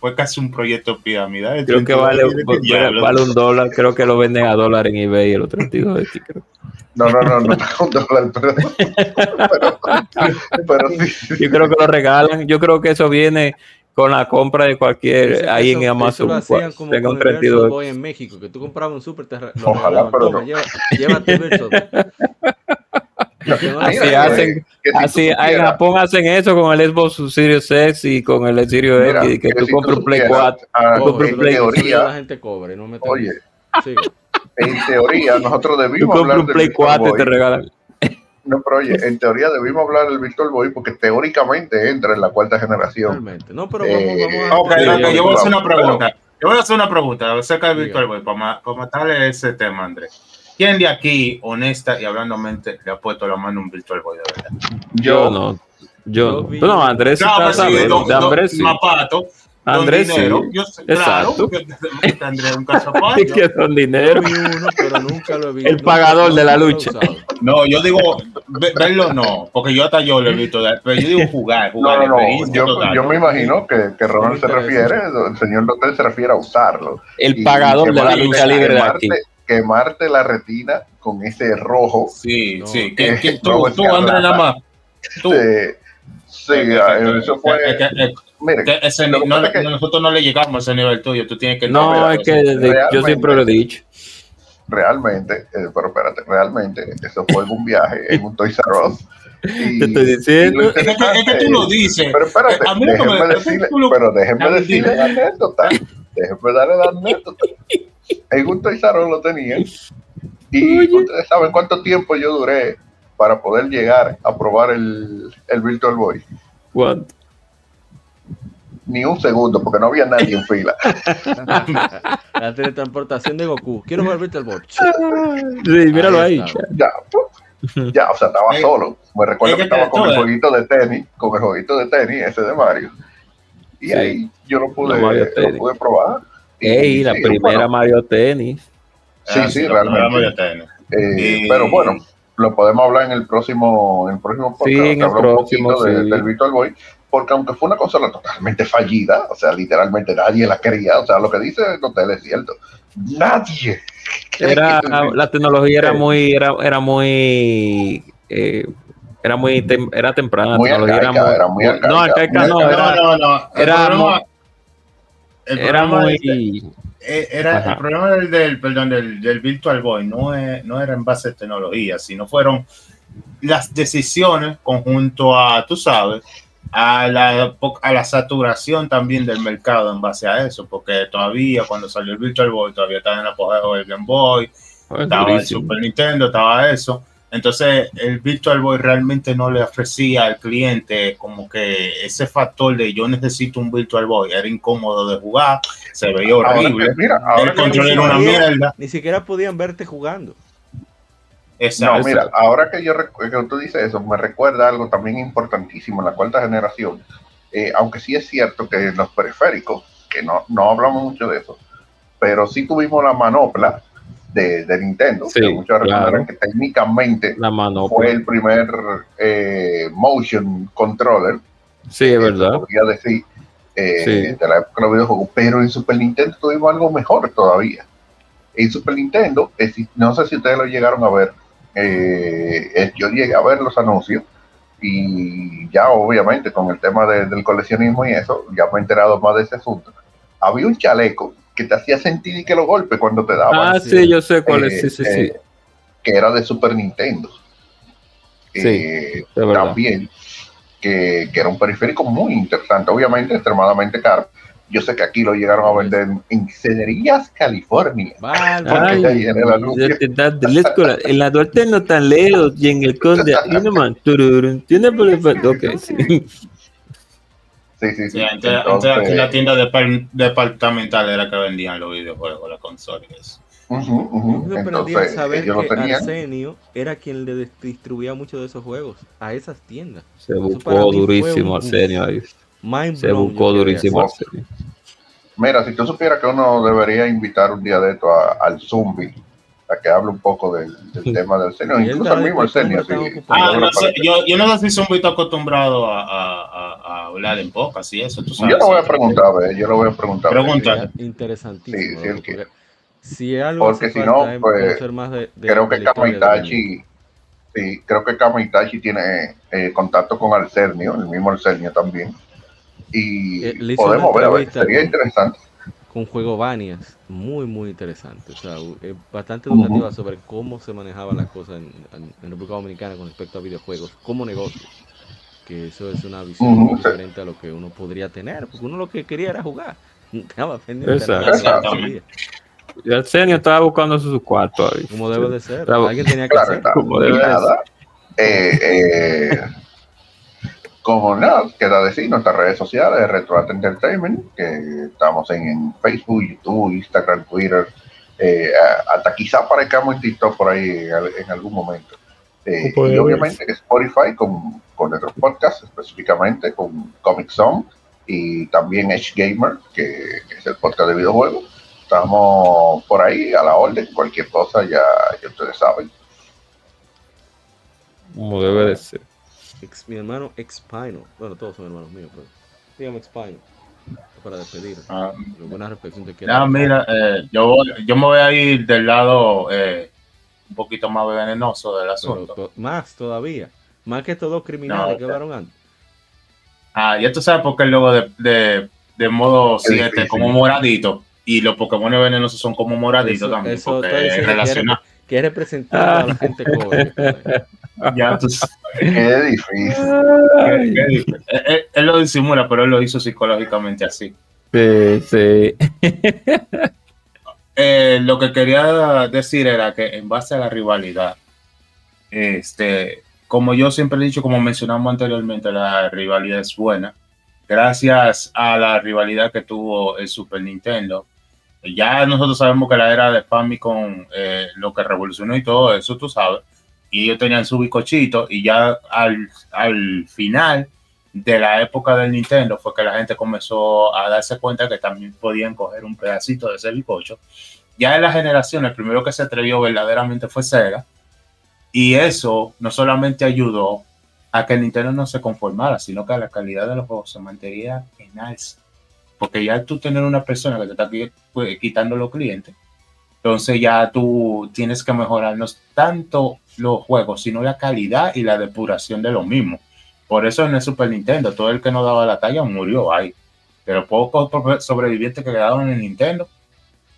fue casi un proyecto piramidal. Creo que vale, vale, un dólar, creo que lo venden a dólar en eBay el 32X, creo. No, no, no, no un dólar, pero, pero, sí. Yo creo que lo regalan, yo creo que eso viene con la compra de cualquier ahí en Amazon. lo hacían como tenga un 32 en México, que tú comprabas un super, te Ojalá, pero no. llévate el Así hacen, así en Japón hacen eso con el Xbox Series X y con el Series X, que, tú compras un Play 4. Ah, en teoría, la gente cobre, no me Oye, en teoría nosotros debimos hablar un Play 4 y te regalan. No, pero oye, en teoría debimos hablar del Virtual Boy porque teóricamente entra en la cuarta generación. Realmente. No, pero vamos, eh, vamos a... Ok, yo voy a hacer una pregunta. Yo voy a hacer una pregunta acerca del Virtual Boy para, para matarle ese tema, Andrés. ¿Quién de aquí, honesta y hablandomente, le ha puesto la mano a un Virtual Boy de verdad? Yo, no. Yo, no, Andrés, no, está sí, de Andrés, sí. Mapato, Andrés, dinero. Yo sé, Exacto. Claro, que Andrés un caso que son dinero. Uno, pero nunca lo he visto. El pagador de la lucha. No, yo digo, verlo no, porque yo hasta yo lo he visto, pero yo digo jugar, jugar. No, no, yo, yo, me imagino que, que Ronald se refiere, el señor Lotel se refiere a usarlo. El pagador de la lucha libre de aquí. Quemarte la retina con ese rojo. Sí, sí, que, que tú, tú, Andrés, nada más. Tú. Sí, eso fue. Mire, ese, no, nosotros no le llegamos a ese nivel tuyo, tú tienes que... No, es que yo siempre lo he dicho. Realmente, eh, pero espérate, realmente, eso fue un viaje en un Toys R Us. Te estoy diciendo. Es que, es que, tú lo dices. Pero espérate, a mí déjenme me, decirle, pero déjenme decirle la anécdota. Déjenme darle la anécdota. En un Toys R Us lo tenía. Y ustedes saben cuánto tiempo yo duré para poder llegar a probar el, el Virtual Boy. ¿Cuánto? ni un segundo porque no había nadie en fila. La teletransportación de Goku. Quiero ver Virtual Boy. Sí, míralo ahí. Ya, ya, o sea, estaba solo. Me recuerdo que estaba con el jueguito de tenis, con el jueguito de tenis ese de Mario. Y ahí yo lo pude, lo pude probar. Ey, la primera Mario Tennis. Sí, sí, realmente. Eh, pero bueno, lo podemos hablar en el próximo, en el próximo podcast. Sí, en el próximo, del Virtual Boy porque aunque fue una consola totalmente fallida, o sea, literalmente nadie la quería, o sea, lo que dice el hotel es cierto, nadie. Era, la tecnología era muy, era, era muy, eh, era muy, era temprana. Muy arcaica, era, muy, era muy arcaica. No, arcaica no, era, no, no, era, muy, era muy, eh, era el problema del, del perdón del, del, Virtual Boy no, es, no era en base a tecnología, sino fueron las decisiones conjunto a, tú sabes, a la, a la saturación también del mercado en base a eso, porque todavía cuando salió el Virtual Boy, todavía estaba en apogeo del Game Boy, estaba el Super Nintendo, estaba eso. Entonces, el Virtual Boy realmente no le ofrecía al cliente como que ese factor de yo necesito un Virtual Boy. Era incómodo de jugar, se veía horrible. el control era una mierda. Ni siquiera podían verte jugando. No, mira, ahora que yo que tú dices eso, me recuerda algo también importantísimo en la cuarta generación. Eh, aunque sí es cierto que los periféricos, que no, no hablamos mucho de eso, pero sí tuvimos la manopla de, Nintendo, que muchos recordarán que técnicamente fue el primer eh, motion controller. Sí, es verdad. Podría decir eh, de la época de los videojuegos, pero en Super Nintendo tuvimos algo mejor todavía. En Super Nintendo, no sé si ustedes lo llegaron a ver, eh, yo llegué a ver los anuncios y ya obviamente con el tema del coleccionismo y eso, ya me he enterado más de ese asunto. Había un chaleco que te hacía sentir y que los golpes cuando te daban. Ah, sí, yo sé cuál es, sí, sí, sí. Eh, que era de Super Nintendo. Eh, también, que, que, era un periférico muy interesante, obviamente extremadamente caro, yo sé que aquí lo llegaron a vender en Cenerías, California. Vale, Ay, en, la Duarte no tan lejos y en el Conde, man, tiene por el okay, sí. Sí, sí, sí. Entonces, aquí la tienda departamental era que vendían los videojuegos, las consolas. Uh -huh, Me sorprendía saber que Arsenio era quien le distribuía muchos de esos juegos a esas tiendas. Se buscó durísimo Arsenio ahí. Se buscó durísimo. Mira, si tú supieras que uno debería invitar un día de esto al Zumbi a que hable un poco del, tema del senior, incluso el mismo el senior. Ah, no sé, yo, yo, no sé si Zumbi está acostumbrado a, a, a, hablar en poca, y eso, tú sabes. Yo lo voy a preguntar, yo lo voy a preguntar. Pregunta. Interesantísimo. Sí, sí, si algo porque si no, pues, creo que Kamaitachi, sí, creo que Kamaitachi tiene eh, contacto con Alcernio, el mismo Alcernio también y eh, podemos ver, a ver, sería interesante. Con juego Banias, muy, muy interesante. O sea, es bastante educativa sobre cómo se manejaban las cosas en, en, República Dominicana con respecto a videojuegos como negocio. Que eso es una visión muy diferente a lo que uno podría tener, porque uno lo que quería era jugar. Estaba pendiente. Y el senior estaba buscando su cuarto. Como debe de ser. Alguien tenía que hacer. Como debe de ser. Eh, eh, como nada, queda decir nuestras redes sociales de Retro Entertainment, que estamos en, Facebook, YouTube, Instagram, Twitter, eh, hasta quizá aparezcamos en TikTok por ahí en, algún momento. Eh, y obviamente Spotify con, con nuestros podcasts, específicamente con Comic Zone y también Edge Gamer, que, es el podcast de videojuegos. Estamos por ahí a la orden, cualquier cosa ya, ya ustedes saben. Como debe de ser mi hermano Expino, bueno, todos son hermanos míos, pero dígame Expino, para despedir. Ah, buena reflexión te quiero. mira, eh, yo, yo me voy a ir del lado eh, un poquito más venenoso del asunto. más todavía, más que todos criminales que hablaron antes. Ah, ya tú sabes por qué el logo de, de, de modo 7 como moradito y los Pokémon venenosos son como moraditos también. Eso porque relaciona... que representar a la gente pobre. Ya tú Qué difícil. Él, lo disimula, pero él lo hizo psicológicamente así. Sí, sí. Eh, lo que quería decir era que en base a la rivalidad, este, como yo siempre he dicho, como mencionamos anteriormente, la rivalidad es buena. Gracias a la rivalidad que tuvo el Super Nintendo, ya nosotros sabemos que la era de Famicom, eh, lo que revolucionó y todo eso, tú sabes, y ellos tenían su bicochito y ya al, al final de la época del Nintendo fue que la gente comenzó a darse cuenta que también podían coger un pedacito de ese bicocho. Ya en la generación, el primero que se atrevió verdaderamente fue Sega. Y eso no solamente ayudó a que el Nintendo no se conformara, sino que la calidad de los juegos se mantenía en alza. Porque ya tú tener una persona que te está pues, quitando los clientes, entonces ya tú tienes que mejorarnos tanto los juegos, sino la calidad y la depuración de lo mismo. Por eso en el Super Nintendo, todo el que no daba la talla murió ahí. Pero pocos sobrevivientes que quedaron en el Nintendo,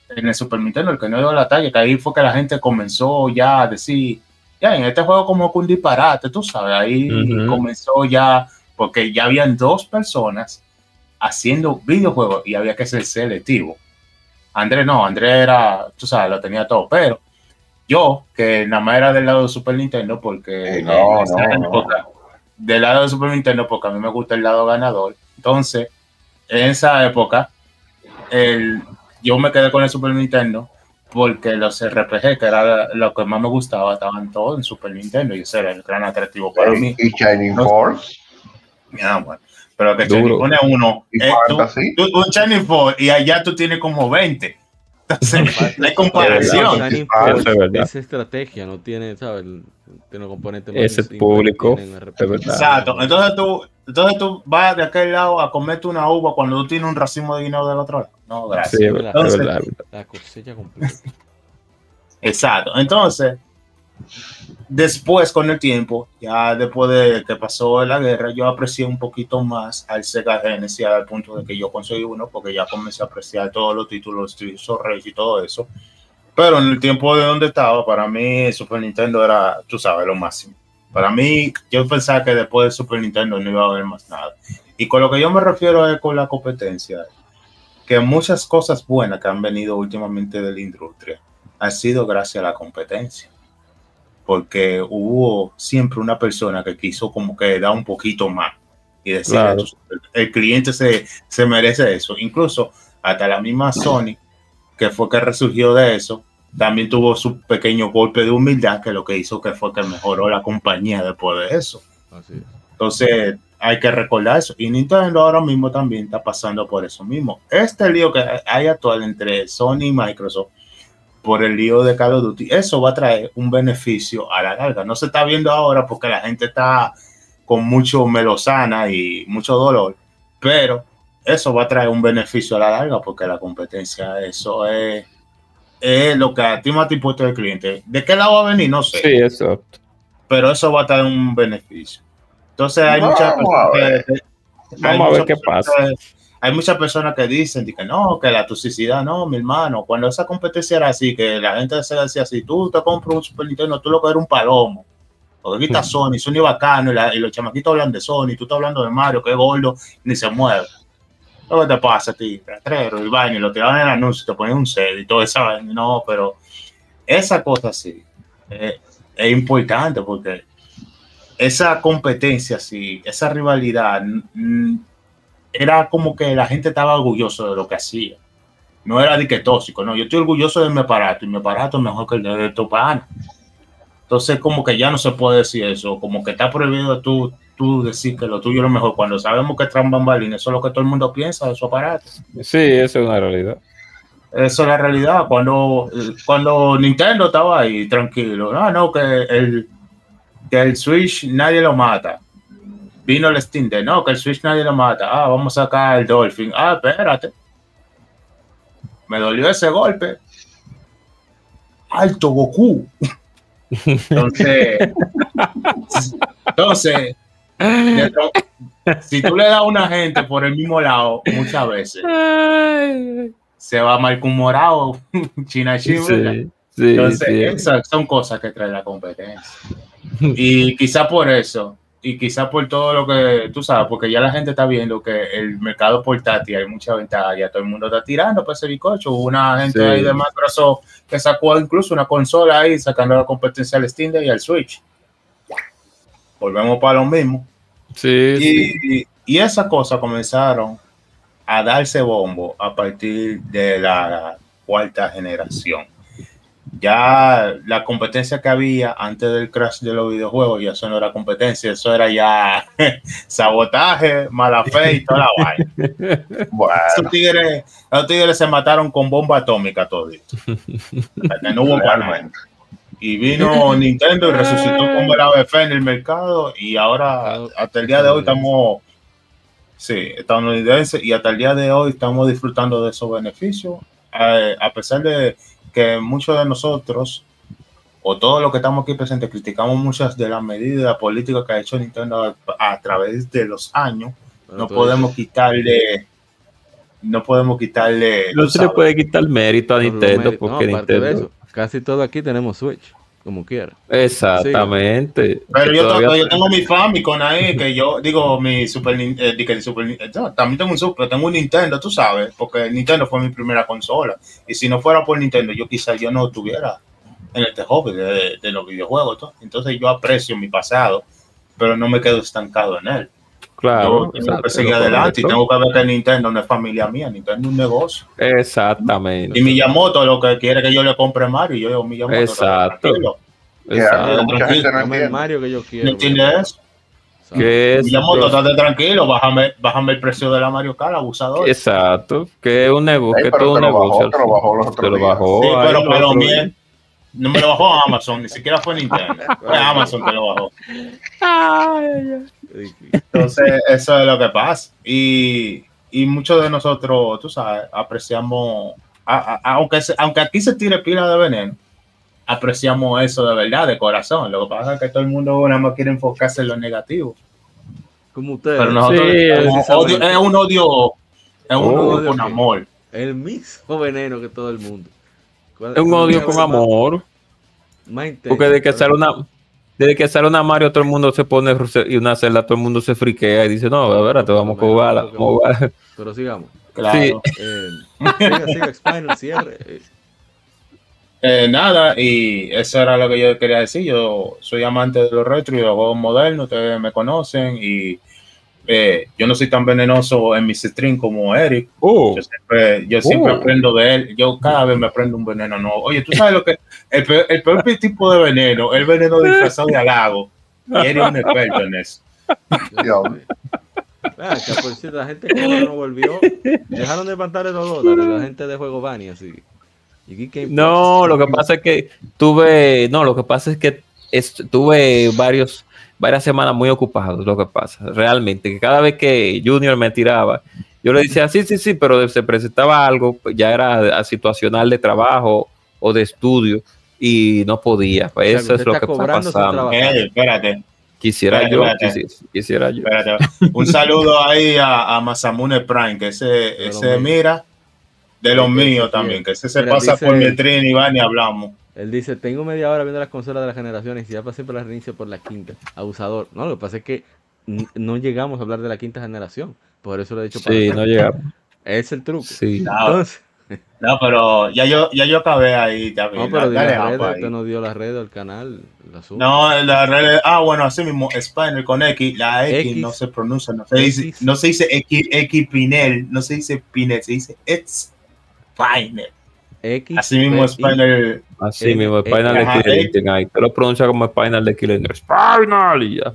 en el Super Nintendo, el que no dio la talla, que ahí fue que la gente comenzó ya a decir, ya en este juego como que un disparate, tú sabes, ahí comenzó ya porque ya habían dos personas haciendo videojuegos y había que ser selectivo. Andrés no, Andrés era, tú sabes, lo tenía todo, pero yo, que nada más era del lado de Super Nintendo, porque no, no, del lado de Super Nintendo, porque a mí me gusta el lado ganador. Entonces, en esa época, el, yo me quedé con el Super Nintendo porque los RPG, que era lo que más me gustaba, estaban todos en Super Nintendo y ese era el gran atractivo para mí. ¿Y Shining Force? Ya, bueno. Pero que Shining pone uno. Eh, un Shining Force y allá tú tienes como 20. Entonces, no hay comparación. Es estrategia, no tiene, ¿sabes? Tiene componentes Ese público. Exacto. Entonces tú, entonces tú vas de aquel lado a comerte una uva cuando tú tienes un racimo de guineo del otro lado. No, gracias. Sí, verdad, la cosecha completa. Exacto. Entonces, después con el tiempo, ya después de que pasó la guerra, yo aprecié un poquito más al Sega Genesis al punto de que yo conseguí uno porque ya comencé a apreciar todos los títulos de Rage y todo eso. Pero en el tiempo de donde estaba, para mí Super Nintendo era, tú sabes, lo máximo. Para mí, yo pensaba que después de Super Nintendo no iba a haber más nada. Y con lo que yo me refiero es con la competencia, que muchas cosas buenas que han venido últimamente de la industria han sido gracias a la competencia porque hubo siempre una persona que quiso como que dar un poquito más y decir, el, cliente se, se, merece eso. Incluso hasta la misma Sony, que fue que resurgió de eso, también tuvo su pequeño golpe de humildad, que lo que hizo que fue que mejoró la compañía después de eso. Entonces, hay que recordar eso. Y Nintendo ahora mismo también está pasando por eso mismo. Este lío que hay actual entre Sony y Microsoft por el lío de Call of Duty, eso va a traer un beneficio a la larga. No se está viendo ahora porque la gente está con mucho melosana y mucho dolor, pero eso va a traer un beneficio a la larga porque la competencia, eso es, es lo que a ti más te importa el cliente. ¿De qué lado va a venir? No sé. Sí, exacto. Pero eso va a traer un beneficio. Entonces hay muchas personas Vamos a ver qué pasa hay muchas personas que dicen que no, que la toxicidad, no, mi hermano, cuando esa competencia era así, que la gente se decía así, tú te compras un Super Nintendo, tú lo que eres un palomo. Porque está Sony, Sony bacano, y, los chamaquitos hablan de Sony, tú estás hablando de Mario, que es gordo, ni se mueve. ¿Qué te pasa a ti? Rastrero, y vaina, y lo tiraban en el anuncio, te ponen un set y todo eso. No, pero esa cosa sí eh, es importante porque esa competencia, sí, esa rivalidad, era como que la gente estaba orgulloso de lo que hacía. No era de que tóxico, no. Yo estoy orgulloso de mi aparato y mi aparato es mejor que el de, tu pana. Entonces, como que ya no se puede decir eso, como que está prohibido tú, tú decir que lo tuyo es lo mejor, cuando sabemos que tras bambalines, eso es lo que todo el mundo piensa de su aparato. Sí, eso es una realidad. Eso es la realidad. Cuando, cuando Nintendo estaba ahí tranquilo, no, no, que el, que el Switch nadie lo mata vino el Steam de no, que el Switch nadie lo mata. Ah, vamos a sacar el Dolphin. Ah, espérate. Me dolió ese golpe. Alto Goku. Entonces, entonces, si tú le das a una gente por el mismo lado, muchas veces se va malhumorado, China China. Entonces, esas son cosas que trae la competencia. Y quizá por eso y quizás por todo lo que tú sabes, porque ya la gente está viendo que el mercado portátil hay mucha ventaja, ya todo el mundo está tirando para ese bicocho. Hubo una gente ahí de Microsoft que sacó incluso una consola ahí sacando la competencia al Steam y al Switch. Volvemos para lo mismo. Sí, y, y esas cosas comenzaron a darse bombo a partir de la cuarta generación ya la competencia que había antes del crash de los videojuegos, ya eso no era competencia, eso era ya sabotaje, mala fe y toda la vaina. Bueno. Esos tigres, los tigres se mataron con bomba atómica todito. no hubo Y vino Nintendo y resucitó como el ABF en el mercado y ahora hasta el día de hoy estamos, sí, estadounidenses y hasta el día de hoy estamos disfrutando de esos beneficios. Eh, a pesar de que muchos de nosotros, o todos los que estamos aquí presentes, criticamos muchas de las medidas políticas que ha hecho Nintendo a, través de los años. no podemos quitarle no podemos quitarle. No se le puede quitar mérito a Nintendo porque Nintendo. casi todo aquí tenemos Switch. Como quiera. Exactamente. Pero yo, yo, tengo mi Famicom ahí, que yo digo mi Super, eh, Super eh, también tengo un Super, tengo un Nintendo, tú sabes, porque Nintendo fue mi primera consola. Y si no fuera por Nintendo, yo quizás yo no tuviera en este hobby de, de los videojuegos. ¿todo? Entonces yo aprecio mi pasado, pero no me quedo estancado en él. Claro. tengo que seguir adelante y tengo que ver que Nintendo no es familia mía, Nintendo es un negocio. Exactamente. Y Miyamoto lo que quiere que yo le compre Mario, y yo digo Miyamoto. Exacto. Exacto. mucha gente no el Mario que yo quiero. ¿No entiendes eso? Que es, Miyamoto, estate tranquilo, bájame, bájame el precio de la Mario Kart, abusador. Exacto, que es un negocio, que pero todo un bajó, negocio. te lo bajó los Te lo bajó. Sí, pero, pero bien. No me lo bajó Amazon, ni siquiera fue Nintendo. Fue Amazon que lo bajó. Entonces, eso es lo que pasa. Y, y muchos de nosotros, tú sabes, apreciamos, a- a- aunque, se- aunque aquí se tire pila de veneno, apreciamos eso de verdad, de corazón. Lo que pasa es que todo el mundo nada más quiere enfocarse en lo negativo. Como ustedes. Pero nosotros Sí, odio- es un odio, es un Oh, odio con amor. El mismo veneno que todo el mundo. ¿Cuál- Es un odio con amor. más intenso? Porque desde que sale una, desde que sale una Mario, todo el mundo se pone y una celda, todo el mundo se friquea y dice, no, a ver, te vamos a jugarla, vamos a jugar. Pero sigamos. Claro. Sí. Eh, siga, siga, Spinal, cierre. Eh, Eh, nada, y eso era lo que yo quería decir. Yo soy amante de los retro y de los juegos modernos, ustedes me conocen y eh, yo no soy tan venenoso en mis streams como Eric. Oh, Yo siempre, yo siempre Oh. aprendo de él. Yo cada vez me aprendo un veneno nuevo. Oye, tú sabes lo que el peor, el peor tipo de veneno, el veneno disfrazado de halago. Y Eric es un experto en eso. Dios. Ah, que por cierto, la gente que no volvió. Dejaron de levantar los dólares, la gente de Juego Bani, así. No, lo que pasa es que tuve, no, lo que pasa es que est- tuve varios, varias semanas muy ocupados, lo que pasa, realmente, que cada vez que Junior me tiraba, yo le decía, sí, sí, sí, pero se presentaba algo, pues, ya era a situacional de trabajo o de estudio y no podía, pues O sea, eso es lo que trabajar. Eh, espérate, Quisiera Espérate, yo, espérate. quisiera yo. espérate. Un saludo ahí a, a Masamune Prime, que ese, ese mira, de los míos también, que ese se pasa dice- por mi tren y van y hablamos. Él dice, tengo media hora viendo las consolas de las generaciones y ya pasé por la reinicio por la quinta. Abusador. No, lo que pasa es que no llegamos a hablar de la quinta generación. Por eso lo he dicho Sí, no llegamos. Es el truco. Sí. No, Entonces, no, pero ya yo, ya yo acabé ahí también. no, pero di Dale, la red, usted nos dio la red del canal. el asunto. No, la red, ah, bueno, así mismo, Spinal con X, la X, X. no se pronuncia, no se dice, X. no se dice X, X Pinel, no se dice Pinel, se dice Spinal. X, Así mismo. Spinal, Así Eh, mismo, eh, Spinal de Killer eh. Te lo pronuncia como Spinal de Killer Instinct. Spinal y ya.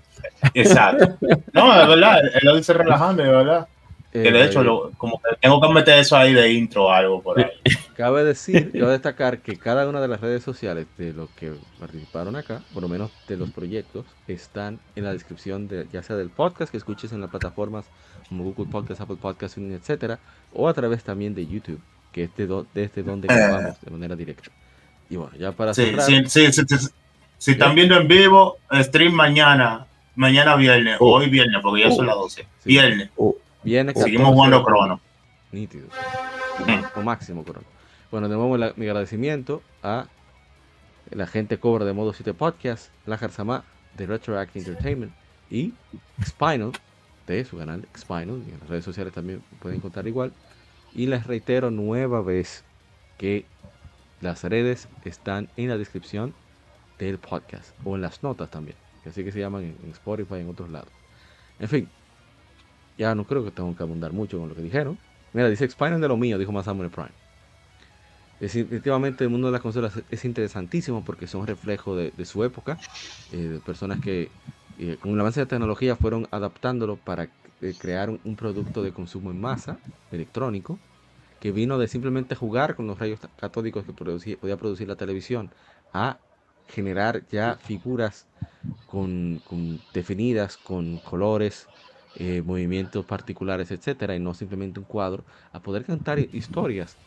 exacto. No, es verdad, él lo dice relajando, es verdad. Eh, Que de hecho, lo- como que tengo que meter eso ahí de intro o algo por ahí. Cabe decir, cabe destacar que cada una de las redes sociales de los que participaron acá, por lo menos de los proyectos, están en la descripción de ya sea del podcast que escuches en las plataformas como Google Podcast, Apple Podcast, etcétera, o a través también de YouTube, que es de do- desde donde grabamos de manera directa. Y bueno, ya para Sí, cerrar, sí, sí, sí, sí. Si están viendo en vivo, stream mañana, mañana viernes, Oh. hoy viernes, porque ya son las 12. Sí. Viernes, viene seguimos 14 jugando de- crono. Nítido. O máximo corona. Bueno, de nuevo la- mi agradecimiento a la gente cobra de modo 7 podcast, la Jarzama de Retroact Entertainment y Spinal de su canal Spinal y en las redes sociales también pueden encontrar igual. Y les reitero nueva vez que las redes están en la descripción del podcast o en las notas también, que así que se llaman en, Spotify y en otros lados. En fin, ya no creo que tengo que abundar mucho con lo que dijeron. Mira, dice Spinal de lo mío, dijo Masamune Prime. Definitivamente el mundo de las consolas es interesantísimo porque son reflejo de, de su época, eh, de personas que eh, con el avance de la tecnología fueron adaptándolo para eh, crear un, producto de consumo en masa, electrónico, que vino de simplemente jugar con los rayos catódicos que podía producir la televisión a generar ya figuras con, con definidas, con colores, eh, movimientos particulares, etcétera, y no simplemente un cuadro, a poder cantar historias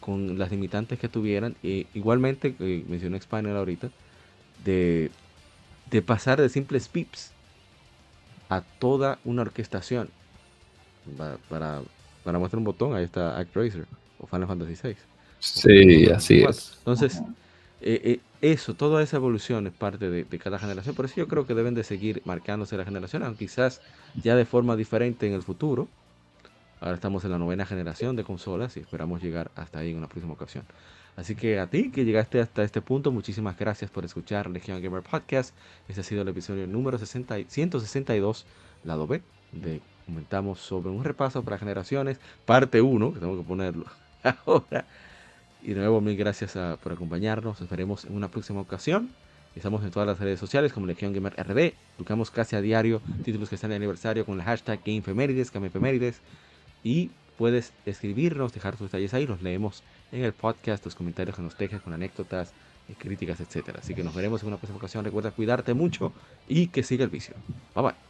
con las limitantes que tuvieran. E igualmente, eh, mencioné Spinal ahorita, de, de pasar de simples pips a toda una orquestación. Pa- Para, para mostrar un botón, ahí está Actraiser o Final Fantasy VI. Sí, así es. Entonces, eh, eh, eso, toda esa evolución es parte de, cada generación. Por eso yo creo que deben de seguir marcándose la generación, aunque quizás ya de forma diferente en el futuro. Ahora estamos en la novena generación de consolas y esperamos llegar hasta ahí en una próxima ocasión. Así que a ti que llegaste hasta este punto, muchísimas gracias por escuchar Legion Gamer Podcast. Este ha sido el episodio número 162, lado B, de comentamos sobre un repaso para generaciones, parte 1, que tengo que ponerlo ahora. Y de nuevo, mil gracias por acompañarnos. Nos veremos en una próxima ocasión. Estamos en todas las redes sociales como Legion Gamer RD. Buscamos casi a diario títulos que están de aniversario con el hashtag GameFemérides, GameFemérides. Y puedes escribirnos, dejar tus detalles ahí, los leemos en el podcast, tus comentarios que nos dejes con anécdotas, eh, críticas, etc. Así que nos veremos en una próxima ocasión. Recuerda cuidarte mucho y que siga el vicio. Bye bye.